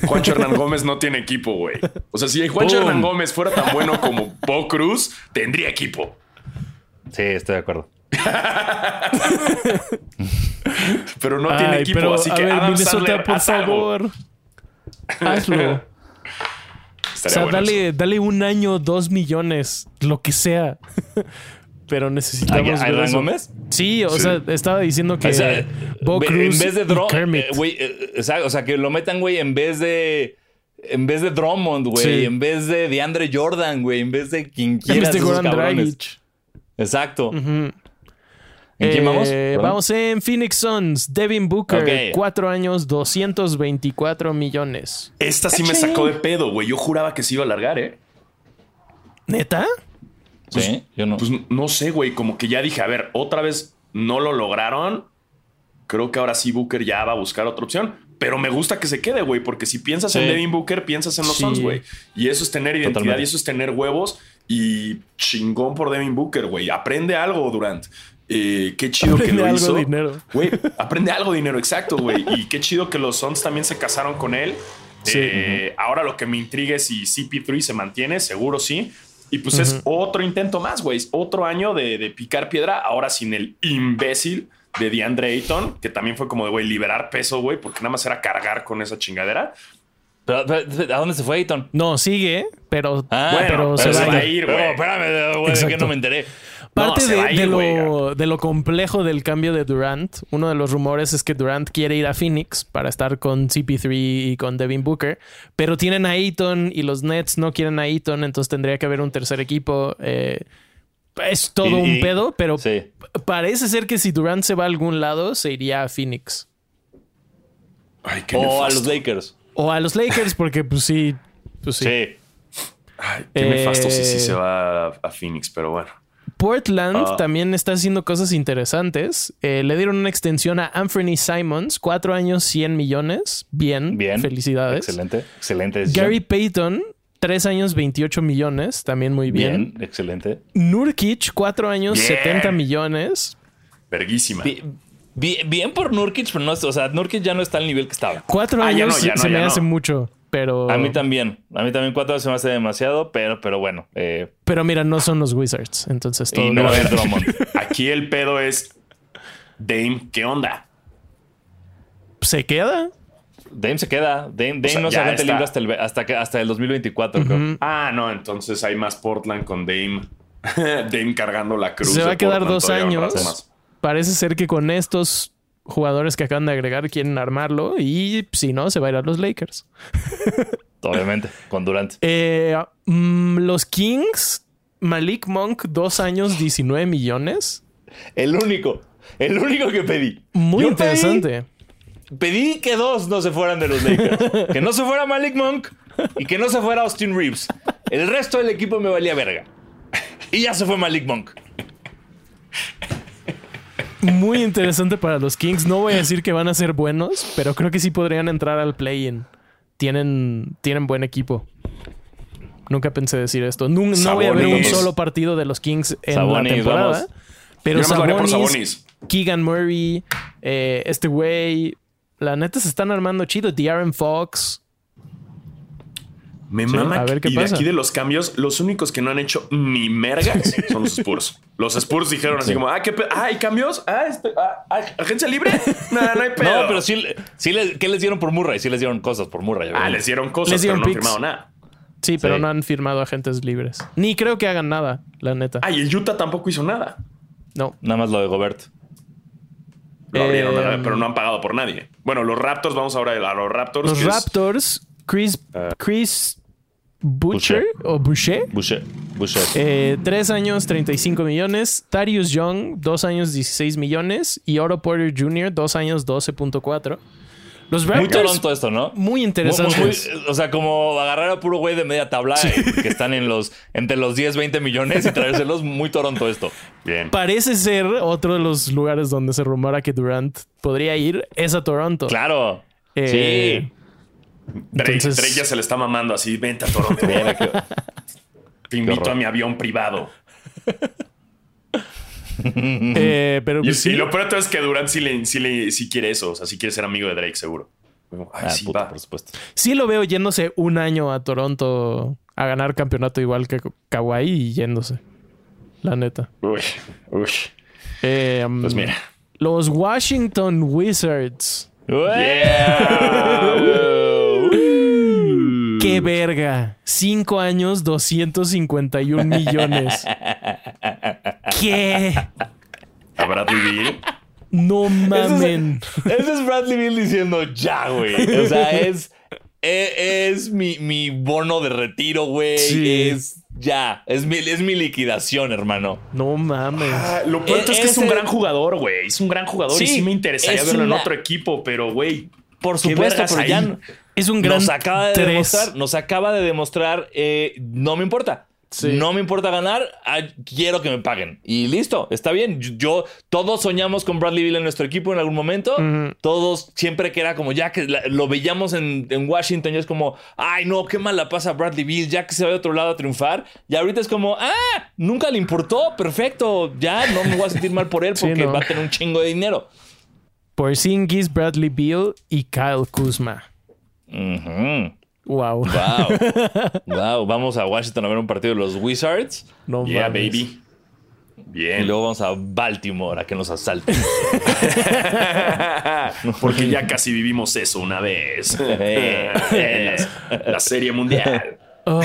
[SPEAKER 3] Juancho Hernán Gómez no tiene equipo, güey. O sea, si Juancho
[SPEAKER 2] ¡Pum!
[SPEAKER 3] Hernán Gómez fuera tan bueno como Bo Cruz, tendría equipo.
[SPEAKER 2] Sí, estoy de acuerdo.
[SPEAKER 3] Pero no tiene equipo.
[SPEAKER 1] pero,
[SPEAKER 3] así que
[SPEAKER 1] ver,
[SPEAKER 3] Adam
[SPEAKER 1] Minnesota,
[SPEAKER 3] Sandler,
[SPEAKER 1] por
[SPEAKER 3] haz algo.
[SPEAKER 1] favor. O sea,
[SPEAKER 3] bueno
[SPEAKER 1] dale,
[SPEAKER 3] eso.
[SPEAKER 1] dale un año, dos millones, lo que sea. [laughs] Pero
[SPEAKER 2] ¿A,
[SPEAKER 1] necesitamos
[SPEAKER 2] a Hernán. Gómez?
[SPEAKER 1] Sí, o
[SPEAKER 3] Sí.
[SPEAKER 1] sea, estaba diciendo que
[SPEAKER 2] O sea,
[SPEAKER 1] Bo Cruz
[SPEAKER 2] en vez de Drum, eh, güey, eh, exacto, o sea, que lo metan, güey, en vez de en vez de Drummond, güey,
[SPEAKER 1] Sí.
[SPEAKER 2] en vez de DeAndre Jordan, güey, en vez de quien quiera
[SPEAKER 1] en vez de Goran. Dragic.
[SPEAKER 2] Exacto.
[SPEAKER 1] Ujú.
[SPEAKER 2] ¿En quién
[SPEAKER 1] Eh,
[SPEAKER 2] vamos? Perdón.
[SPEAKER 1] Vamos en Phoenix Suns. Devin Booker,
[SPEAKER 2] Ok.
[SPEAKER 1] cuatro años, 224 millones.
[SPEAKER 3] Esta sí me sacó de pedo, güey. Yo juraba que se iba a alargar, ¿eh?
[SPEAKER 1] ¿Neta?
[SPEAKER 2] Sí, yo no.
[SPEAKER 3] Pues no sé, güey. Como que ya dije, a ver, otra vez no lo lograron. Creo que ahora sí Booker ya va a buscar otra opción. Pero me gusta que se quede, güey, porque si piensas en. Devin Booker, piensas en los
[SPEAKER 1] Sí.
[SPEAKER 3] Suns, güey. Y eso es tener identidad
[SPEAKER 2] Totalmente.
[SPEAKER 3] y eso es tener huevos. Y chingón por Devin Booker, güey. Aprende algo, Durant. Eh, qué chido
[SPEAKER 1] Aprende
[SPEAKER 3] que lo
[SPEAKER 1] algo,
[SPEAKER 3] hizo.
[SPEAKER 1] dinero.
[SPEAKER 3] Güey, aprende algo dinero, exacto, güey. Y qué chido que los Suns también se casaron con él.
[SPEAKER 1] Sí.
[SPEAKER 3] Eh, Ahora lo que me intriga es si CP3 se mantiene, seguro sí. Y pues es otro intento más, güey. Otro año de, de picar piedra, ahora sin el imbécil de DeAndre Ayton, que también fue como de, güey, liberar peso, güey, porque nada más era cargar con esa chingadera.
[SPEAKER 2] Pero, pero, ¿A dónde se fue Ayton?
[SPEAKER 1] No, sigue, pero,
[SPEAKER 2] Ah,
[SPEAKER 1] bueno, pero,
[SPEAKER 3] pero
[SPEAKER 1] se va a ir.
[SPEAKER 3] güey.
[SPEAKER 2] Pero, espérame, güey, que no me enteré.
[SPEAKER 1] Parte
[SPEAKER 3] No,
[SPEAKER 1] de,
[SPEAKER 3] va ir,
[SPEAKER 1] lo, de lo complejo del cambio de Durant, uno de los rumores es que Durant quiere ir a Phoenix para estar con CP3 y con Devin Booker, pero tienen a Ayton y los Nets no quieren a Ayton, entonces tendría que haber un tercer equipo. Eh, es todo
[SPEAKER 2] Y-
[SPEAKER 1] un
[SPEAKER 2] y-
[SPEAKER 1] pedo, pero
[SPEAKER 2] Sí.
[SPEAKER 1] parece ser que si Durant se va a algún lado, se iría a Phoenix.
[SPEAKER 3] Ay, qué
[SPEAKER 2] O a los Lakers.
[SPEAKER 1] O a los Lakers, porque pues sí, pues sí.
[SPEAKER 2] Sí.
[SPEAKER 3] Ay, qué
[SPEAKER 1] Eh,
[SPEAKER 3] nefasto si sí se va a, a Phoenix, pero bueno.
[SPEAKER 1] Portland
[SPEAKER 3] Ah.
[SPEAKER 1] también está haciendo cosas interesantes. Eh, le dieron una extensión a Anthony Simons, cuatro años, 100 millones. Bien,
[SPEAKER 2] Bien.
[SPEAKER 1] felicidades.
[SPEAKER 2] Excelente. Excelente. decisión.
[SPEAKER 1] Gary Payton, tres años, 28 millones. También muy bien.
[SPEAKER 2] Bien. Excelente.
[SPEAKER 1] Nurkic, cuatro años,
[SPEAKER 3] Bien.
[SPEAKER 1] 70 millones.
[SPEAKER 3] Verguísima.
[SPEAKER 2] Bi- bi- Bien, por Nurkic, pero no, o sea, Nurkic ya no está al nivel que estaba.
[SPEAKER 1] Cuatro
[SPEAKER 3] Ah, ya
[SPEAKER 1] años
[SPEAKER 3] no, ya no,
[SPEAKER 1] se me
[SPEAKER 3] ya
[SPEAKER 1] hace
[SPEAKER 3] no.
[SPEAKER 1] mucho, pero...
[SPEAKER 2] A mí también. A mí también cuatro se me hace demasiado, pero, pero bueno. Eh,
[SPEAKER 1] Pero mira, no son los Wizards, entonces todo
[SPEAKER 2] y no haber Drummond. [laughs]
[SPEAKER 3] Aquí el pedo es. Dame, ¿qué onda?
[SPEAKER 1] ¿Se queda?
[SPEAKER 2] Dame se queda. Dame, Dame
[SPEAKER 3] sea,
[SPEAKER 2] no se agente libre hasta el, hasta, que, hasta el 2024, creo.
[SPEAKER 3] Ah, no, entonces hay más Portland con Dame. [laughs] Dame cargando la cruz.
[SPEAKER 1] Se va a quedar
[SPEAKER 3] Portland
[SPEAKER 1] dos años. Parece ser que con estos jugadores que acaban de agregar quieren armarlo y si no, se va a ir a los Lakers. [laughs]
[SPEAKER 2] Obviamente, con Durant.
[SPEAKER 1] Eh, mm, los Kings, Malik Monk, dos años, 19 millones.
[SPEAKER 2] El único. El único que pedí.
[SPEAKER 1] Muy
[SPEAKER 2] Yo
[SPEAKER 1] interesante.
[SPEAKER 2] Pedí, pedí que dos no se fueran de los Lakers. que no se fuera Malik Monk y que no se fuera Austin Reeves. El resto del equipo me valía verga. Y ya se fue Malik Monk.
[SPEAKER 1] Muy interesante para los Kings. No voy a decir que van a ser buenos, pero creo que sí podrían entrar al play-in. Tienen, tienen buen equipo. Nunca pensé decir esto. No, no voy a ver un solo partido de los Kings en
[SPEAKER 2] Sabonis,
[SPEAKER 1] la temporada.
[SPEAKER 2] vamos.
[SPEAKER 1] Pero
[SPEAKER 3] Yo por
[SPEAKER 1] Sabonis,
[SPEAKER 3] Sabonis.
[SPEAKER 1] Keegan Murray, eh, este güey, la neta se están armando chido. De'Aaron Fox.
[SPEAKER 3] Me
[SPEAKER 1] Sí,
[SPEAKER 3] mama.
[SPEAKER 1] a ver qué
[SPEAKER 3] y
[SPEAKER 1] pasa.
[SPEAKER 3] de aquí de los cambios, los únicos que no han hecho ni mergas son los Spurs. Los Spurs dijeron así
[SPEAKER 2] Sí.
[SPEAKER 3] como, ah, ¿qué pe- ah, ¿hay cambios? Ah, este, ah, ah, ¿agencia libre? No, no hay [laughs] pedo.
[SPEAKER 2] No, pero sí, sí les, ¿qué les dieron por Murray? Sí les dieron cosas por Murray.
[SPEAKER 3] Ah, les dieron cosas,
[SPEAKER 1] Les dieron
[SPEAKER 3] pero no han firmado nada.
[SPEAKER 1] Sí, pero
[SPEAKER 2] Sí.
[SPEAKER 1] no han firmado agentes libres. Ni creo que hagan nada, la neta.
[SPEAKER 3] Ah, y el Utah tampoco hizo nada.
[SPEAKER 1] No.
[SPEAKER 2] Nada más lo de Gobert.
[SPEAKER 3] Lo abrieron,
[SPEAKER 1] Eh,
[SPEAKER 3] pero no han pagado por nadie. Bueno, los Raptors, vamos ahora a los Raptors.
[SPEAKER 1] Los
[SPEAKER 3] es-
[SPEAKER 1] Raptors, Chris,
[SPEAKER 3] Ah.
[SPEAKER 1] Chris Butcher o Boucher.
[SPEAKER 2] Boucher. Boucher.
[SPEAKER 1] Eh, tres años, 35 millones. Darius Young, dos años, 16 millones. Y Oro Porter Jr., dos años, 12.4. Los
[SPEAKER 2] muy
[SPEAKER 1] Raptors,
[SPEAKER 2] Toronto esto, ¿no?
[SPEAKER 1] muy
[SPEAKER 2] Muy-
[SPEAKER 1] interesantes.
[SPEAKER 2] muy- muy- o sea, como agarrar a puro güey de media tabla eh, que están en los entre los 10, 20 millones y traérselos muy Toronto esto.
[SPEAKER 3] Bien.
[SPEAKER 1] Parece ser otro de los lugares donde se rumora que Durant podría ir, es a Toronto.
[SPEAKER 2] Claro.
[SPEAKER 1] Eh,
[SPEAKER 2] sí.
[SPEAKER 3] Drake,
[SPEAKER 1] entonces-
[SPEAKER 3] Drake ya se le está mamando así. Vente a Toronto. Te invito a mi avión privado. [laughs]
[SPEAKER 1] Eh, pero
[SPEAKER 3] Y,
[SPEAKER 1] pues sí,
[SPEAKER 3] y lo peor es que Durant sí, le, sí, le- sí quiere eso. O sea, sí quiere ser amigo de Drake, seguro. Ay,
[SPEAKER 2] Ah,
[SPEAKER 3] sí,
[SPEAKER 2] puta,
[SPEAKER 3] va.
[SPEAKER 2] por supuesto.
[SPEAKER 1] sí lo veo yéndose un año a Toronto a ganar campeonato igual que Kawhi y yéndose. La neta.
[SPEAKER 3] Uy, uy.
[SPEAKER 1] Eh, um,
[SPEAKER 3] Pues mira.
[SPEAKER 1] Los Washington Wizards.
[SPEAKER 3] Yeah. [laughs]
[SPEAKER 1] ¡Qué verga! Cinco años, 251 millones. [laughs] ¿Qué?
[SPEAKER 3] A Bradley Beal.
[SPEAKER 1] No mamen.
[SPEAKER 2] Ese es Bradley Bill diciendo ya, güey. O sea, [laughs] es, e- es, mi, mi bono de retiro, güey.
[SPEAKER 1] Sí.
[SPEAKER 2] Es ya. Es mi, es mi liquidación, hermano.
[SPEAKER 1] No mames.
[SPEAKER 3] Ah, lo peor de todo es que es un gran jugador, güey. Es un gran jugador y
[SPEAKER 2] Sí,
[SPEAKER 3] sí me interesaría
[SPEAKER 2] es
[SPEAKER 3] verlo en
[SPEAKER 2] una-
[SPEAKER 3] otro equipo, pero, güey.
[SPEAKER 2] Por
[SPEAKER 3] ¿Qué
[SPEAKER 2] supuesto, pero
[SPEAKER 3] ahí?
[SPEAKER 2] ya no-
[SPEAKER 1] Es un gran
[SPEAKER 2] nos acaba de
[SPEAKER 1] tres.
[SPEAKER 2] demostrar, nos acaba de demostrar, eh, no me importa.
[SPEAKER 1] Sí.
[SPEAKER 2] No me importa ganar, ah, quiero que me paguen. Y listo, está bien. Yo, yo- todos soñamos con Bradley Bill en nuestro equipo en algún momento. Todos siempre que era como ya que la- lo veíamos en, en Washington, ya es como, ay no, qué mal la pasa Bradley Bill, ya que se va de otro lado a triunfar. Y ahorita es como, ah, nunca le importó, perfecto, ya no me voy a sentir mal por él [laughs]
[SPEAKER 1] Sí,
[SPEAKER 2] porque
[SPEAKER 1] no.
[SPEAKER 2] va a tener un chingo de dinero.
[SPEAKER 1] Porzingis, Bradley Beal y Kyle Kuzma. Wow.
[SPEAKER 2] Wow. wow. Vamos a Washington a ver un partido de los Wizards.
[SPEAKER 1] No
[SPEAKER 3] Yeah,
[SPEAKER 1] mames.
[SPEAKER 3] baby.
[SPEAKER 2] Y
[SPEAKER 3] Bien.
[SPEAKER 2] luego vamos a Baltimore a que nos asalten. [laughs]
[SPEAKER 3] Porque ya casi vivimos eso una vez. La, la serie mundial. [laughs]
[SPEAKER 1] Oh,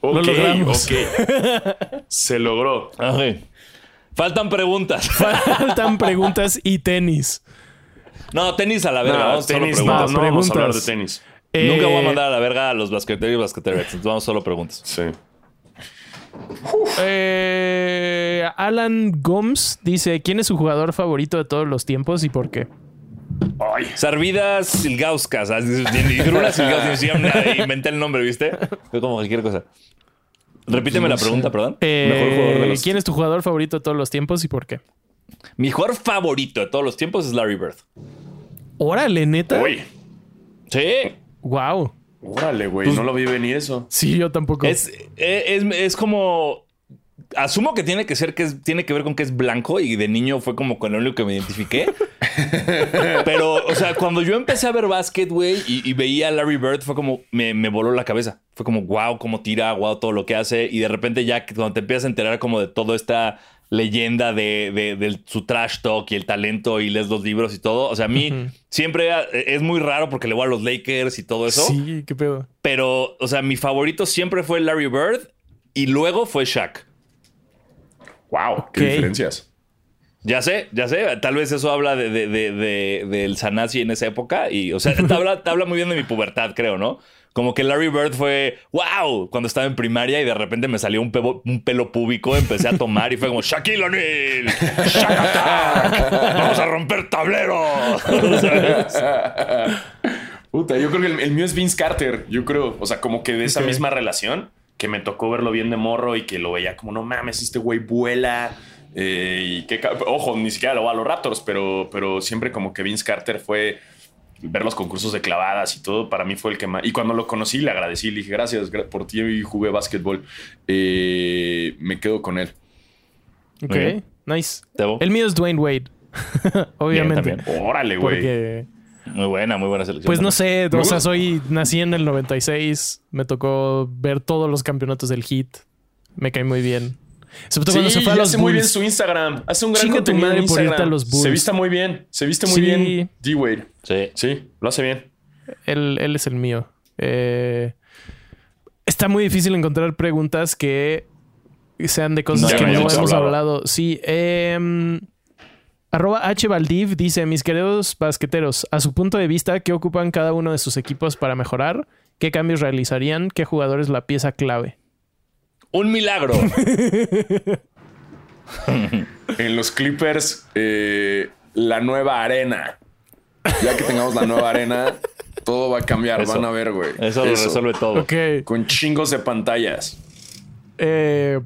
[SPEAKER 3] Ok,
[SPEAKER 1] Lo logramos.
[SPEAKER 3] ok. Se logró.
[SPEAKER 2] Faltan preguntas.
[SPEAKER 1] faltan preguntas y tenis.
[SPEAKER 2] No, tenis a la verga.
[SPEAKER 3] No,
[SPEAKER 2] vamos solo
[SPEAKER 3] tenis, no,
[SPEAKER 2] preguntas.
[SPEAKER 3] no vamos a hablar de
[SPEAKER 1] preguntas.
[SPEAKER 3] tenis.
[SPEAKER 2] Nunca voy a
[SPEAKER 1] Eh,
[SPEAKER 2] mandar a la verga a los basqueteros y basqueteros. Entonces vamos solo preguntas.
[SPEAKER 3] Sí.
[SPEAKER 1] eh, Alan Gomes dice: ¿Quién es su jugador favorito de todos los tiempos y por qué?
[SPEAKER 3] Ay,
[SPEAKER 2] Sarvidas Silgauskas. Inventé el nombre, ¿viste? Fue como cualquier cosa. Repíteme
[SPEAKER 3] No
[SPEAKER 2] la
[SPEAKER 3] sé.
[SPEAKER 2] pregunta, perdón.
[SPEAKER 1] Eh,
[SPEAKER 3] Mejor jugador de los-
[SPEAKER 1] ¿Quién es tu jugador favorito de todos los tiempos y por qué?
[SPEAKER 2] Mi jugador favorito de todos los tiempos es Larry Bird.
[SPEAKER 1] Órale, neta.
[SPEAKER 3] uy.
[SPEAKER 2] Sí.
[SPEAKER 1] Wow.
[SPEAKER 3] Órale, güey. No lo vi venir eso.
[SPEAKER 1] Sí, yo tampoco.
[SPEAKER 2] Es, es, es como. Asumo que tiene que ser que es- tiene que ver con que es blanco y de niño fue como con lo único que me identifiqué. [laughs] Pero, o sea, cuando yo empecé a ver básquet, güey, y, y veía a Larry Bird, fue como me, me voló la cabeza. Fue como, wow, cómo tira, wow, todo lo que hace. Y de repente, ya que cuando te empiezas a enterar como de toda esta leyenda de, de- de su trash talk y el talento y lees los libros y todo. O sea, a mí siempre es muy raro porque le voy a los Lakers y todo eso.
[SPEAKER 1] Sí, qué pedo.
[SPEAKER 2] Pero, o sea, mi favorito siempre fue Larry Bird y luego fue Shaq.
[SPEAKER 3] Wow, qué diferencias.
[SPEAKER 2] Ya sé, ya sé. Tal vez eso habla de, de- de- de- del Sanasi en esa época. Y, o sea, te habla, te habla muy bien de mi pubertad, creo, ¿no? Como que Larry Bird fue wow cuando estaba en primaria y de repente me salió un, pebo- un pelo púbico, empecé a tomar y fue como Shaquille O'Neal, vamos a romper tableros. [laughs] ¿Sabes?
[SPEAKER 3] Puta, yo creo que el, el mío es Vince Carter. Yo creo, o sea, como que de esa misma relación que me tocó verlo bien de morro y que lo veía como, no mames, este güey vuela. eh, y qué ca- ojo, ni siquiera lo va a los Raptors, pero, pero siempre como que Vince Carter fue ver los concursos de clavadas y todo, para mí fue el que más. Y cuando lo conocí, le agradecí, le dije gracias gra- por ti y jugué básquetbol. Eh, me quedo con él.
[SPEAKER 1] Ok, nice.
[SPEAKER 2] Tebo.
[SPEAKER 1] El mío es Dwayne Wade. [laughs] Obviamente.
[SPEAKER 3] Órale, güey.
[SPEAKER 1] porque,
[SPEAKER 2] Muy buena, muy buena selección.
[SPEAKER 1] pues no sé, o sea, soy, nací en el 96, me tocó ver todos los campeonatos del Heat, me cae muy bien. Sobre todo cuando se fue a
[SPEAKER 3] y
[SPEAKER 1] los
[SPEAKER 3] hace muy bien su Instagram. Hace un gran
[SPEAKER 1] Chinga tu
[SPEAKER 3] en
[SPEAKER 1] por irte a los Bulls.
[SPEAKER 3] Se viste muy bien. Se viste muy
[SPEAKER 1] Sí.
[SPEAKER 3] bien. D-Wade.
[SPEAKER 2] Sí.
[SPEAKER 3] Sí, lo hace bien.
[SPEAKER 1] Él, él es el mío. Eh, está muy difícil encontrar preguntas que sean de cosas
[SPEAKER 2] No,
[SPEAKER 1] que no hemos
[SPEAKER 3] hablado.
[SPEAKER 1] hablado. Sí. em, arroba H. Valdiv dice: Mis queridos basqueteros, a su punto de vista, ¿qué ocupan cada uno de sus equipos para mejorar? ¿Qué cambios realizarían? ¿Qué jugador es la pieza clave?
[SPEAKER 2] Un milagro. [laughs]
[SPEAKER 3] En los Clippers, eh, la nueva arena. Ya que tengamos la nueva arena, todo va a cambiar.
[SPEAKER 2] Eso.
[SPEAKER 3] Van a ver, güey.
[SPEAKER 2] Eso lo resuelve todo.
[SPEAKER 1] Ok.
[SPEAKER 3] Con chingos de pantallas.
[SPEAKER 1] Eh,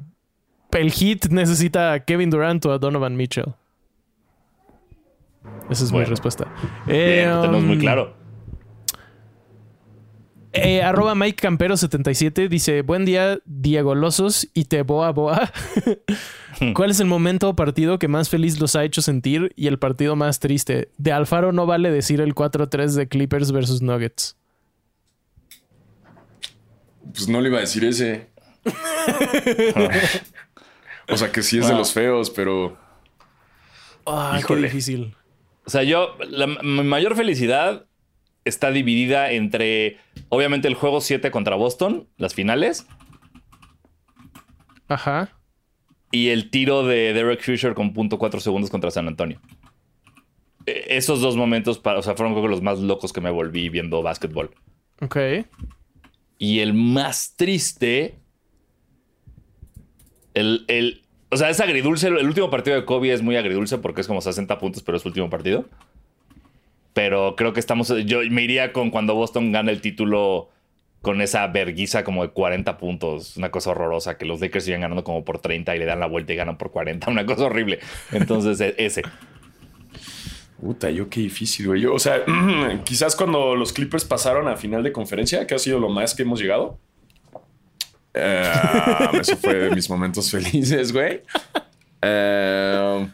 [SPEAKER 1] el Heat necesita a Kevin Durant o a Donovan Mitchell. Esa es mi respuesta.
[SPEAKER 2] Bien,
[SPEAKER 1] Eh,
[SPEAKER 2] lo tenemos muy
[SPEAKER 1] um,
[SPEAKER 2] claro.
[SPEAKER 1] Eh, arroba Mike Campero 77 dice: Buen día, Diego Losos y te boa boa. ¿Cuál es el momento o partido que más feliz los ha hecho sentir y el partido más triste? De Alfaro no vale decir el 4-3 de Clippers versus Nuggets.
[SPEAKER 3] Pues no le iba a decir ese. [laughs] o sea que sí es de los feos, pero.
[SPEAKER 1] Ah, qué
[SPEAKER 3] Híjole.
[SPEAKER 1] difícil.
[SPEAKER 2] O sea, yo, la, mi mayor felicidad está dividida entre, obviamente, el juego 7 contra Boston, las finales,
[SPEAKER 1] Ajá.
[SPEAKER 2] y el tiro de Derek Fisher con punto .4 segundos contra San Antonio. Eh, Esos dos momentos, para, o sea, fueron creo que los más locos que me volví viendo básquetbol.
[SPEAKER 1] Ok.
[SPEAKER 2] Y el más triste. El, el- o sea, es agridulce. El último partido de Kobe es muy agridulce porque es como 60 puntos, pero es su último partido. Pero creo que estamos. Yo me iría con cuando Boston gana el título con esa verguiza como de 40 puntos. Una cosa horrorosa. Que los Lakers siguen ganando como por 30 y le dan la vuelta y ganan por 40. [laughs] Una cosa horrible. Entonces, e- ese.
[SPEAKER 3] Puta, yo qué difícil, güey. O sea, [clears throat] quizás cuando los Clippers pasaron a final de conferencia, que ha sido lo más que hemos llegado. Eh, [laughs] eso fue de mis momentos felices, güey. Eh,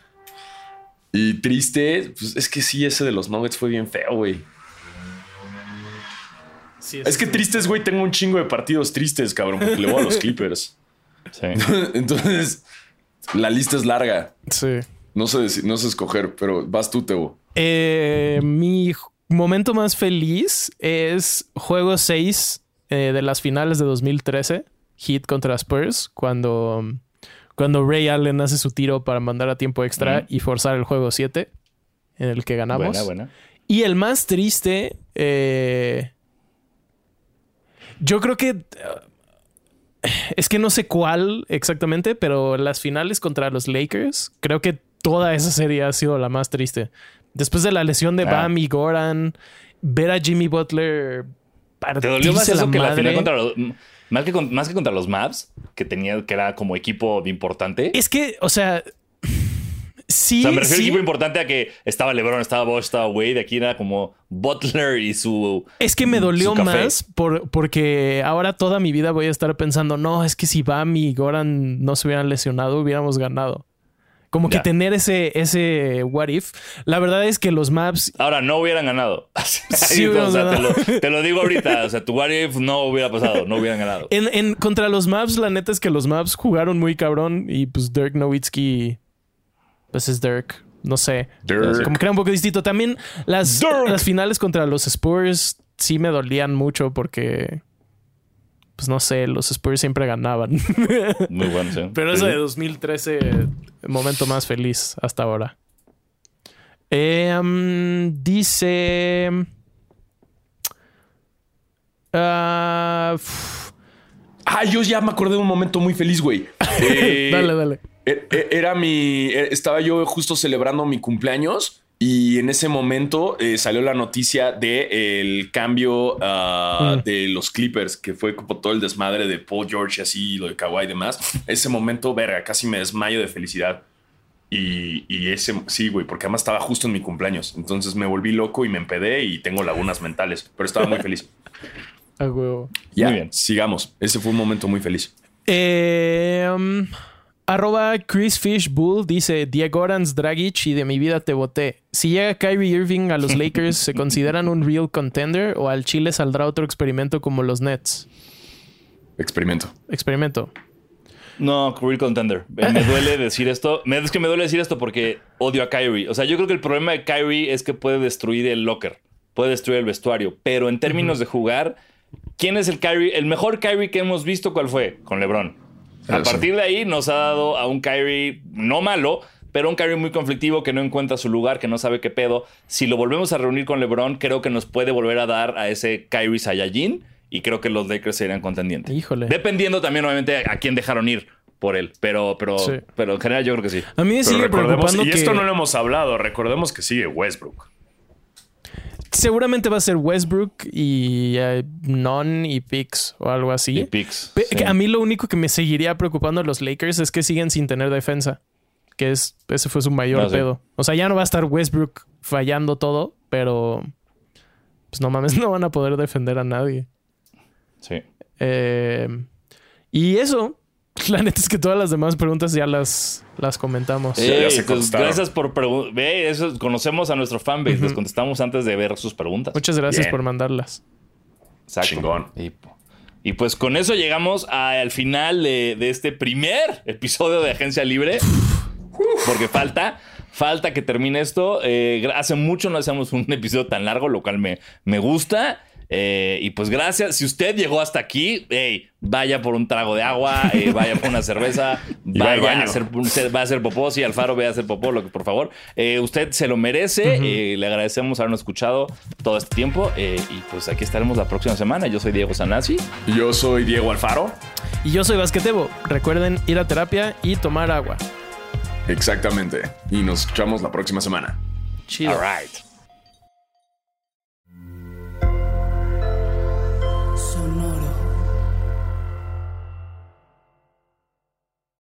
[SPEAKER 3] y triste, pues es que sí, ese de los Nuggets fue bien feo, güey.
[SPEAKER 1] Sí,
[SPEAKER 3] Es que tristes, güey, tengo un chingo de partidos tristes, cabrón, porque le voy a los [laughs] Clippers.
[SPEAKER 2] Sí. [laughs]
[SPEAKER 3] Entonces, la lista es larga.
[SPEAKER 1] Sí.
[SPEAKER 3] No sé, no sé escoger, pero vas tú, Tebo.
[SPEAKER 1] Eh, mi momento más feliz es juego 6 eh, de las finales de 2013, Heat contra Spurs, cuando, cuando Ray Allen hace su tiro para mandar a tiempo extra
[SPEAKER 2] Mm.
[SPEAKER 1] y forzar el juego 7, en el que ganamos.
[SPEAKER 2] Buena, buena.
[SPEAKER 1] Y el más triste, eh, yo creo que... eh, es que no sé cuál exactamente, pero las finales contra los Lakers, creo que toda esa serie ha sido la más triste. Después de la lesión de
[SPEAKER 2] Ah.
[SPEAKER 1] Bam y Goran, ver a Jimmy Butler
[SPEAKER 2] ¿Te dolió más
[SPEAKER 1] partirse
[SPEAKER 2] eso
[SPEAKER 1] la
[SPEAKER 2] que la final contra los. Más que, con- más que contra los Mavs, que tenía, que era como equipo importante.
[SPEAKER 1] Es que, o sea, sí,
[SPEAKER 2] o sea, me refiero
[SPEAKER 1] sí.
[SPEAKER 2] equipo importante a que estaba LeBron, estaba Bosch, estaba Wade. Aquí era como Butler y su.
[SPEAKER 1] Es que me dolió más por, porque ahora toda mi vida voy a estar pensando, no, es que si Bam y Goran no se hubieran lesionado, hubiéramos ganado. Como que tener ese, ese what if. La verdad es que los maps.
[SPEAKER 2] Ahora no hubieran ganado. [laughs]
[SPEAKER 1] Sí
[SPEAKER 2] o sea, te lo, te lo digo ahorita. O sea, tu what if no hubiera pasado, no hubieran ganado.
[SPEAKER 1] En, en- contra los maps, la neta es que los maps jugaron muy cabrón. Y pues Dirk Nowitzki. Pues es Dirk. No sé.
[SPEAKER 3] Dirk.
[SPEAKER 1] Como que era un poco distinto. También las,
[SPEAKER 2] Dirk.
[SPEAKER 1] las finales contra los Spurs sí me dolían mucho porque. Pues no sé, los Spurs siempre ganaban. [laughs]
[SPEAKER 2] Muy bueno, sí.
[SPEAKER 1] Pero ese de 2013, momento más feliz hasta ahora. Eh, um, dice. Ah, uf,
[SPEAKER 3] Ah, yo ya me acordé de un momento muy feliz, güey. [laughs] Eh,
[SPEAKER 1] dale, dale.
[SPEAKER 3] e- e- Era mi. e- Estaba yo justo celebrando mi cumpleaños. Y en ese momento eh, salió la noticia de el cambio ah,
[SPEAKER 1] Mm.
[SPEAKER 3] de los Clippers, que fue como todo el desmadre de Paul George y así, lo de Kawhi y demás. Ese momento, verga, casi me desmayo de felicidad. Y, y ese, sí, güey, porque además estaba justo en mi cumpleaños. Entonces me volví loco y me empedé y tengo lagunas mentales, pero estaba muy feliz. [laughs]
[SPEAKER 1] A huevo.
[SPEAKER 3] Ya,
[SPEAKER 2] Muy bien.
[SPEAKER 3] sigamos. Ese fue un momento muy feliz.
[SPEAKER 1] Eh, um, arroba Chris Fish Bull dice Diego Orans Dragic y de mi vida te voté. Si llega Kyrie Irving a los [laughs] Lakers, ¿se consideran un real contender o al Chile saldrá otro experimento como los Nets?
[SPEAKER 3] Experimento.
[SPEAKER 1] Experimento.
[SPEAKER 2] No, real contender. Me [laughs] duele decir esto. Me, es que me duele decir esto porque odio a Kyrie. O sea, yo creo que el problema de Kyrie es que puede destruir el locker, puede destruir el vestuario. Pero en términos de jugar, ¿quién es el Kyrie? El mejor Kyrie que hemos visto, ¿cuál fue? Con LeBron. A
[SPEAKER 3] sí.
[SPEAKER 2] partir de ahí nos ha dado a un Kyrie no malo, pero un Kyrie muy conflictivo que no encuentra su lugar, que no sabe qué pedo. Si lo volvemos a reunir con LeBron, creo que nos puede volver a dar a ese Kyrie Saiyajin y creo que los Lakers serían contendientes.
[SPEAKER 1] Híjole.
[SPEAKER 2] Dependiendo también, obviamente, a quién dejaron ir por él. Pero, pero,
[SPEAKER 1] Sí.
[SPEAKER 2] pero en general yo creo que sí.
[SPEAKER 1] A mí me
[SPEAKER 3] Pero
[SPEAKER 1] sigue preocupando
[SPEAKER 3] y
[SPEAKER 1] que
[SPEAKER 3] esto no lo hemos hablado, recordemos que sigue Westbrook.
[SPEAKER 1] Seguramente va a ser Westbrook y eh, Non y Pix o algo así.
[SPEAKER 2] Y picks.
[SPEAKER 1] Pe-
[SPEAKER 2] sí.
[SPEAKER 1] que A mí lo único que me seguiría preocupando a los Lakers es que siguen sin tener defensa. Que es, ese fue su mayor
[SPEAKER 2] Ah, sí.
[SPEAKER 1] pedo. O sea, ya no va a estar Westbrook fallando todo, pero pues no mames, [laughs] no van a poder defender a nadie.
[SPEAKER 2] Sí.
[SPEAKER 1] Eh, y eso, [laughs] la neta es que todas las demás preguntas ya las, las comentamos.
[SPEAKER 3] ya
[SPEAKER 2] Ey,
[SPEAKER 3] se
[SPEAKER 2] pues, gracias por preguntar. Ve, eso conocemos a nuestro fanbase. Les contestamos antes de ver sus preguntas.
[SPEAKER 1] Muchas gracias
[SPEAKER 3] Bien.
[SPEAKER 1] por mandarlas.
[SPEAKER 2] Exacto.
[SPEAKER 3] Chingón.
[SPEAKER 2] Y, y pues con eso llegamos al final de, de este primer episodio de Agencia Libre. Porque falta, falta que termine esto. Eh, hace mucho no hacemos un episodio tan largo, lo cual me, me gusta. Eh, y pues gracias. Si usted llegó hasta aquí, hey, vaya por un trago de agua, eh, [laughs] vaya por una cerveza,
[SPEAKER 3] Y va
[SPEAKER 2] vaya a hacer, va a hacer popó. Si Alfaro ve a hacer popó, lo que por favor. Eh, usted se lo merece. eh, le agradecemos habernos escuchado todo este tiempo. eh, y pues aquí estaremos la próxima semana. Yo soy Diego Sanasi.
[SPEAKER 3] Yo soy Diego Alfaro.
[SPEAKER 1] Y yo soy Basquetebo. Recuerden ir a terapia y tomar agua.
[SPEAKER 3] Exactamente. Y nos escuchamos la próxima semana.
[SPEAKER 1] Chido.
[SPEAKER 2] All right.